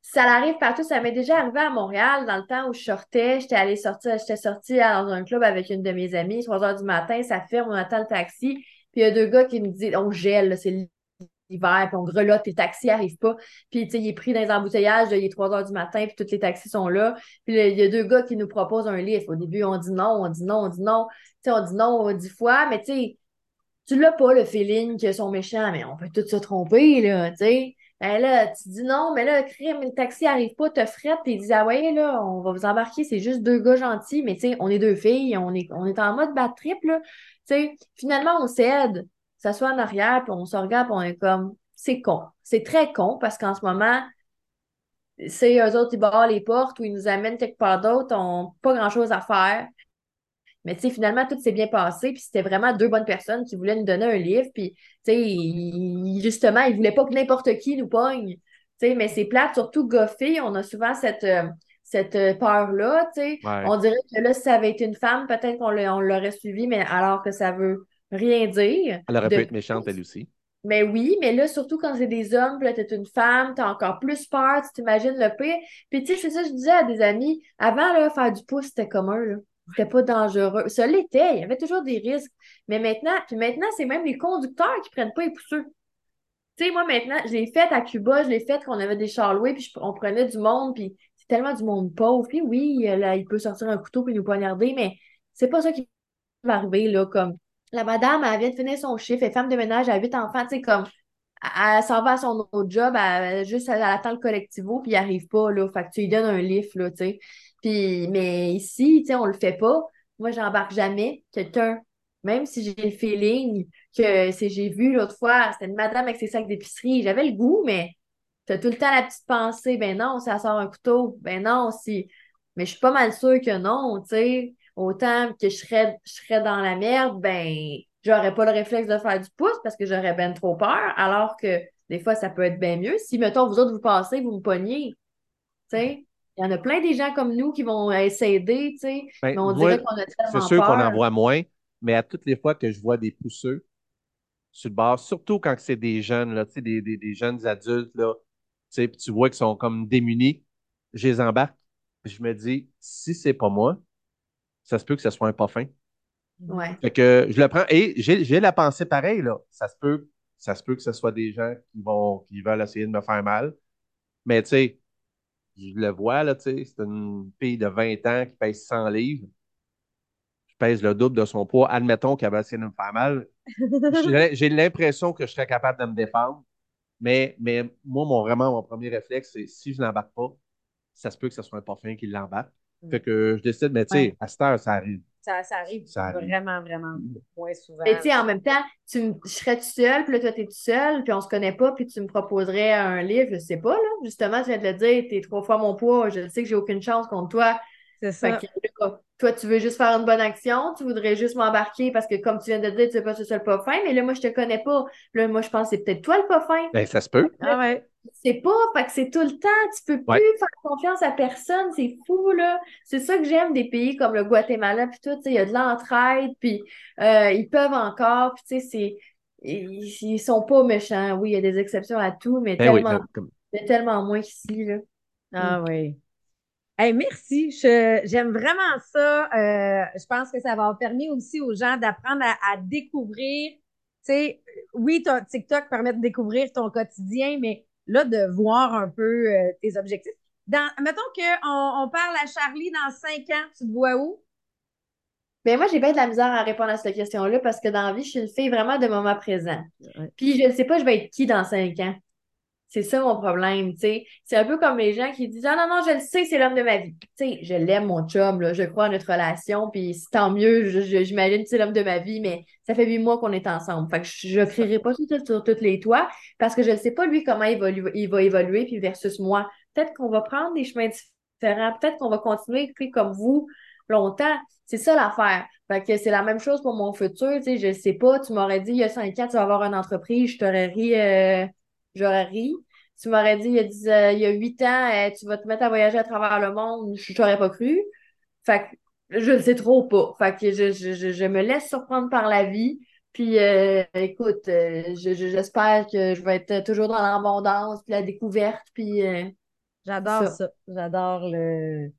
ça arrive partout. Ça m'est déjà arrivé à Montréal dans le temps où je sortais. J'étais allée sortir, j'étais sortie dans un club avec une de mes amies, 3 heures du matin, ça ferme, on attend le taxi. Puis il y a deux gars qui me disent on gèle, c'est l'hiver, puis on grelotte, puis le taxi n'arrive pas. Puis, tu sais, il est pris dans les embouteillages, il est 3 heures du matin, puis tous les taxis sont là. Puis, il y a deux gars qui nous proposent un livre. Au début, on dit non, on dit non, on dit non. Tu sais, on dit non dix fois, mais tu sais, tu l'as pas, le feeling qu'ils sont méchants, mais on peut tous se tromper, là, tu sais. Ben là, tu dis non, mais là, crime, le taxi arrive pas, te frette, puis il dit Ah ouais, là, on va vous embarquer, c'est juste deux gars gentils, mais tu sais, on est deux filles, on est, on est en mode bad trip, là. Tu sais, finalement, on s'aide, ça soit en arrière, puis on se regarde, puis on est comme c'est con. C'est très con parce qu'en ce moment, c'est eux autres, ils barrent les portes ou ils nous amènent quelque part d'autre, on n'a pas grand-chose à faire. Mais tu sais, finalement, tout s'est bien passé, puis c'était vraiment deux bonnes personnes qui voulaient nous donner un livre, puis tu sais, justement, ils voulaient pas que n'importe qui nous pogne. Tu sais, mais c'est plate, surtout goffé, on a souvent cette, euh, cette peur-là, tu sais. On dirait que là, si ça avait été une femme, peut-être qu'on l'aurait suivi, mais alors que ça veut rien dire. Elle aurait pu être méchante, elle aussi. Mais oui, mais là, surtout quand c'est des hommes, puis là, t'es une femme, t'as encore plus peur, tu t'imagines le pire. Puis tu sais, c'est ça, je disais à des amis, avant, là, faire du pouce, c'était commun, là. C'était pas dangereux. Ça l'était, il y avait toujours des risques. Mais maintenant, puis maintenant, c'est même les conducteurs qui prennent pas les pousseux. Tu sais, moi, maintenant, je l'ai fait à Cuba, je l'ai fait quand on avait des chars loués, puis on prenait du monde, puis c'est tellement du monde pauvre. Puis oui, là, il peut sortir un couteau puis nous poignarder, mais c'est pas ça qui va arriver, là, comme la madame, elle vient de finir son chiffre, elle est femme de ménage, elle a huit enfants, tu sais, comme elle, s'en va à son autre job, elle, juste elle attend le collectivo, puis il arrive pas, là. Fait que tu lui donnes un livre, là, tu sais. Puis, mais ici, tu sais, on le fait pas. Moi, j'embarque jamais quelqu'un, même si j'ai le feeling que c'est j'ai vu l'autre fois, c'était une madame avec ses sacs d'épicerie. J'avais le goût, mais t'as tout le temps la petite pensée, ben non, ça sort un couteau, ben non, si. Mais je suis pas mal sûre que non, tu sais. Autant que je serais, je serais dans la merde, ben j'aurais pas le réflexe de faire du pouce parce que j'aurais ben trop peur, alors que des fois, ça peut être bien mieux. Si, mettons, vous autres, vous passez, vous me pognez, tu sais, il y en a plein des gens comme nous qui vont s'aider, tu sais, Ben, mais on moi, dirait qu'on a tellement C'est sûr qu'on en voit moins, mais à toutes les fois que je vois des pousseux sur le bord, surtout quand c'est des jeunes, là, tu sais, des, des- des jeunes adultes, là, tu sais, puis tu vois qu'ils sont comme démunis, je les embarque. Je me dis, si c'est pas moi, ça se peut que ce soit un pas fin. Ouais. Fait que je le prends et j'ai j'ai la pensée pareille, là. Ça se peut, ça se peut que ce soit des gens qui vont, qui veulent essayer de me faire mal. Mais tu sais, je le vois, là, tu sais, c'est une fille de 20 ans qui pèse 100 livres. Je pèse le double de son poids. Admettons qu'elle va essayer de me faire mal. J'ai l'impression que je serais capable de me défendre. Mais, mais moi, mon, vraiment, mon premier réflexe, c'est si je l'embarque pas, ça se peut que ce soit un parfum qui l'embarque. Fait que je décide, mais tu sais, Ouais. à cette heure, ça arrive. Ça, ça arrive Ça arrive. vraiment, vraiment moins souvent. Mais tu sais, en même temps, tu me- je serais tout seul, puis là, toi, t'es tout seul, puis on se connaît pas, puis tu me proposerais un livre, je sais pas, là. Justement, tu viens de le dire, t'es trois fois mon poids, je sais que j'ai aucune chance contre toi. C'est Fait ça. que là, toi, tu veux juste faire une bonne action, tu voudrais juste m'embarquer parce que, comme tu viens de dire, tu veux pas que ce soit le pas fin, mais là, moi, je te connais pas. Là, moi, je pense que c'est peut-être toi le pas fin. Ben, ça se peut. Ah ouais. Sais pas, fait que c'est tout le temps, tu peux plus Ouais. faire confiance à personne, c'est fou, là. C'est ça que j'aime des pays comme le Guatemala, puis tout, tu sais, il y a de l'entraide, puis euh, ils peuvent encore, puis tu sais, c'est... Ils, ils sont pas méchants, oui, il y a des exceptions à tout, mais Ben oui, tellement, comme- tellement moins qu'ici, là. Ah oui. Hey, merci. J'aime vraiment ça. Euh, je pense que ça va permis aussi aux gens d'apprendre à, à découvrir. Tu sais, oui, ton TikTok permet de découvrir ton quotidien, mais là, de voir un peu euh, tes objectifs. Dans, mettons qu'on on parle à Charlie dans cinq ans, tu te vois où? Ben moi, j'ai bien de la misère à répondre à cette question-là parce que dans la vie, je suis une fille vraiment de moment présent. Ouais. Puis je ne sais pas, je vais être qui dans cinq ans. C'est ça mon problème, tu sais. C'est un peu comme les gens qui disent Ah non, non, je le sais, c'est l'homme de ma vie. Tu sais, je l'aime, mon chum, là, je crois à notre relation, puis tant mieux, j'imagine que c'est l'homme de ma vie, mais ça fait huit mois qu'on est ensemble. Fait que je ne crierai pas sur, sur toutes les toits parce que je ne sais pas, lui, comment il va, lui- il va évoluer, puis versus moi. Peut-être qu'on va prendre des chemins différents, peut-être qu'on va continuer, puis comme vous, longtemps. C'est ça l'affaire. Fait que c'est la même chose pour mon futur, tu sais, je sais pas, tu m'aurais dit il y a cinq ans, tu vas avoir une entreprise, je t'aurais ri, euh, j'aurais ri. Tu m'aurais dit il y a dix- euh, il y a huit ans, euh, tu vas te mettre à voyager à travers le monde, je t'aurais pas cru. Fait que je le sais trop pas. Fait que je, je, je, je me laisse surprendre par la vie. Puis euh, écoute, euh, je, je- j'espère que je vais être toujours dans l'abondance, puis la découverte, puis euh, J'adore Ça. ça. J'adore le,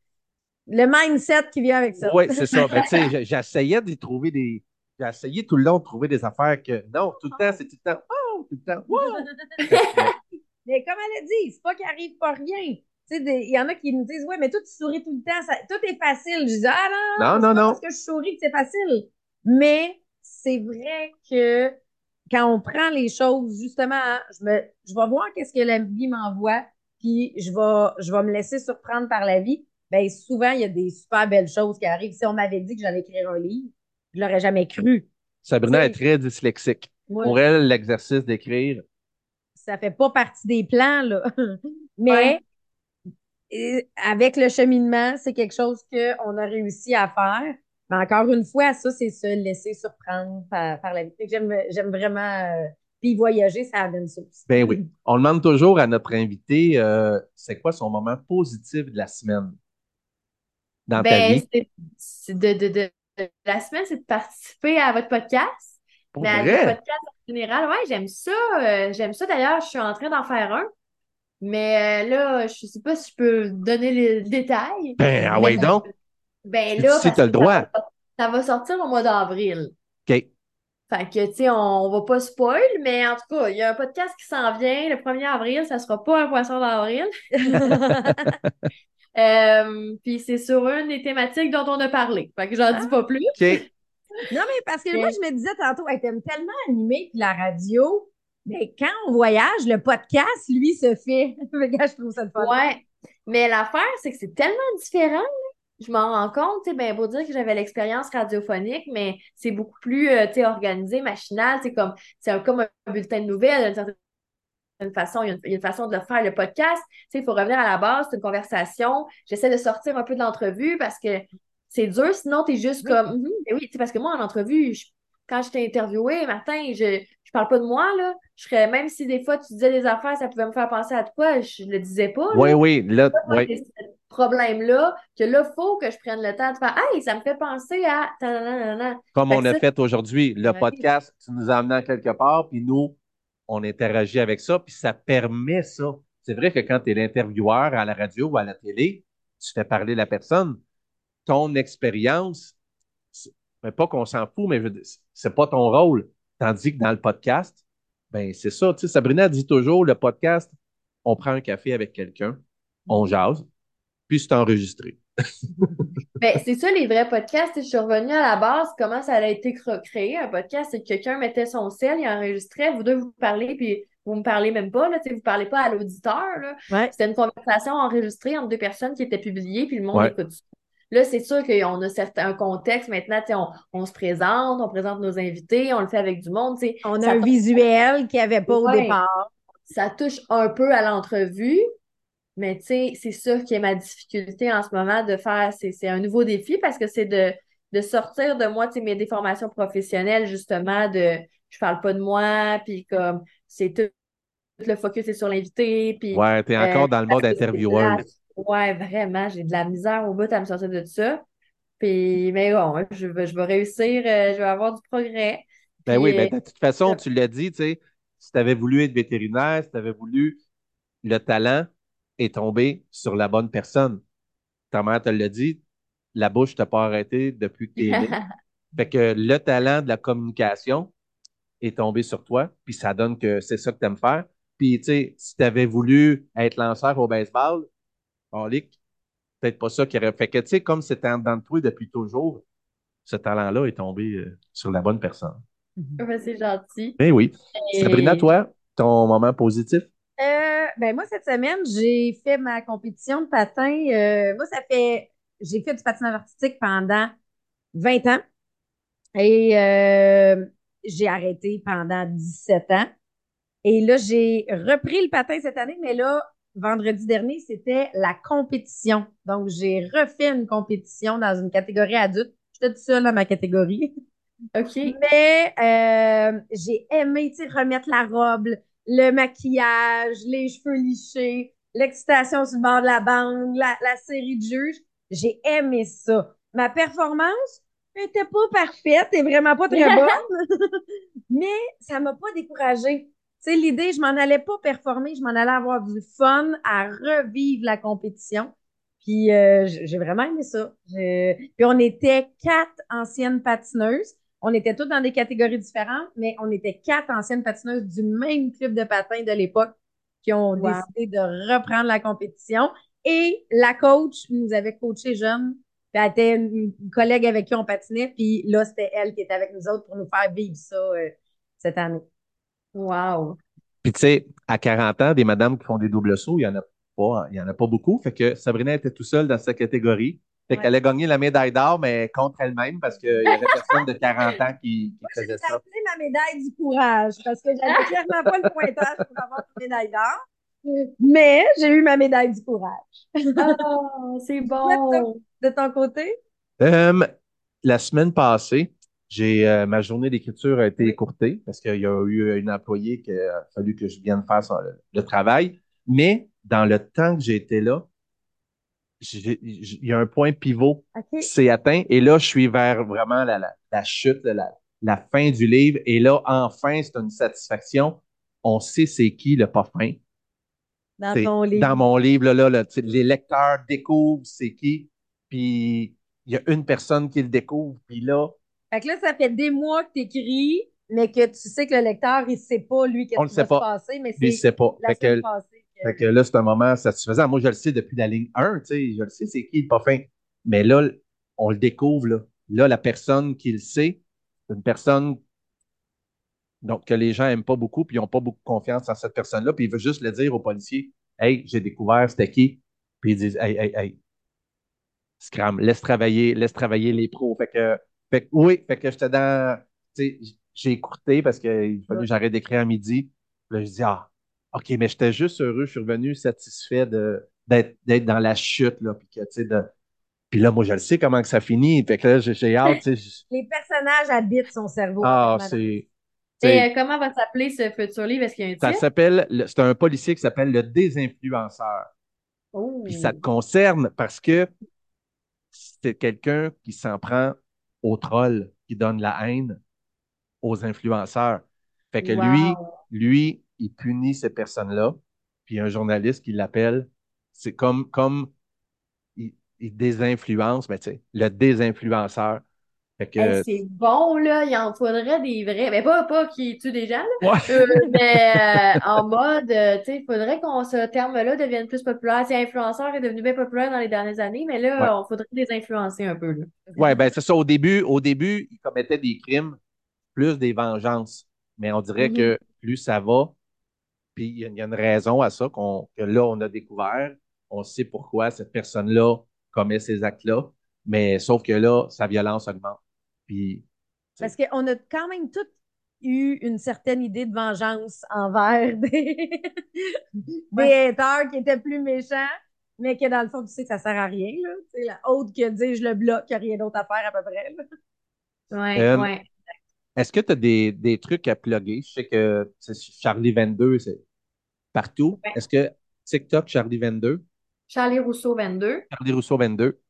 le mindset qui vient avec ça. Oui, c'est ça. *laughs* Ben, tu sais, j'essayais de trouver des. J'ai essayé tout le long de trouver des affaires que. Non, tout le temps, c'est tout le temps. Oh, tout le temps. Wow! *laughs* Mais comme elle a dit, c'est pas qu'il arrive pas rien. Il y en a qui nous disent, ouais, mais toi, tu souris tout le temps, ça- tout est facile. Je dis, ah non, Non, non, non. parce que je souris que c'est facile. Mais c'est vrai que quand on prend les choses, justement, hein, je, me, je vais voir qu'est-ce que la vie m'envoie, puis je vais, je vais me laisser surprendre par la vie. Ben, souvent, il y a des super belles choses qui arrivent. Si on m'avait dit que j'allais écrire un livre, je l'aurais jamais cru. Sabrina est très dyslexique. Pour elle, l'exercice d'écrire, ça fait pas partie des plans, là. *laughs* Mais avec le cheminement, c'est quelque chose qu'on a réussi à faire. Mais encore une fois, ça, c'est se laisser surprendre par, par la vie. J'aime, j'aime vraiment. euh, puis voyager, ça amène ça aussi. ben oui. On demande toujours à notre invité euh, c'est quoi son moment positif de la semaine? Dans ta ben, vie? c'est, de, de, de, de- la semaine, c'est de participer à votre podcast. Pour Mais à vrai? podcasts en général, ouais, j'aime ça. euh, j'aime ça d'ailleurs, je suis en train d'en faire un. Mais euh, là, je sais pas si je peux donner les détails. Ben, ah ouais, donc. Ben Si là, tu parce as le ça droit. va- Ça va sortir au mois d'avril. OK. Fait que, tu sais, on, va pas spoil, mais en tout cas, il y a un podcast qui s'en vient le 1er avril. Ça sera pas un poisson d'avril. *laughs* Euh, puis c'est sur une des thématiques dont on a parlé. Fait que j'en dis pas plus. OK. Non, mais parce que moi, je me disais tantôt, elle t'aime tellement animée, puis la radio, Mais quand on voyage, le podcast, lui, se fait. *laughs* je trouve ça le fun. Ouais. Mais l'affaire, c'est que c'est tellement différent. Je m'en rends compte, tu sais, ben, pour dire que j'avais l'expérience radiophonique, mais c'est beaucoup plus, euh, organisé, machinal. C'est comme, c'est comme un bulletin de nouvelles, d'une certaine façon, il y, a une, façon de le faire, le podcast. Tu sais, il faut revenir à la base, c'est une conversation. J'essaie de sortir un peu de l'entrevue parce que c'est dur, sinon tu es juste comme, mhm, ben oui, parce que moi, en entrevue, quand je t'ai interviewé, Martin, je, je parle pas de moi, là. Je serais, même si des fois tu disais des affaires, ça pouvait me faire penser à toi, je le disais pas. Oui, oui, là, oui. problème-là, que là, il faut que je prenne le temps de faire Hey, ça me fait penser à. Comme on a fait aujourd'hui, le podcast, tu nous as amené quelque part, puis nous, on interagit avec ça, puis ça permet ça. C'est vrai que quand tu es l'intervieweur à la radio ou à la télé, tu fais parler la personne. Ton expérience, pas qu'on s'en fout, mais c'est pas ton rôle. Tandis que dans le podcast, ben c'est ça. Tu sais, Sabrina dit toujours, le podcast, on prend un café avec quelqu'un, on jase, puis c'est enregistré. *laughs* ben, c'est ça, les vrais podcasts. Je suis revenue à la base, comment ça a été créé, un podcast, c'est que quelqu'un mettait son sel, il enregistrait, vous deux vous parlez, puis vous me parlez même pas, là, vous ne parlez pas à l'auditeur. C'était une conversation enregistrée entre deux personnes qui étaient publiées, puis le monde écoute ça. Là, c'est sûr qu'on a certain, un contexte. Maintenant, on, on se présente, on présente nos invités, on le fait avec du monde. On a un visuel qu'il n'y avait pas au départ. Ça touche un peu à l'entrevue, mais c'est ça qui est ma difficulté en ce moment de faire. C'est un nouveau défi parce que c'est de, de sortir de moi, mes déformations professionnelles, justement, de je parle pas de moi, puis comme c'est tout, le focus est sur l'invité. Puis, ouais, tu es encore euh, dans le mode intervieweur. Ouais, vraiment, j'ai de la misère au bout à me sortir de ça. Puis, mais bon, je, vais, je vais réussir, euh, je vais avoir du progrès. Ben oui, ben, de toute façon, tu l'as dit, tu sais, si tu avais voulu être vétérinaire, si tu avais voulu, le talent est tombé sur la bonne personne. Ta mère te l'a dit, la bouche t'a pas arrêté depuis que tu es né. *laughs* fait que le talent de la communication est tombé sur toi, puis ça donne que c'est ça que tu aimes faire. Puis, tu sais, si tu avais voulu être lanceur au baseball, peut-être pas ça qui aurait fait que, tu sais, comme c'était dans le toi depuis toujours, ce talent-là est tombé euh, sur la bonne personne. Ben, c'est gentil. Ben oui. Sabrina, toi, ton moment positif? Euh, ben moi, cette semaine, j'ai fait ma compétition de patin. Euh, moi, ça fait. J'ai fait du patinage artistique pendant 20 ans. Et j'ai arrêté pendant 17 ans. Et là, j'ai repris le patin cette année, mais là, vendredi dernier, c'était la compétition. Donc, j'ai refait une compétition dans une catégorie adulte. J'étais toute seule dans ma catégorie. OK. Mais euh, j'ai aimé remettre la robe, le maquillage, les cheveux lichés, l'excitation sur le bord de la bande, la, série de juges. J'ai aimé ça. Ma performance n'était pas parfaite et vraiment pas très *laughs* bonne, mais ça m'a pas découragée sais, l'idée, je m'en allais pas performer, je m'en allais avoir du fun à revivre la compétition. Puis euh, j'ai vraiment aimé ça. Puis on était quatre anciennes patineuses. On était toutes dans des catégories différentes, mais on était quatre anciennes patineuses du même club de patin de l'époque qui ont décidé de reprendre la compétition. Et la coach nous avait coaché jeune. Puis elle était une, collègue avec qui on patinait. Puis là, c'était elle qui était avec nous autres pour nous faire vivre ça euh, cette année. Wow. Puis tu sais, à 40 ans, des madames qui font des doubles sauts, il n'y en a pas, il y en a pas beaucoup. Fait que Sabrina était tout seule dans sa catégorie. Fait qu'elle a gagné la médaille d'or, mais contre elle-même, parce qu'il y avait personne de 40 ans qui, faisait ça. J'ai ma médaille du courage, parce que j'avais clairement pas le pointage pour avoir une médaille d'or. Mais j'ai eu ma médaille du courage. Oh, c'est *laughs* bon. De ton côté? Euh, la semaine passée, j'ai euh, ma journée d'écriture a été écourtée parce qu'il y a eu une employée qui a fallu que je vienne faire le, travail. Mais dans le temps que j'ai été là, il y a un point pivot qui s'est atteint. Et là, je suis vers vraiment la, chute, la, fin du livre. Et là, enfin, c'est une satisfaction. On sait c'est qui le pas fin. Dans ton livre. Dans mon livre, là, les lecteurs découvrent c'est qui. Puis il y a une personne qui le découvre. Puis là, fait que là, ça fait des mois que tu écris, mais que tu sais que le lecteur, il ne sait pas, lui, qu'est-ce qui va se passer, mais c'est sait pas. fait que, Fait que là, c'est un moment satisfaisant. Moi, je le sais depuis la ligne 1, tu sais, je le sais, c'est qui le pas fin. Mais là, on le découvre, là. Là, la personne qui le sait, c'est une personne Donc, que les gens n'aiment pas beaucoup, puis ils n'ont pas beaucoup de confiance en cette personne-là, puis il veut juste le dire aux policiers Hey, j'ai découvert, c'était qui Puis ils disent Hey, hey, hey, Scram, laisse travailler, laisse travailler les pros. Fait que, fait oui, fait que j'étais dans. J'ai écouté parce qu'il fallait que j'arrête d'écrire à midi. Là, je dis Ah, OK, mais j'étais juste heureux, je suis revenu satisfait d'être dans la chute, là, puis que, tu sais, de puis là, moi, je le sais comment que ça finit. Fait que là, j'ai hâte. Les personnages habitent son cerveau. Ah, c'est. Et euh, comment va s'appeler ce futur livre? Est-ce qu'il y a un titre? Ça s'appelle, c'est un policier qui s'appelle Le Désinfluenceur. Oh. Puis ça te concerne parce que c'est quelqu'un qui s'en prend aux trolls, qui donne la haine aux influenceurs. Fait que lui, lui, il punit ces personnes-là. Puis un journaliste qui l'appelle, c'est comme, comme il désinfluence, mais tu sais, le désinfluenceur. C'est bon, là. Il en faudrait des vrais. Mais pas, pas qui tuent des gens, euh, mais euh, en mode, euh, tu sais, il faudrait qu'on ce terme-là devienne plus populaire. C'est influenceur est devenu bien populaire dans les dernières années, mais là, on faudrait désinfluencer un peu. Oui, ben c'est ça. Au début, au début, il commettait des crimes, plus des vengeances. Mais on dirait mm-hmm. que plus ça va, puis il y, a une raison à ça que là, on a découvert. On sait pourquoi cette personne-là commet ces actes-là. Mais sauf que là, sa violence augmente. Puis, Parce qu'on a quand même tous eu une certaine idée de vengeance envers *laughs* des, haters qui étaient plus méchants, mais que dans le fond, tu sais que ça sert à rien. Là. la autre que dit je le bloque, il n'y a rien d'autre à faire à peu près. Oui, euh, ouais. Est-ce que tu as des, des, trucs à plugger? Je sais que Charlie 22, c'est partout. Est-ce que TikTok, Charlie 22? Charlie Rousseau 22. Charlie Rousseau 22.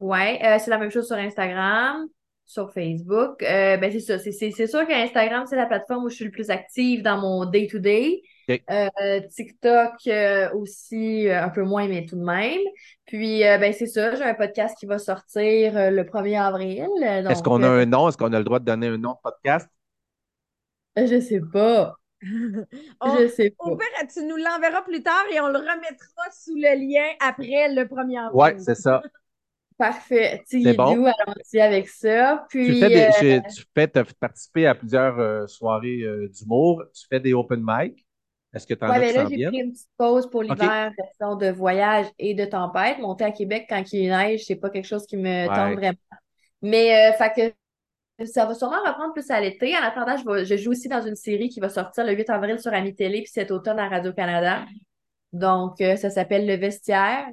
Ouais, euh, c'est la même chose sur Instagram, sur Facebook. Euh, ben c'est ça. C'est sûr qu'Instagram, c'est la plateforme où je suis le plus active dans mon day-to-day. Euh, TikTok aussi un peu moins, mais tout de même. Puis ben c'est ça, j'ai un podcast qui va sortir le 1er avril. Est-ce qu'on a un nom? Est-ce qu'on a le droit de donner un nom de podcast? Je sais pas. *laughs* je sais pas. Au pire, tu nous l'enverras plus tard et on le remettra sous le lien après le premier avril. Oui, c'est ça. *laughs* Parfait. C'est bon? allons-y avec ça. Puis, tu fais, euh, tu fais participer à plusieurs euh, soirées euh, d'humour. Tu fais des open mic. Est-ce que tu en ouais, as ben là, j'ai pris une petite pause pour l'hiver, question de voyage et de tempête. Monter à Québec quand il neige, c'est pas quelque chose qui me tente vraiment. Mais, fait que ça va sûrement reprendre plus à l'été. En attendant, je, joue aussi dans une série qui va sortir le 8 avril sur Ami Télé, puis cet automne à Radio-Canada. Donc, euh, ça s'appelle Le Vestiaire.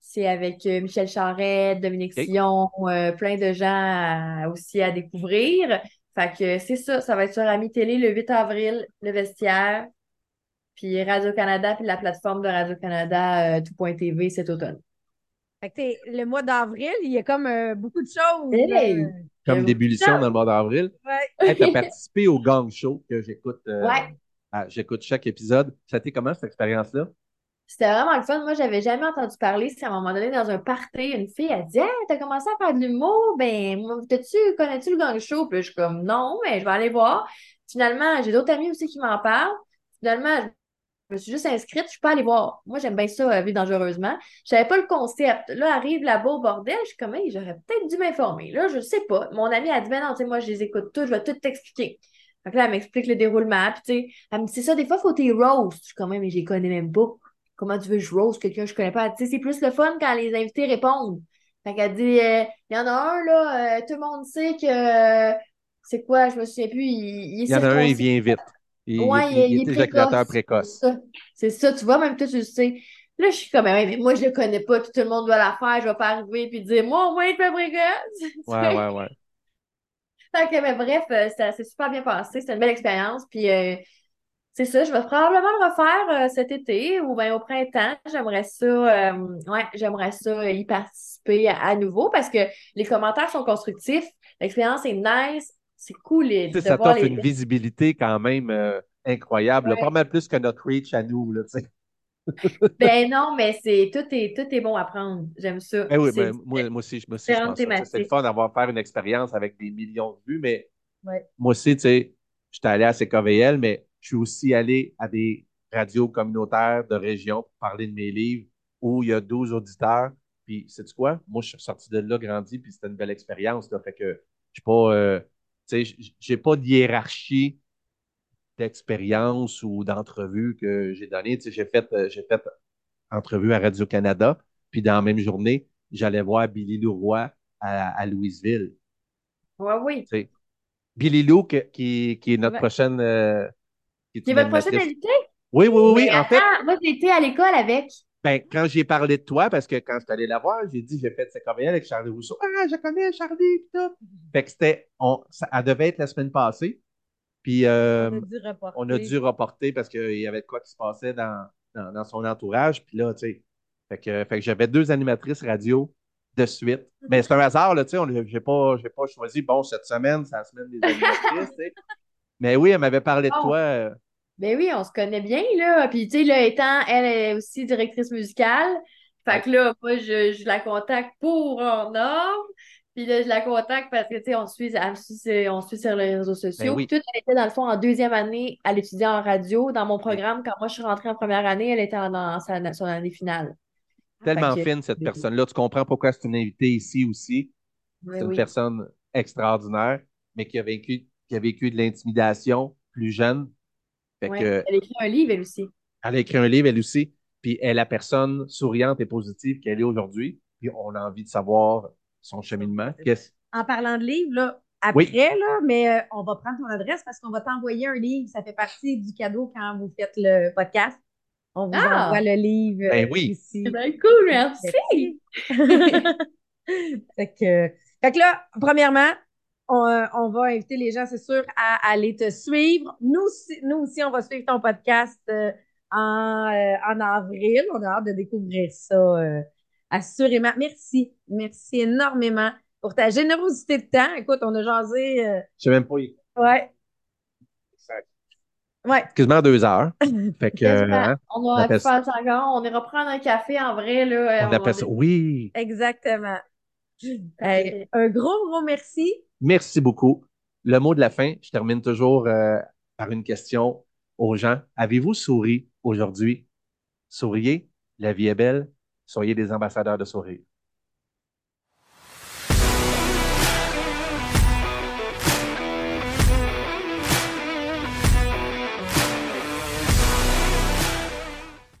C'est avec euh, Michel Charette, Dominique Sion, euh, plein de gens aussi à découvrir. Fait que c'est ça, ça va être sur Ami Télé le 8 avril, Le Vestiaire, puis Radio-Canada, puis la plateforme de Radio-Canada, tout.tv cet automne. Fait que le mois d'avril, il y a comme beaucoup de choses comme d'ébullition dans le mois d'avril. Ouais. tu as participé au Gang Show que j'écoute. Euh, j'écoute chaque épisode. Ça a été comment cette expérience-là? C'était vraiment le fun. Moi, j'avais jamais entendu parler. C'est à un moment donné, dans un party, une fille a dit Hey, t'as commencé à faire de l'humour, ben, tu connais-tu le gang show? Puis je suis comme non, mais je vais aller voir. Finalement, j'ai d'autres amis aussi qui m'en parlent. Finalement, je me suis juste inscrite, je suis pas allée voir. Moi, j'aime bien ça, euh, vivre dangereusement. Je savais pas le concept. Là, arrive là-bas au bordel, je suis comme, j'aurais peut-être dû m'informer. Là, je sais pas. Mon ami a dit, ben non, tu sais, moi, je les écoute tous, je vais tout t'expliquer. Donc là, elle m'explique le déroulement. Puis, tu sais, elle me dit, c'est ça, des fois, faut tes roast. Je suis comme, mais je les connais même pas. Comment tu veux que je roast quelqu'un que je connais pas? Tu sais, c'est plus le fun quand les invités répondent. Fait qu'elle dit, euh, il y en a un, là, euh, tout le monde sait que, c'est quoi, je me souviens plus, il, il, y en a un, il vient vite. Il, ouais, il, est éjaculateur précoce. C'est ça. tu vois, même toi, tu le sais. Là, je suis comme, mais moi, je le connais pas, tout le monde doit la faire, je vais pas arriver puis dire, moi, au moins, il fait précoce. *laughs* Ouais, ouais, ouais. Donc, mais bref, euh, c'est super bien passé, c'était une belle expérience. Puis, euh, c'est ça, je vais probablement le refaire euh, cet été ou bien au printemps. J'aimerais ça, ouais, j'aimerais ça y participer à, nouveau parce que les commentaires sont constructifs, l'expérience est nice, c'est cool. ça t'offre une visibilité quand même euh, incroyable, pas mal plus que notre reach à nous. Là, *laughs* ben non, mais c'est tout est, tout est bon à prendre. J'aime ça. Ben oui, ben, moi, moi, aussi, je me suis C'est le fun d'avoir faire une expérience avec des millions de vues, mais moi aussi, tu sais, j'étais allé à CKVL, mais je suis aussi allé à des radios communautaires de région pour parler de mes livres où il y a 12 auditeurs. Puis, sais-tu quoi? Moi, je suis sorti de là, grandi, puis c'était une belle expérience. Fait que je suis pas. Euh, j'ai pas de hiérarchie d'expériences ou d'entrevues que j'ai sais, j'ai fait, euh, j'ai fait entrevue à Radio-Canada, puis dans la même journée, j'allais voir Billy Leroy à, à Louisville. Ouais, oui. Tu sais. Billy Lou, qui, qui est notre Ouais. prochaine. euh, qui est votre prochaine animatrice. invité? Oui, oui, oui, En fait, moi, j'étais à l'école avec. ben, quand j'ai parlé de toi, parce que quand je suis allé la voir, j'ai dit j'ai fait cette comédie avec Charlie Rousseau. Ah, je connais Charlie, pis tout. Fait que c'était. On, ça, elle devait être la semaine passée. Puis euh, On a dû reporter. on a dû reporter parce qu'il y avait de quoi qui se passait dans, dans, dans son entourage. Puis là, tu sais. Fait que, fait que j'avais deux animatrices radio de suite. Mais c'est un hasard, là, tu sais. on- J'ai pas, j'ai pas choisi, bon, cette semaine, c'est la semaine des *laughs* animatrices, tu sais. Mais oui, elle m'avait parlé de Oh. toi. euh, Ben oui, on se connaît bien, là. Puis, tu sais, là, étant, elle est aussi directrice musicale. Fait que là, moi, je, je la contacte pour un homme. Puis là, je la contacte parce que, tu sais, on suit, on suit sur les réseaux sociaux. Ben oui. Tout, elle était, dans le fond, en deuxième année, elle étudiait en radio. Dans mon programme, quand moi, je suis rentrée en première année, elle était en, sa, son année finale. tellement Fait que- fine, cette personne-là. Tu comprends pourquoi c'est une invitée ici aussi. Ben C'est une oui. personne extraordinaire, mais qui a vécu, qui a vécu de l'intimidation plus jeune. Fait Ouais. que, Elle écrit un livre, elle aussi. elle a écrit un livre, elle aussi, puis elle est la personne souriante et positive qu'elle est aujourd'hui. Puis on a envie de savoir son cheminement. En parlant de livres, là, après, Oui. là, mais euh, on va prendre ton adresse parce qu'on va t'envoyer un livre. Ça fait partie du cadeau quand vous faites le podcast. On vous Ah! envoie le livre Ben oui. ici. C'est bien cool, merci. *laughs* fait que, fait que là, premièrement, on, euh, on va inviter les gens, c'est sûr, à aller te suivre. Nous, aussi- nous aussi, on va suivre ton podcast euh, en, euh, en avril. On a hâte de découvrir ça, euh, assurément. Merci. Merci énormément pour ta générosité de temps. Écoute, on a jasé. euh, Je sais même pas. ouais. Ouais. Quasiment deux heures. *laughs* Fait que, Quasiment. hein, On on aura pu appelle faire ça encore. On ira prendre un café en vrai, là. on appelle ça. Oui. Exactement. *laughs* Un gros, gros merci. Merci beaucoup. Le mot de la fin, je termine toujours euh, par une question aux gens. Avez-vous souri aujourd'hui? Souriez, la vie est belle, soyez des ambassadeurs de sourire.